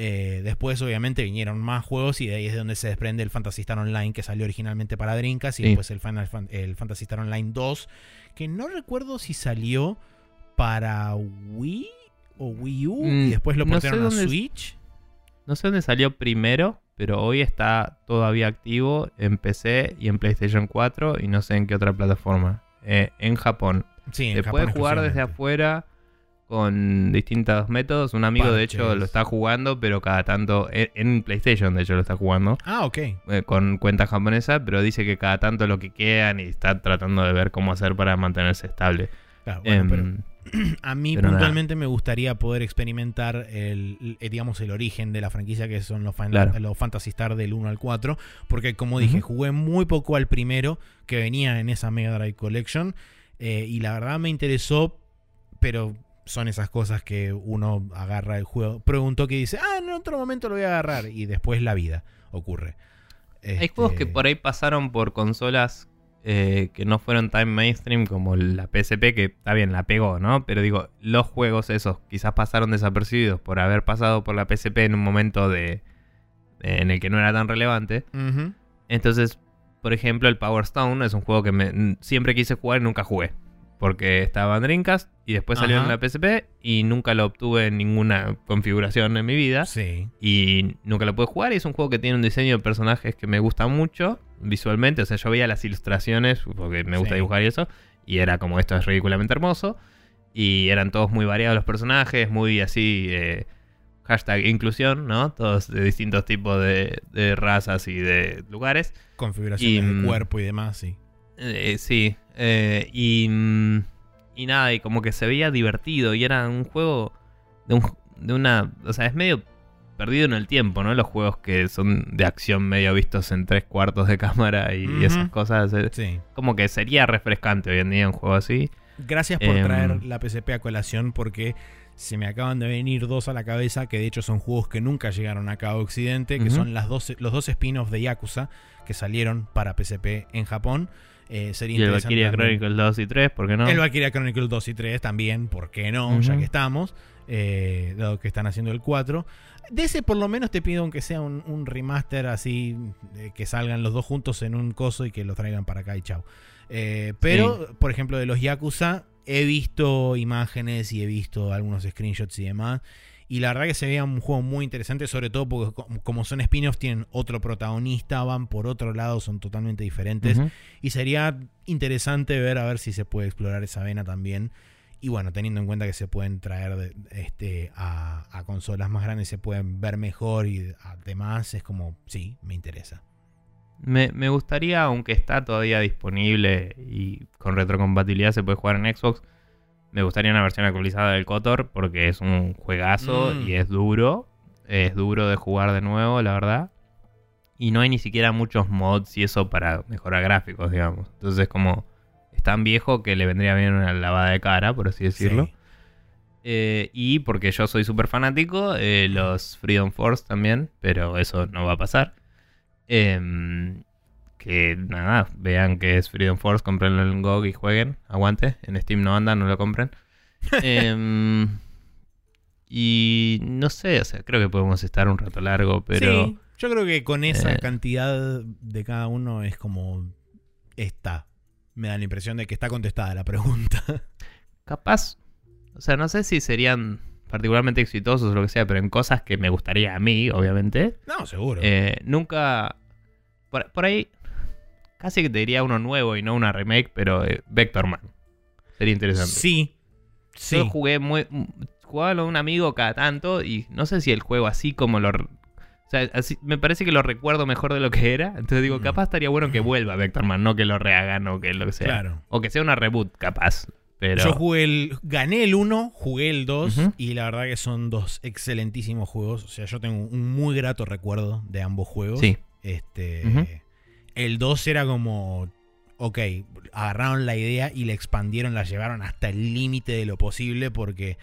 Speaker 2: Eh, después, obviamente, vinieron más juegos y de ahí es de donde se desprende el Fantasy Star Online que salió originalmente para Dreamcast y
Speaker 1: Sí.
Speaker 2: después el, Final Fan- el Fantasy Star Online 2, que no recuerdo si salió para Wii o Wii U y
Speaker 1: Mm,
Speaker 2: después lo
Speaker 1: no sé
Speaker 2: portaron a
Speaker 1: dónde es-
Speaker 2: Switch.
Speaker 1: No sé dónde salió primero, pero hoy está todavía activo en PC y en PlayStation 4 y no sé en qué otra plataforma. Eh, en Japón.
Speaker 2: Sí, en
Speaker 1: Se
Speaker 2: Japón
Speaker 1: puede jugar desde afuera con distintos métodos. Un amigo, de hecho, lo está jugando, pero cada tanto. En, PlayStation, de hecho, lo está jugando.
Speaker 2: Ah, ok.
Speaker 1: eh, con cuenta japonesa, pero dice que cada tanto lo que quedan y está tratando de ver cómo hacer para mantenerse estable.
Speaker 2: Claro, bueno, pero
Speaker 1: Em,
Speaker 2: a mí
Speaker 1: pero nada.
Speaker 2: puntualmente me gustaría poder experimentar el, el- digamos, el origen de la franquicia que son los,
Speaker 1: Claro.
Speaker 2: los Fantasy Star del 1 al 4. Porque como dije, jugué muy poco al primero que venía en esa Mega Drive Collection. eh, y la verdad me interesó, pero son esas cosas que uno agarra el juego. Preguntó que dice, ah, en otro momento lo voy a agarrar. Y después la vida ocurre.
Speaker 1: Hay
Speaker 2: Este,
Speaker 1: juegos que por ahí pasaron por consolas eh, que no fueron tan mainstream como la PSP, que está bien, la pegó, ¿no? Pero digo, los juegos esos quizás pasaron desapercibidos por haber pasado por la PSP en un momento de, de- en el que no era tan relevante. Entonces, por ejemplo, el Power Stone es un juego que me- siempre quise jugar y nunca jugué. Porque estaba en Dreamcast y después salió
Speaker 2: Ajá.
Speaker 1: en la PSP y nunca lo obtuve en ninguna configuración en mi vida.
Speaker 2: Sí.
Speaker 1: Y nunca lo pude jugar. Y es un juego que tiene un diseño de personajes que me gusta mucho visualmente. O sea, yo veía las ilustraciones porque me gusta
Speaker 2: Sí.
Speaker 1: dibujar y eso. Y era como esto es ridículamente hermoso. Y eran todos muy variados los personajes, muy así. eh, hashtag inclusión, ¿no? Todos de distintos tipos de, de razas y de lugares.
Speaker 2: Configuraciones
Speaker 1: Y,
Speaker 2: de
Speaker 1: mm,
Speaker 2: cuerpo y demás, sí.
Speaker 1: Eh, sí. eh, y, mm, y nada, y como que se veía divertido. Y era un juego de, un, de una. O sea, es medio perdido en el tiempo, ¿no? Los juegos que son de acción medio vistos en tres cuartos de cámara y, esas cosas. eh,
Speaker 2: Sí.
Speaker 1: Como que sería refrescante hoy en día un juego así.
Speaker 2: Gracias por
Speaker 1: Em,
Speaker 2: traer la PSP a colación porque se me acaban de venir dos a la cabeza que de hecho son juegos que nunca llegaron acá a Occidente, que son las dos, los dos spin-offs de Yakuza que salieron para PSP en Japón. Eh, sería
Speaker 1: Y el Valkyria Chronicles 2 y 3, ¿por qué no?
Speaker 2: El Valkyria Chronicle 2 y 3 también, ¿por qué no? Ya que estamos, eh, dado que están haciendo el 4. De ese por lo menos te pido aunque sea un, un remaster así, eh, que salgan los dos juntos en un coso y que lo traigan para acá y chao. Eh, pero, por ejemplo, de los Yakuza, he visto imágenes y he visto algunos screenshots y demás. Y la verdad que se veía un juego muy interesante, sobre todo porque co- como son spin-offs tienen otro protagonista, van por otro lado, son totalmente diferentes. Y sería interesante ver a ver si se puede explorar esa vena también. Y bueno, teniendo en cuenta que se pueden traer de- este, a, a consolas más grandes, se pueden ver mejor y además es como, sí, me interesa.
Speaker 1: Me, me gustaría, aunque está todavía disponible y con retrocompatibilidad se puede jugar en Xbox, me gustaría una versión actualizada del KOTOR porque es un juegazo
Speaker 2: Mm.
Speaker 1: y es duro. Es duro de jugar de nuevo, la verdad. Y no hay ni siquiera muchos mods y eso para mejorar gráficos, digamos. Entonces como es tan viejo que le vendría bien una lavada de cara, por así decirlo.
Speaker 2: Sí.
Speaker 1: Eh, y porque yo soy súper fanático, eh, los Freedom Force también, pero eso no va a pasar. Em, que nada, vean que es Freedom Force, comprenlo en GOG y jueguen, aguante. En Steam no anda, no lo compren. Em, y no sé, o sea, creo que podemos estar un rato largo, pero
Speaker 2: Sí, yo creo que con esa
Speaker 1: Eh.
Speaker 2: cantidad de cada uno es como está. Me da la impresión de que está contestada la pregunta.
Speaker 1: capaz, o sea, no sé si serían particularmente exitosos o lo que sea, pero en cosas que me gustaría a mí, obviamente.
Speaker 2: no, seguro.
Speaker 1: Eh, nunca. Por, por ahí. Casi que te diría uno nuevo y no una remake, pero eh, Vector Man. Sería interesante.
Speaker 2: sí. Sí.
Speaker 1: Yo jugué muy. Jugaba con un amigo cada tanto y no sé si el juego así como lo. O sea, así, me parece que lo recuerdo mejor de lo que era. Entonces digo,
Speaker 2: Mm.
Speaker 1: capaz estaría bueno que vuelva Vector Man, no que lo rehagan o que lo que sea.
Speaker 2: Claro.
Speaker 1: O que sea una reboot, capaz. Pero.
Speaker 2: Yo jugué el. Gané el 1, jugué el 2
Speaker 1: Ujú.
Speaker 2: y la verdad que son dos excelentísimos juegos. O sea, yo tengo un muy grato recuerdo de ambos juegos.
Speaker 1: Sí.
Speaker 2: Este. El 2 era como. Ok, agarraron la idea y la expandieron, la llevaron hasta el límite de lo posible porque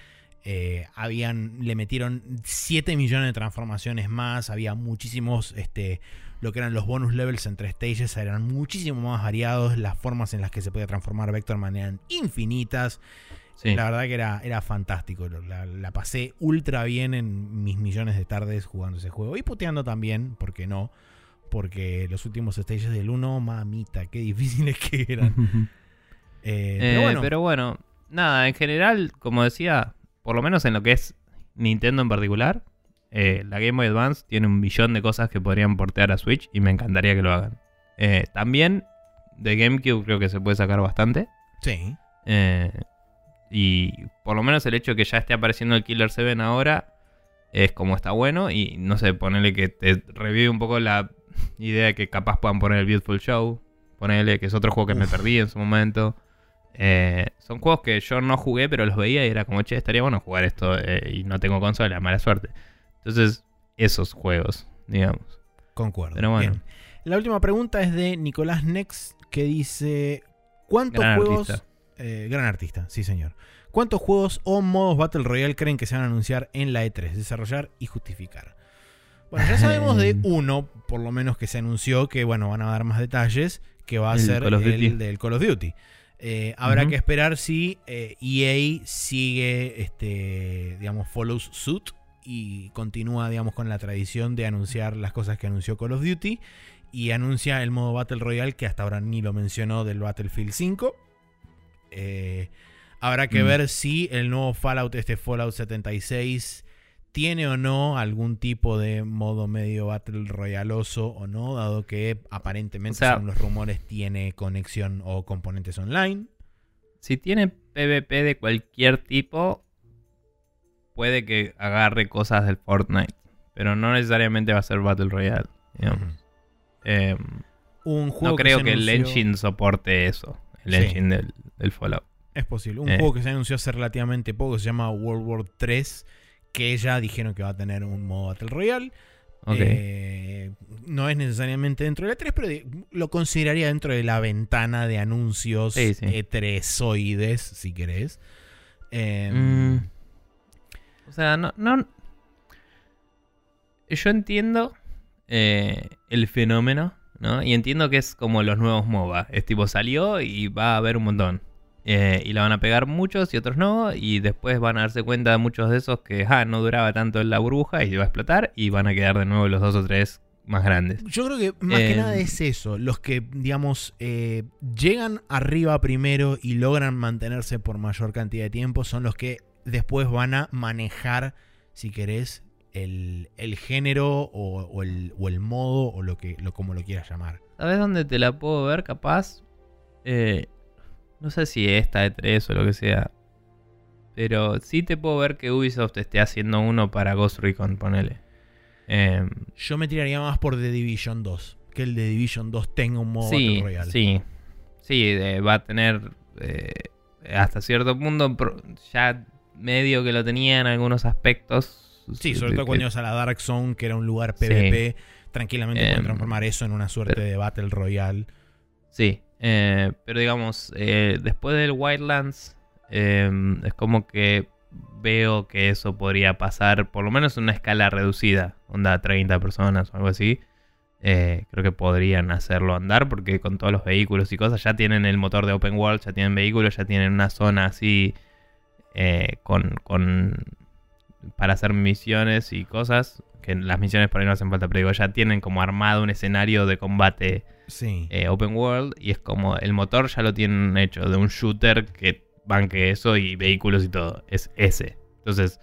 Speaker 2: eh, habían, le metieron 7 millones de transformaciones más, había muchísimos, este, lo que eran los bonus levels entre stages eran muchísimo más variados, las formas en las que se podía transformar Vectorman eran infinitas,
Speaker 1: Sí.
Speaker 2: la verdad que era, era fantástico, la, la pasé ultra bien en mis millones de tardes jugando ese juego y puteando también, ¿por qué no? Porque los últimos stages del 1, mamita, qué difíciles que eran. Eh,
Speaker 1: Eh,
Speaker 2: pero bueno,
Speaker 1: pero bueno, nada, en general, como decía, por lo menos en lo que es Nintendo en particular, eh, la Game Boy Advance tiene un millón de cosas que podrían portear a Switch y me encantaría que lo hagan. Eh, también de GameCube creo que se puede sacar bastante.
Speaker 2: sí.
Speaker 1: eh, y por lo menos el hecho de que ya esté apareciendo el Killer 7 ahora es como está bueno. Y no sé, ponerle que te revive un poco la idea de que capaz puedan poner el Beautiful Show. Ponerle que es otro juego que me perdí en su momento. Eh, son juegos que yo no jugué, pero los veía y era como, che, estaría bueno jugar esto eh, y no tengo consola, mala suerte. Entonces, esos juegos, digamos.
Speaker 2: Concuerdo.
Speaker 1: Pero bueno.
Speaker 2: Bien. La última pregunta es de Nicolás Nex que dice: ¿Cuántos
Speaker 1: Gran
Speaker 2: juegos.
Speaker 1: artista.
Speaker 2: eh, gran artista, sí, señor. ¿Cuántos juegos o modos Battle Royale creen que se van a anunciar en la E3? Desarrollar y justificar. Bueno, ya sabemos de uno, por lo menos que se anunció, que bueno, van a dar más detalles, que va a
Speaker 1: El
Speaker 2: ser
Speaker 1: Call
Speaker 2: el del Call of Duty. Eh, habrá que esperar si eh, EA sigue, este, digamos, follows suit y continúa, digamos, con la tradición de anunciar las cosas que anunció Call of Duty y anuncia el modo Battle Royale que hasta ahora ni lo mencionó del Battlefield 5. Eh, habrá que
Speaker 1: Mm.
Speaker 2: ver si el nuevo Fallout, este Fallout 76, tiene o no algún tipo de modo medio Battle Royaloso o no, dado que aparentemente,
Speaker 1: O sea-
Speaker 2: según los rumores, tiene conexión o componentes online.
Speaker 1: Si tiene PvP de cualquier tipo, puede que agarre cosas del Fortnite. Pero no necesariamente va a ser Battle Royale. Eh,
Speaker 2: Un juego
Speaker 1: no creo que, el engine soporte eso. El
Speaker 2: Sí.
Speaker 1: engine del, del Fallout.
Speaker 2: Es posible. Un
Speaker 1: Eh.
Speaker 2: juego que se anunció hace relativamente poco, se llama World War 3, que ya dijeron que va a tener un modo Battle Royale.
Speaker 1: Ok.
Speaker 2: Eh, no es necesariamente dentro de la 3, pero lo consideraría dentro de la ventana de anuncios
Speaker 1: Sí, sí.
Speaker 2: E3oides, si querés. Eh,
Speaker 1: Mm. O sea, no, no. Yo entiendo eh, el fenómeno, ¿no? Y entiendo que es como los nuevos MOBA. Es tipo, salió y va a haber un montón. Eh, y la van a pegar muchos y otros no. Y después van a darse cuenta de muchos de esos que ah, no duraba tanto en la burbuja y va a explotar. Y van a quedar de nuevo los dos o tres más grandes.
Speaker 2: Yo creo que más que
Speaker 1: Eh,
Speaker 2: nada es eso. Los que, digamos, eh, llegan arriba primero y logran mantenerse por mayor cantidad de tiempo son los que después van a manejar, si querés, el, el género o, o el, o el modo o lo que lo, como lo quieras llamar.
Speaker 1: ¿Sabes dónde te la puedo ver capaz? Eh, no sé si esta de 3 o lo que sea. Pero sí te puedo ver que Ubisoft esté haciendo uno para Ghost Recon, ponele. Em,
Speaker 2: Yo me tiraría más por The Division 2. Que el The Division 2 tenga un modo
Speaker 1: sí,
Speaker 2: Battle Royale.
Speaker 1: sí. Sí, eh, va a tener eh, hasta cierto punto ya medio que lo tenía en algunos aspectos.
Speaker 2: Sí, sobre todo cuando ibas a la Dark Zone, que era un lugar
Speaker 1: Sí.
Speaker 2: PvP. Tranquilamente pueden
Speaker 1: Em,
Speaker 2: transformar eso en una suerte
Speaker 1: pero-
Speaker 2: de Battle Royale.
Speaker 1: Sí, eh, pero digamos, eh, después del Wildlands, eh, es como que veo que eso podría pasar, por lo menos en una escala reducida, onda 30 personas o algo así. Eh, creo que podrían hacerlo andar porque con todos los vehículos y cosas ya tienen el motor de Open World, ya tienen vehículos, ya tienen una zona así eh, con, con para hacer misiones y cosas. Que las misiones por ahí no hacen falta, pero digo, ya tienen como armado un escenario de combate
Speaker 2: Sí.
Speaker 1: eh, open world y es como el motor ya lo tienen hecho de un shooter que banque eso y vehículos y todo. Es ese. Entonces,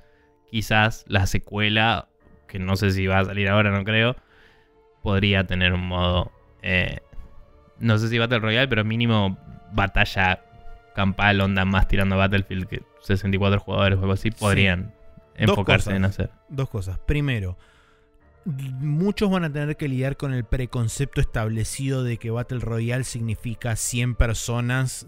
Speaker 1: quizás la secuela, que no sé si va a salir ahora, no creo, podría tener un modo. eh, no sé si Battle Royale, pero mínimo batalla campal, onda más tirando Battlefield que 64 jugadores o algo así, podrían enfocarse
Speaker 2: cosas.
Speaker 1: en hacer.
Speaker 2: Dos cosas. Primero, muchos van a tener que lidiar con el preconcepto establecido de que Battle Royale significa 100 personas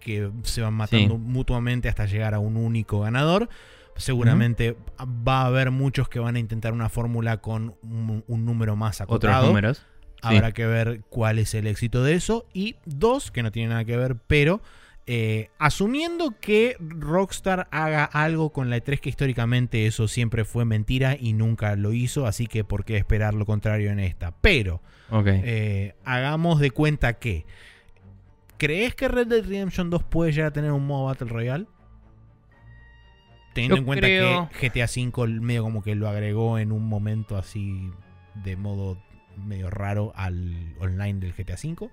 Speaker 2: que se van matando
Speaker 1: Sí.
Speaker 2: mutuamente hasta llegar a un único ganador. Seguramente va a haber muchos que van a intentar una fórmula con un, un número más
Speaker 1: Otros
Speaker 2: acotado.
Speaker 1: números. Sí.
Speaker 2: Habrá que ver cuál es el éxito de eso. Y dos, que no tiene nada que ver, pero eh, asumiendo que Rockstar haga algo con la E3, que históricamente eso siempre fue mentira y nunca lo hizo, así que por qué esperar lo contrario en esta. Pero eh, hagamos de cuenta que... ¿Crees que Red Dead Redemption 2 puede llegar a tener un modo Battle Royale? Teniendo
Speaker 1: Yo
Speaker 2: en cuenta
Speaker 1: creo-
Speaker 2: que GTA V medio como que lo agregó en un momento así de modo medio raro al online del GTA V.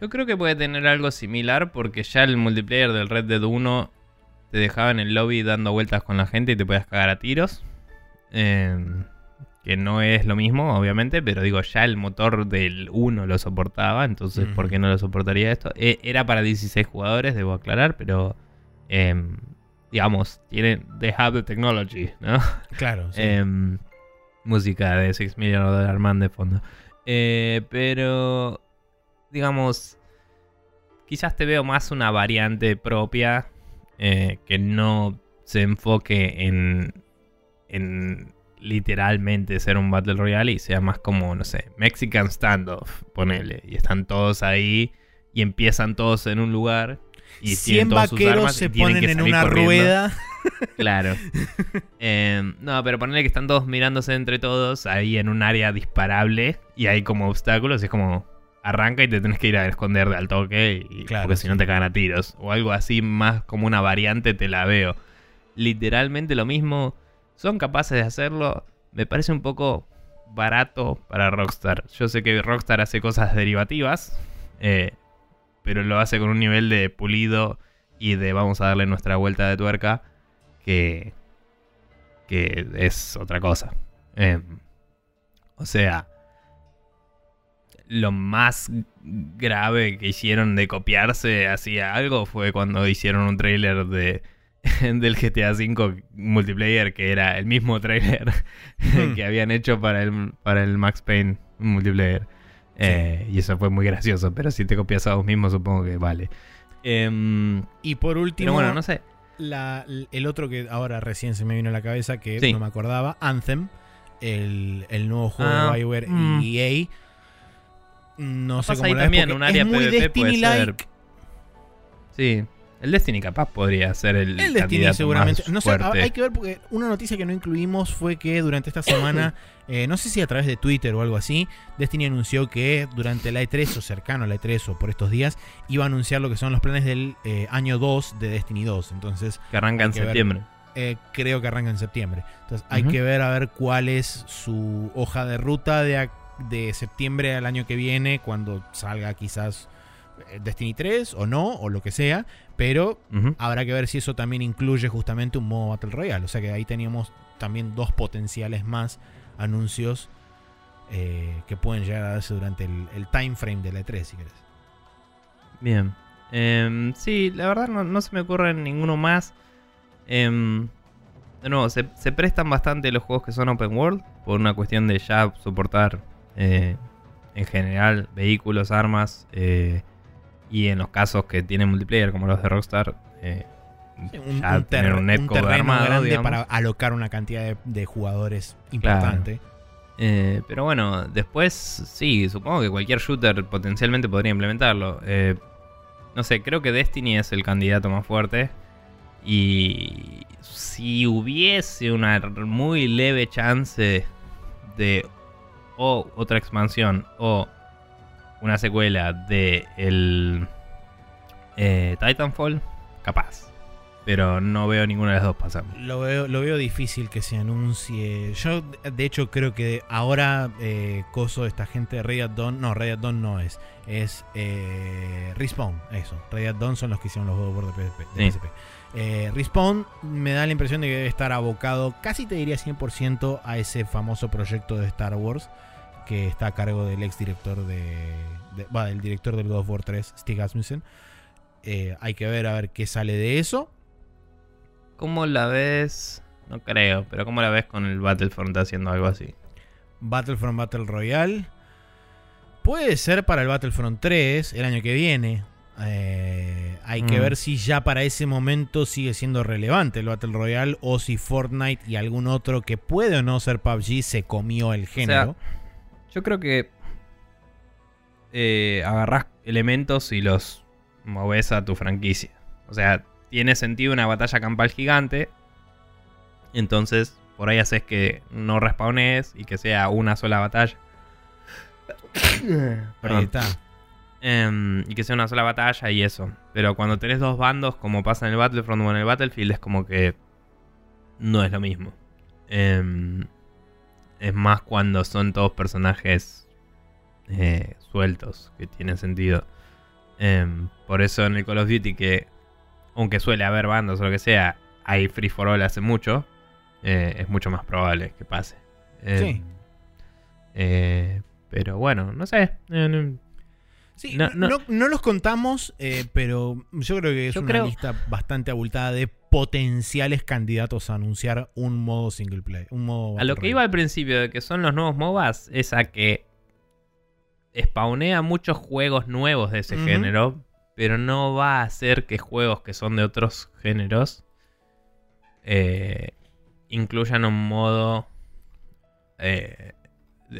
Speaker 1: Yo creo que puede tener algo similar porque ya el multiplayer del Red Dead 1 te dejaba en el lobby dando vueltas con la gente y te podías cagar a tiros. Eh, que no es lo mismo, obviamente, pero digo, ya el motor del 1 lo soportaba, entonces, ¿por qué no lo soportaría esto? Eh, era para 16 jugadores, debo aclarar, pero eh, digamos, tienen, they have the technology, ¿no?
Speaker 2: Claro, sí.
Speaker 1: Em, música de Six Million Dollar Man de fondo. Eh, pero, digamos, quizás te veo más una variante propia eh, que no se enfoque en, en literalmente ser un Battle Royale y sea más como, no sé, Mexican Standoff, ponele. Y están todos ahí y empiezan todos en un lugar. Y
Speaker 2: 100
Speaker 1: tienen todas sus
Speaker 2: vaqueros
Speaker 1: armas
Speaker 2: se
Speaker 1: y
Speaker 2: ponen
Speaker 1: que
Speaker 2: en una
Speaker 1: corriendo.
Speaker 2: rueda.
Speaker 1: Claro. Em, no, pero ponerle que están todos mirándose entre todos ahí en un área disparable y hay como obstáculos y es como arranca y te tenés que ir a esconder de al toque y,
Speaker 2: Claro,
Speaker 1: porque si no te cagan a tiros. O algo así más como una variante te la veo. Literalmente lo mismo. Son capaces de hacerlo. Me parece un poco barato para Rockstar. Yo sé que Rockstar hace cosas derivativas. eh, pero lo hace con un nivel de pulido y de vamos a darle nuestra vuelta de tuerca que, que es otra cosa. Em, o sea, lo más grave que hicieron de copiarse hacia algo fue cuando hicieron un trailer de, del GTA V multiplayer, que era el mismo trailer
Speaker 2: Hmm.
Speaker 1: que habían hecho para el, para el Max Payne multiplayer. Eh, y eso fue muy gracioso, pero si te copias a vos mismo supongo que vale. Em,
Speaker 2: Y por último,
Speaker 1: pero bueno, no sé.
Speaker 2: la- el otro que ahora recién se me vino a la cabeza, que
Speaker 1: Sí.
Speaker 2: no me acordaba, Anthem, el, el nuevo juego
Speaker 1: Ah,
Speaker 2: de Bioware
Speaker 1: mm.
Speaker 2: y EA. No sé cómo
Speaker 1: ahí también, un área PvP puede
Speaker 2: Destiny-like.
Speaker 1: Sí. El Destiny capaz podría ser el,
Speaker 2: El Destiny seguramente.
Speaker 1: más
Speaker 2: No sé,
Speaker 1: fuerte.
Speaker 2: hay que ver porque una noticia que no incluimos fue que durante esta semana, eh, no sé si a través de Twitter o algo así, Destiny anunció que durante la E3 o cercano a la E3 o por estos días iba a anunciar lo que son los planes del eh, año 2 de Destiny 2. Entonces,
Speaker 1: que arranca en
Speaker 2: ver.
Speaker 1: septiembre.
Speaker 2: eh, creo que arranca en septiembre. Entonces hay que ver a ver cuál es su hoja de ruta de de septiembre al año que viene, cuando salga quizás eh, Destiny 3 o no, o lo que sea, pero habrá que ver si eso también incluye justamente un modo Battle Royale. O sea que ahí teníamos también dos potenciales más anuncios eh, que pueden llegar a darse durante el, el time frame de la E3, si querés.
Speaker 1: Bien. Em, sí, la verdad no, no se me ocurre ninguno más. Em, de nuevo, se, se prestan bastante los juegos que son open world por una cuestión de ya soportar eh, en general vehículos, armas eh, y en los casos que tienen multiplayer como los de Rockstar. eh,
Speaker 2: Un,
Speaker 1: ya
Speaker 2: un
Speaker 1: tener un
Speaker 2: un
Speaker 1: netcode
Speaker 2: terreno
Speaker 1: armado,
Speaker 2: grande
Speaker 1: digamos.
Speaker 2: para alocar una cantidad de, de jugadores
Speaker 1: Claro.
Speaker 2: importante.
Speaker 1: Eh, pero bueno, después sí, supongo que cualquier shooter potencialmente podría implementarlo. Eh, no sé, creo que Destiny es el candidato más fuerte. Y si hubiese una muy leve chance de o otra expansión o una secuela de el eh, Titanfall, capaz. Pero no veo ninguna de las dos pasando.
Speaker 2: Lo veo, lo veo difícil que se anuncie. Yo, de hecho, creo que ahora eh, Coso, esta gente de Red Dawn, no, Red Dawn no es, es eh, Respawn, eso. Red Dawn son los que hicieron los juegos de PSP. de
Speaker 1: Sí.
Speaker 2: PSP. Eh, Respawn me da la impresión de que debe estar abocado, casi te diría 100% a ese famoso proyecto de Star Wars que está a cargo del ex director de, de- va, del director del God of War 3, Stig Asmussen. Eh, hay que ver a ver qué sale de eso.
Speaker 1: ¿Cómo la ves? No creo, pero ¿cómo la ves con el Battlefront haciendo algo así?
Speaker 2: Battlefront Battle Royale. Puede ser para el Battlefront 3 el año que viene. Eh, hay que
Speaker 1: Mm.
Speaker 2: ver si ya para ese momento sigue siendo relevante el Battle Royale o si Fortnite y algún otro que puede o no ser PUBG se comió el género.
Speaker 1: Yo creo que eh, agarrás elementos y los moves a tu franquicia. O sea, tiene sentido una batalla campal gigante. Entonces, por ahí haces que no respawnes y que sea una sola batalla.
Speaker 2: Ahí
Speaker 1: Perdón.
Speaker 2: está.
Speaker 1: Em, y que sea una sola batalla y eso. Pero cuando tenés dos bandos, como pasa en el Battlefront o en el Battlefield, es como que no es lo mismo. Em, es más cuando son todos personajes eh, sueltos, que tienen sentido. Em, por eso en el Call of Duty, que aunque suele haber bandos o lo que sea, hay free for all hace mucho, eh, es mucho más probable que pase.
Speaker 2: Sí.
Speaker 1: eh, pero bueno, no sé. No-
Speaker 2: Sí,
Speaker 1: No,
Speaker 2: no,
Speaker 1: no.
Speaker 2: no- no los contamos, eh, pero yo creo que es una
Speaker 1: creo-
Speaker 2: lista bastante abultada de potenciales candidatos a anunciar un modo single play. Un modo
Speaker 1: A lo que iba al principio de que son los nuevos MOBAs es a que spawnea muchos juegos nuevos de ese género, pero no va a hacer que juegos que son de otros géneros eh, incluyan un modo... eh,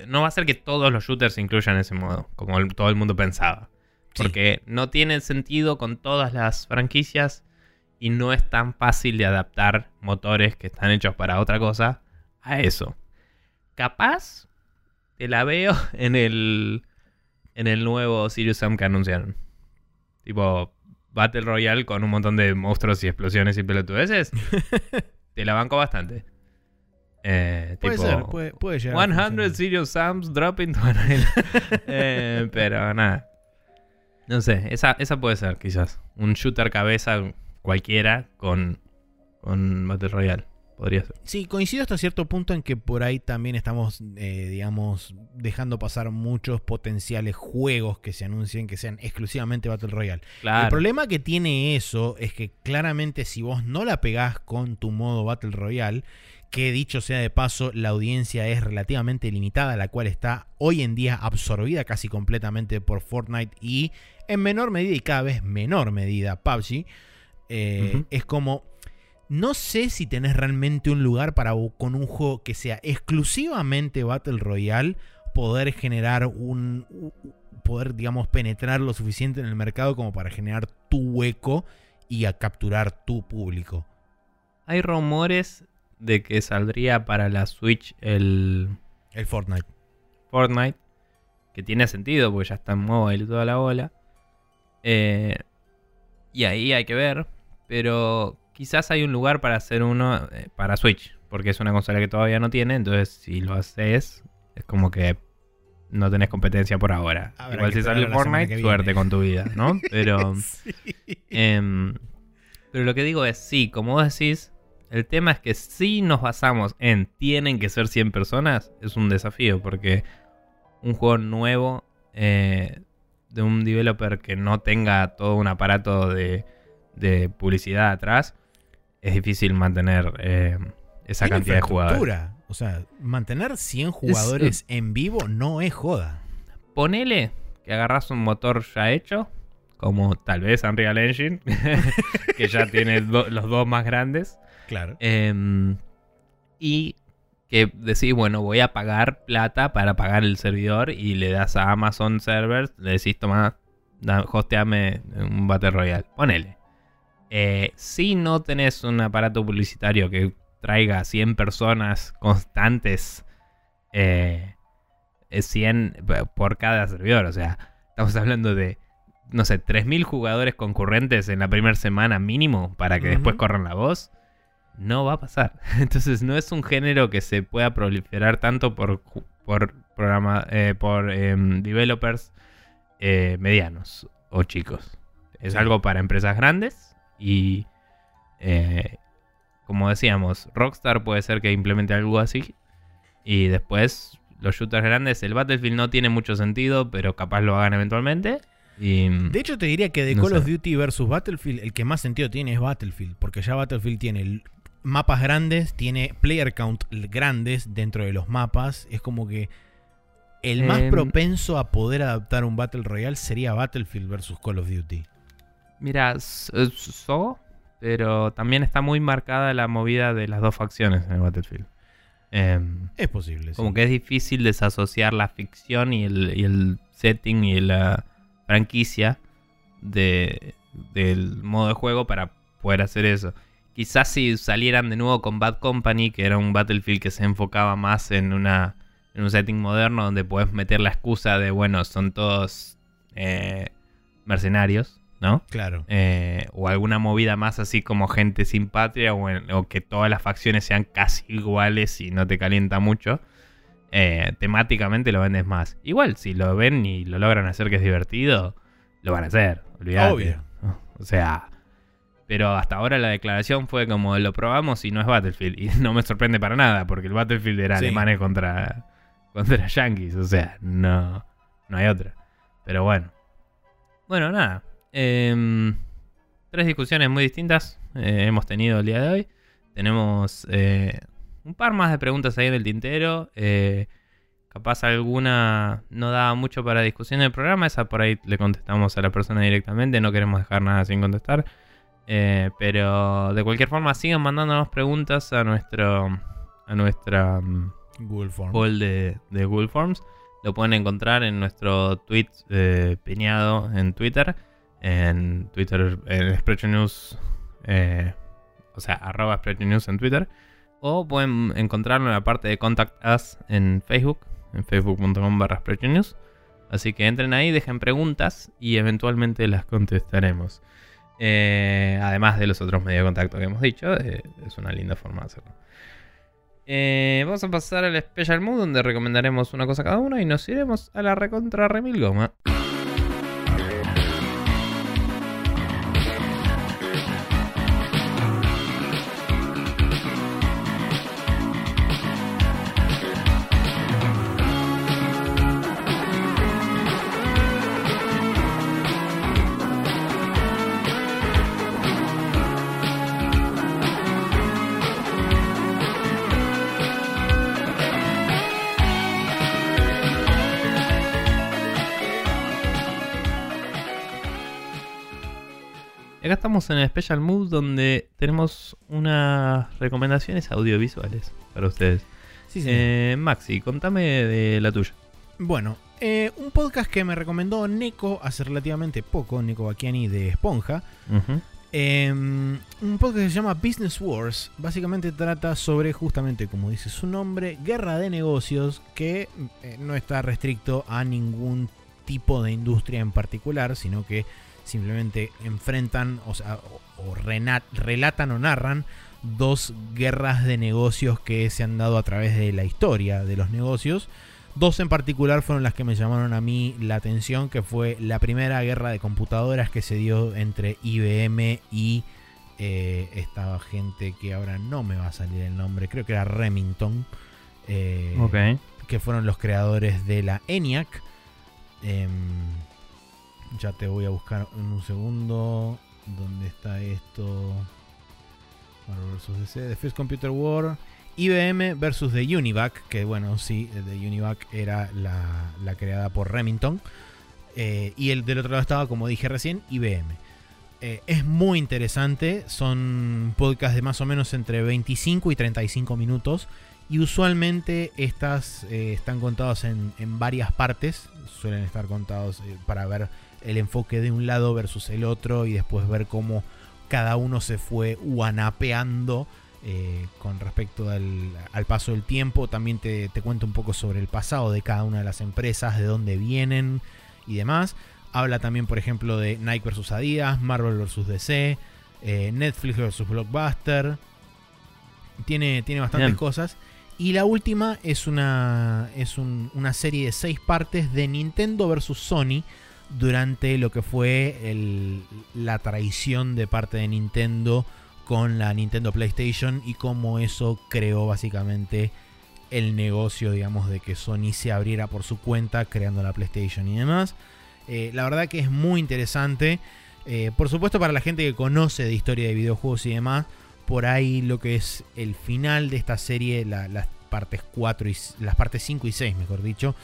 Speaker 1: no va a hacer que todos los shooters incluyan ese modo, como el- todo el mundo pensaba.
Speaker 2: Sí.
Speaker 1: Porque no tiene sentido con todas las franquicias y no es tan fácil de adaptar motores que están hechos para otra cosa a eso. Capaz te la veo en el en el nuevo Sirius Sam que anunciaron. Tipo Battle Royale con un montón de monstruos y explosiones y pelotudeces. te la banco bastante. Eh,
Speaker 2: Puede
Speaker 1: tipo,
Speaker 2: ser, puede, puede llegar. a
Speaker 1: 100
Speaker 2: funcionar.
Speaker 1: Serious Sams dropping to an island. Eh, pero nada. No sé, esa, esa puede ser quizás. Un shooter cabeza cualquiera con, con Battle Royale. Podría ser.
Speaker 2: Sí, coincido hasta cierto punto en que por ahí también estamos, eh, digamos, dejando pasar muchos potenciales juegos que se anuncien que sean exclusivamente Battle Royale. El problema que tiene eso es que claramente si vos no la pegás con tu modo Battle Royale, que dicho sea de paso, la audiencia es relativamente limitada, la cual está hoy en día absorbida casi completamente por Fortnite y en menor medida y cada vez menor medida PUBG, eh, es como... No sé si tenés realmente un lugar para con un juego que sea exclusivamente Battle Royale poder generar un poder digamos penetrar lo suficiente en el mercado como para generar tu hueco y a capturar tu público.
Speaker 1: Hay rumores de que saldría para la Switch el
Speaker 2: El Fortnite.
Speaker 1: Fortnite. Que tiene sentido porque ya está en mobile y toda la bola. Eh, y ahí hay que ver. Pero quizás hay un lugar para hacer uno eh, para Switch. Porque es una consola que todavía no tiene. Entonces, si lo haces, es como que no tenés competencia por ahora.
Speaker 2: Habrá
Speaker 1: Igual si sale Fortnite, suerte con tu vida, ¿no? Pero,
Speaker 2: Sí.
Speaker 1: em, pero lo que digo es, sí, como vos decís, el tema es que si nos basamos en tienen que ser 100 personas, es un desafío, porque un juego nuevo eh, de un developer que no tenga todo un aparato de, de publicidad atrás, es difícil mantener eh, esa cantidad de jugadores.
Speaker 2: O sea, mantener 100 jugadores en vivo no es joda.
Speaker 1: Ponele que agarras un motor ya hecho, como tal vez Unreal Engine, que ya tiene do- los dos más grandes,
Speaker 2: Claro.
Speaker 1: em, y que decís, bueno, voy a pagar plata para pagar el servidor y le das a Amazon Servers, le decís, toma, hosteame un Battle Royale. Ponele. Eh, si no tenés un aparato publicitario que traiga 100 personas constantes, eh, 100 por cada servidor. O sea, estamos hablando de, no sé, 3.000 jugadores concurrentes en la primera semana mínimo para que después corran la voz. No va a pasar. Entonces no es un género que se pueda proliferar tanto por, por, programa, eh, por em, developers eh, medianos o chicos. Es
Speaker 2: Sí.
Speaker 1: algo para empresas grandes y, eh, como decíamos, Rockstar puede ser que implemente algo así. Y después los shooters grandes, el Battlefield no tiene mucho sentido, pero capaz lo hagan eventualmente. Y,
Speaker 2: De hecho, te diría que de
Speaker 1: No
Speaker 2: Call
Speaker 1: sé.
Speaker 2: of Duty versus Battlefield, el que más sentido tiene es Battlefield. Porque ya Battlefield tiene mapas grandes, tiene player count grandes dentro de los mapas. Es como que el más
Speaker 1: Em.
Speaker 2: propenso a poder adaptar un Battle Royale sería Battlefield versus Call of Duty.
Speaker 1: Mira, eh, so, pero también está muy marcada la movida de las dos facciones en el Battlefield. Em,
Speaker 2: Es posible. sí.
Speaker 1: como que es difícil desasociar la ficción y el, y el setting y la franquicia de, del modo de juego para poder hacer eso. Quizás si salieran de nuevo con Bad Company, que era un Battlefield que se enfocaba más en una en un setting moderno donde puedes meter la excusa de, bueno, son todos eh, mercenarios, ¿no?
Speaker 2: Claro.
Speaker 1: Eh, o alguna movida más así como gente sin patria o, en- o que todas las facciones sean casi iguales y no te calienta mucho. eh, temáticamente lo vendes más. Igual, si lo ven y lo logran hacer que es divertido, lo van a hacer. Olvídate.
Speaker 2: Obvio.
Speaker 1: O sea, pero hasta ahora la declaración fue como lo probamos y no es Battlefield. Y no me sorprende para nada, porque el Battlefield era
Speaker 2: Sí.
Speaker 1: alemanes contra, contra yankees. O sea, no, no hay otra. Pero bueno. Bueno, nada. Em, tres discusiones muy distintas eh, hemos tenido el día de hoy. Tenemos eh, un par más de preguntas ahí en el tintero. eh, capaz alguna no daba mucho para discusión en el programa. Esa por ahí le contestamos a la persona directamente. No queremos dejar nada sin contestar. Eh, pero de cualquier forma, sigan mandándonos preguntas a nuestro a nuestra mm,
Speaker 2: Google Form.
Speaker 1: poll de, de Google Forms. Lo pueden encontrar en nuestro tweet eh, piñado en Twitter. En Twitter, en Sprecho News, eh, o sea, arroba Sprecho News en Twitter. O pueden encontrarlo en la parte de Contact Us en Facebook, en facebook.com barra News. Así que entren ahí, dejen preguntas y eventualmente las contestaremos. Eh, además de los otros medios de contacto que hemos dicho, eh, es una linda forma de hacerlo. Eh, vamos a pasar al Special Mood donde recomendaremos una cosa cada uno y nos iremos a la recontra remil goma. Acá estamos en el Special Mood donde tenemos unas recomendaciones audiovisuales para ustedes.
Speaker 2: Sí.
Speaker 1: Eh, Maxi, contame de la tuya.
Speaker 2: Bueno, eh, un podcast que me recomendó Neko hace relativamente poco, Neko Bacchiani de Esponja. Eh, un podcast que se llama Business Wars. Básicamente trata sobre, justamente como dice su nombre, guerra de negocios que eh, no está restricto a ningún tipo de industria en particular, sino que simplemente enfrentan, o sea, o, relatan o narran dos guerras de negocios que se han dado a través de la historia de los negocios, Dos en particular fueron las que me llamaron a mí la atención, que fue la primera guerra de computadoras que se dio entre IBM y eh, esta gente que ahora no me va a salir el nombre, creo que era Remington, eh, que fueron los creadores de la ENIAC. Em, ya te voy a buscar en un segundo. ¿Dónde está esto? Marvel vs. DC. The First Computer War. IBM versus The Univac. Que bueno, sí, The Univac era la, la creada por Remington. Eh, y el del otro lado estaba, como dije recién, IBM. Eh, es muy interesante. Son podcasts de más o menos entre 25 y 35 minutos. Y usualmente estas eh, están contados en, en varias partes. Suelen estar contados para ver el enfoque de un lado versus el otro. Y después ver cómo cada uno se fue guanapeando eh, con respecto al, al paso del tiempo. También te, te cuento un poco sobre el pasado de cada una de las empresas, de dónde vienen y demás. Habla también, por ejemplo, de Nike versus Adidas, Marvel versus DC, eh, Netflix versus Blockbuster. Tiene, tiene bastantes
Speaker 1: Bien.
Speaker 2: cosas. Y la última es una, es un- una serie de seis partes de Nintendo versus Sony durante lo que fue la traición de parte de Nintendo con la Nintendo PlayStation y cómo eso creó básicamente el negocio, digamos, de que Sony se abriera por su cuenta creando la PlayStation y demás. Eh, la verdad que es muy interesante. Eh, por supuesto, para la gente que conoce de historia de videojuegos y demás, por ahí lo que es el final de esta serie, la- las partes 4 y las partes 5 y 6, mejor dicho,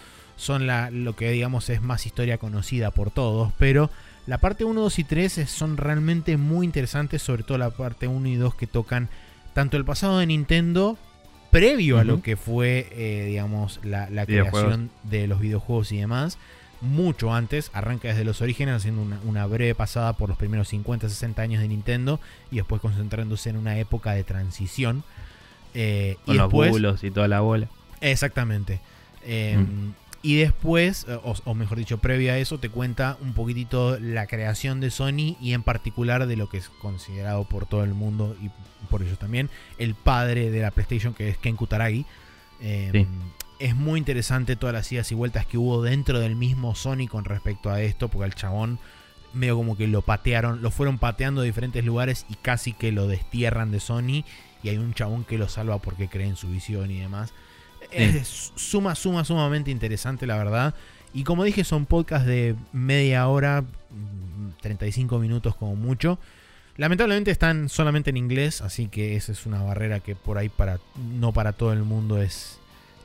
Speaker 2: son la, lo que digamos es más historia conocida por todos, pero la parte 1, 2 y 3 es- son realmente muy interesantes, sobre todo la parte 1 y 2 que tocan tanto el pasado de Nintendo previo a lo que fue, eh, digamos, la, creación de los videojuegos y demás. Mucho antes, arranca desde los orígenes haciendo una, una breve pasada por los primeros 50, 60 años de Nintendo y después concentrándose en una época de transición. Eh,
Speaker 1: Con
Speaker 2: y
Speaker 1: los
Speaker 2: después,
Speaker 1: bulos y toda la bola.
Speaker 2: Exactamente. Eh,
Speaker 1: Mm.
Speaker 2: Y después, eh, o, o mejor dicho, previo a eso, te cuenta un poquitito la creación de Sony y en particular de lo que es considerado por todo el mundo y por ellos también, el padre de la PlayStation, que es Ken Kutaragi. Eh,
Speaker 1: Sí.
Speaker 2: Es muy interesante todas las idas y vueltas que hubo dentro del mismo Sony con respecto a esto, porque al chabón medio como que lo patearon, lo fueron pateando de diferentes lugares y casi que lo destierran de Sony y hay un chabón que lo salva porque cree en su visión y demás. Es suma, suma, sumamente interesante, la verdad. Y como dije, son podcasts de media hora, mm, 35 minutos como mucho. Lamentablemente están solamente en inglés, así que esa es una barrera que por ahí para no para todo el mundo es,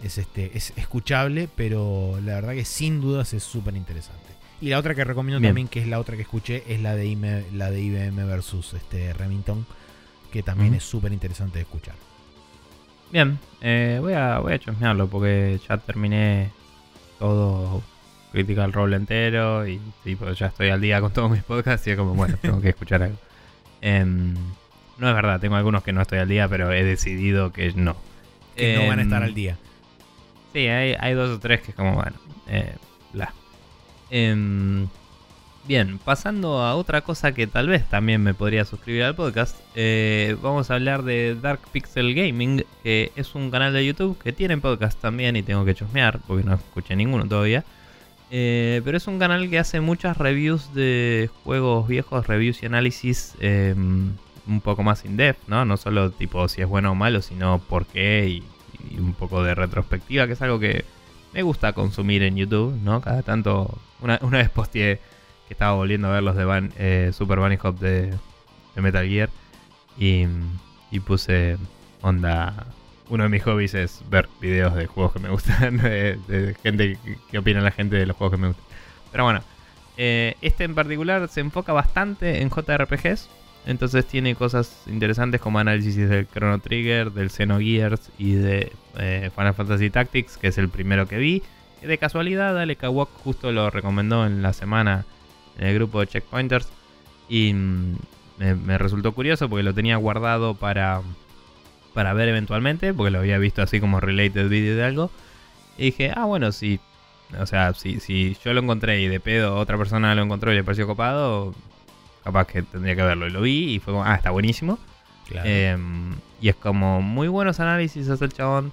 Speaker 2: es, este, es escuchable, pero la verdad que sin dudas es súper interesante. Y la otra que recomiendo
Speaker 1: Bien.
Speaker 2: también, que es la otra que escuché, es la de, IBM, la de IBM versus este, Remington, que también es súper interesante de escuchar.
Speaker 1: Bien, eh, voy, a, voy a chusmearlo porque ya terminé todo Critical Role entero y tipo, ya estoy al día con todos mis podcasts y es como, bueno, tengo que escuchar algo. Em, no es verdad, tengo algunos que no estoy al día, pero he decidido que no.
Speaker 2: Que no van a
Speaker 1: Em,
Speaker 2: estar al día.
Speaker 1: Sí, hay, hay dos o tres que es como, bueno, eh, bla. Bien, pasando a otra cosa que tal vez también me podría suscribir al podcast, eh, vamos a hablar de Dark Pixel Gaming, que es un canal de YouTube que tiene podcast también y tengo que chusmear porque no escuché ninguno todavía. Eh, pero es un canal que hace muchas reviews de juegos viejos, reviews y análisis em, un poco más in-depth, ¿no? No solo tipo si es bueno o malo, sino por qué y, y un poco de retrospectiva, que es algo que me gusta consumir en YouTube, ¿no? Cada tanto, una, una vez posteé que estaba volviendo a ver los de Van- eh, Super Bunny Hop de, Metal Gear y, puse onda... Uno de mis hobbies es ver videos de juegos que me gustan, de, gente que, opina la gente de los juegos que me gustan. Pero bueno, eh, este en particular se enfoca bastante en JRPGs. Entonces tiene cosas interesantes como análisis del Chrono Trigger, del Xenogears y de eh, Final Fantasy Tactics, que es el primero que vi. De casualidad, Ale Kawak justo lo recomendó en la semana en el grupo de Checkpointers. Y mm, me, me resultó curioso porque lo tenía guardado para, para ver eventualmente, porque lo había visto así como related video de algo. Y dije, ah, bueno, si, o sea, si, si yo lo encontré y de pedo otra persona lo encontró y le pareció copado, capaz que tendría que verlo. Y lo vi y fue como, ah, está buenísimo.
Speaker 2: Claro.
Speaker 1: Eh, y es como muy buenos análisis hace el chabón.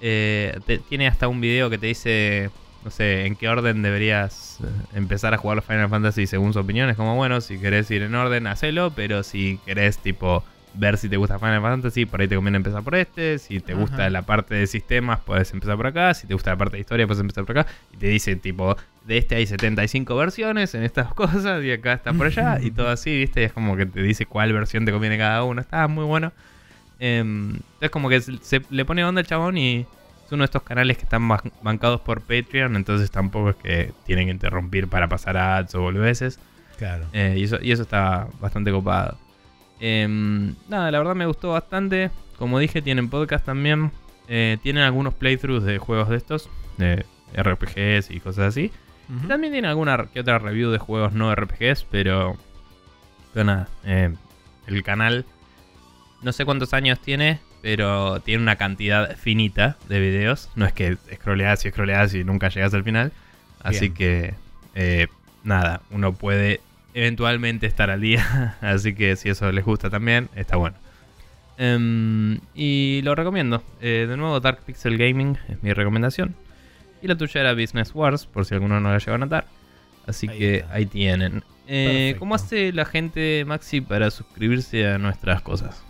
Speaker 1: Eh, te- tiene hasta un video que te dice, no sé, en qué orden deberías eh, empezar a jugar los Final Fantasy según su opinión. Es como, bueno, si querés ir en orden, hacelo, pero si querés, tipo, ver si te gusta Final Fantasy, por ahí te conviene empezar por este. Si te
Speaker 2: Ajá.
Speaker 1: gusta la parte de sistemas, puedes empezar por acá. Si te gusta la parte de historia, puedes empezar por acá. Y te dice, tipo, de este hay 75 versiones en estas cosas y acá está por allá. y todo así, ¿viste? Y es como que te dice cuál versión te conviene cada uno. Está muy bueno. Em, es como que se, se le pone onda al chabón y es uno de estos canales que están ban- bancados por Patreon, entonces tampoco es que tienen que interrumpir para pasar ads o boludeces.
Speaker 2: Claro.
Speaker 1: Eh, y, eso, y eso está bastante copado. Em, nada, la verdad me gustó bastante. Como dije, tienen podcast también. Eh, tienen algunos playthroughs de juegos de estos, de RPGs y cosas así. También tiene alguna que otra review de juegos no RPGs, pero. Pero nada, eh, el canal. No sé cuántos años tiene, pero tiene una cantidad finita de videos. No es que scrolleas y scrolleas y nunca llegas al final. Así
Speaker 2: Bien.
Speaker 1: que. eh, nada, uno puede eventualmente estar al día. Así que si eso les gusta también, está bueno. Em, y lo recomiendo. Eh, de nuevo, Dark Pixel Gaming es mi recomendación. Y la tuya era Business Wars, por si alguno no la llegó a notar. Así
Speaker 2: Ahí
Speaker 1: que
Speaker 2: está.
Speaker 1: ahí tienen. Eh. ¿Cómo hace la gente, Maxi, para suscribirse a nuestras cosas?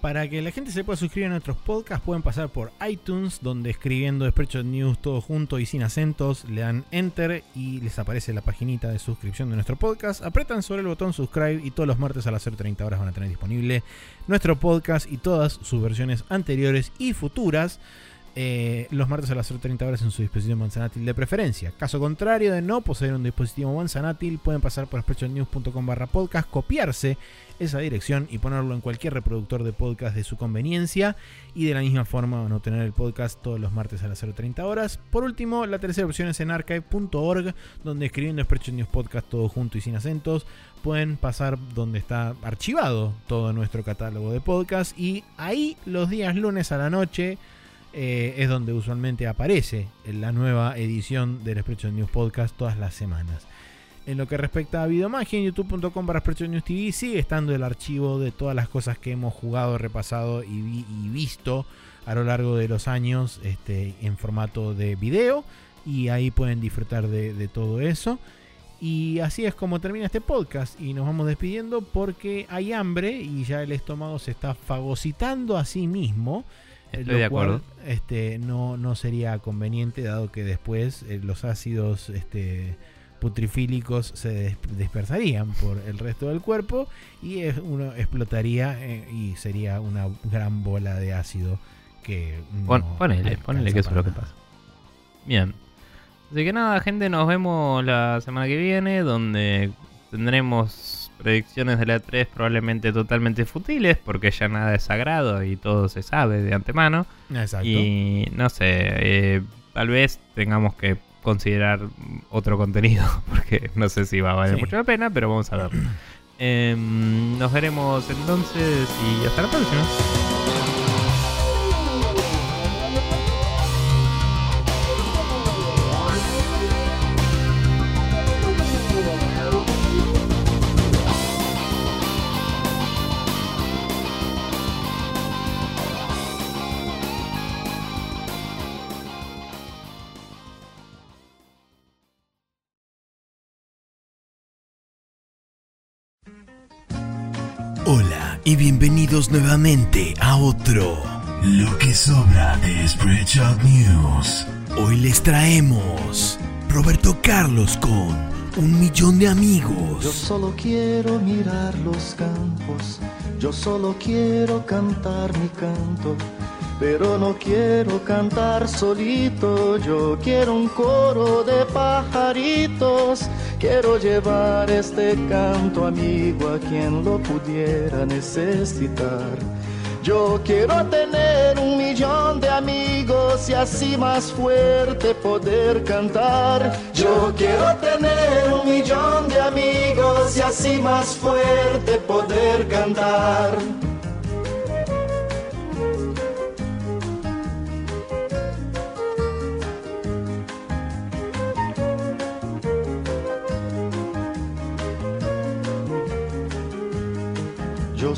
Speaker 2: Para que la gente se pueda suscribir a nuestros podcasts, pueden pasar por iTunes, donde escribiendo Spreadshot News todo junto y sin acentos, le dan Enter y les aparece la paginita de suscripción de nuestro podcast. Apretan sobre el botón subscribe y todos los martes a las 0.30 horas van a tener disponible nuestro podcast y todas sus versiones anteriores y futuras. Eh, los martes a las 0.30 horas en su dispositivo manzanátil de preferencia. Caso contrario de no poseer un dispositivo manzanátil, pueden pasar por spreadshotnews.com barra podcast, copiarse esa dirección y ponerlo en cualquier reproductor de podcast de su conveniencia y de la misma forma van a obtener el podcast todos los martes a las 0.30 horas. Por último, la tercera opción es en archive.org donde escribiendo Spreadshot News Podcast todo junto y sin acentos pueden pasar donde está archivado todo nuestro catálogo de podcast y ahí los días lunes a la noche eh, es donde usualmente aparece la nueva edición del Spreadshot News Podcast todas las semanas. En lo que respecta a Videomagia, en youtube.com para News TV sigue estando el archivo de todas las cosas que hemos jugado, repasado y visto a lo largo de los años este, en formato de video. Y ahí pueden disfrutar de, de todo eso. Y así es como termina este podcast. Y nos vamos despidiendo porque hay hambre y ya el estómago se está fagocitando a sí mismo.
Speaker 1: Estoy de acuerdo.
Speaker 2: este, no, no sería conveniente, dado que después eh, los ácidos este, putrifílicos se des- dispersarían por el resto del cuerpo y es- uno explotaría eh, y sería una gran bola de ácido que
Speaker 1: Pon-
Speaker 2: no
Speaker 1: ponele, ponele que eso es lo que pasa. Bien. Así que nada, gente, nos vemos la semana que viene, donde tendremos predicciones de la 3 probablemente totalmente futiles, porque ya nada es sagrado y todo se sabe de antemano.
Speaker 2: Exacto.
Speaker 1: Y no sé, eh, tal vez tengamos que considerar otro contenido, porque no sé si va a valer
Speaker 2: Sí.
Speaker 1: mucho la pena, pero vamos a ver. Em, nos veremos entonces y hasta la próxima.
Speaker 3: Nuevamente a otro Lo que sobra de Spreadshot News. Hoy les traemos Roberto Carlos con un millón de
Speaker 4: Yo
Speaker 3: amigos.
Speaker 4: solo quiero mirar los campos, yo solo quiero cantar mi canto, pero no quiero cantar solito, yo quiero un coro de pajaritos, quiero llevar este canto amigo a quien lo pudiera necesitar. Yo quiero tener un millón de amigos y así más fuerte poder cantar. Yo quiero tener un millón de amigos y así más fuerte poder cantar.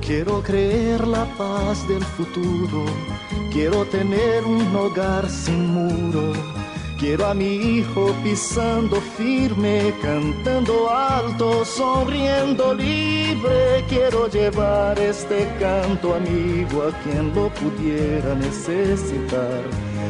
Speaker 4: Quiero creer la paz del futuro, quiero tener un hogar sin muro. Quiero a mi hijo pisando firme, cantando alto, sonriendo libre. Quiero llevar este canto amigo a quien lo pudiera necesitar.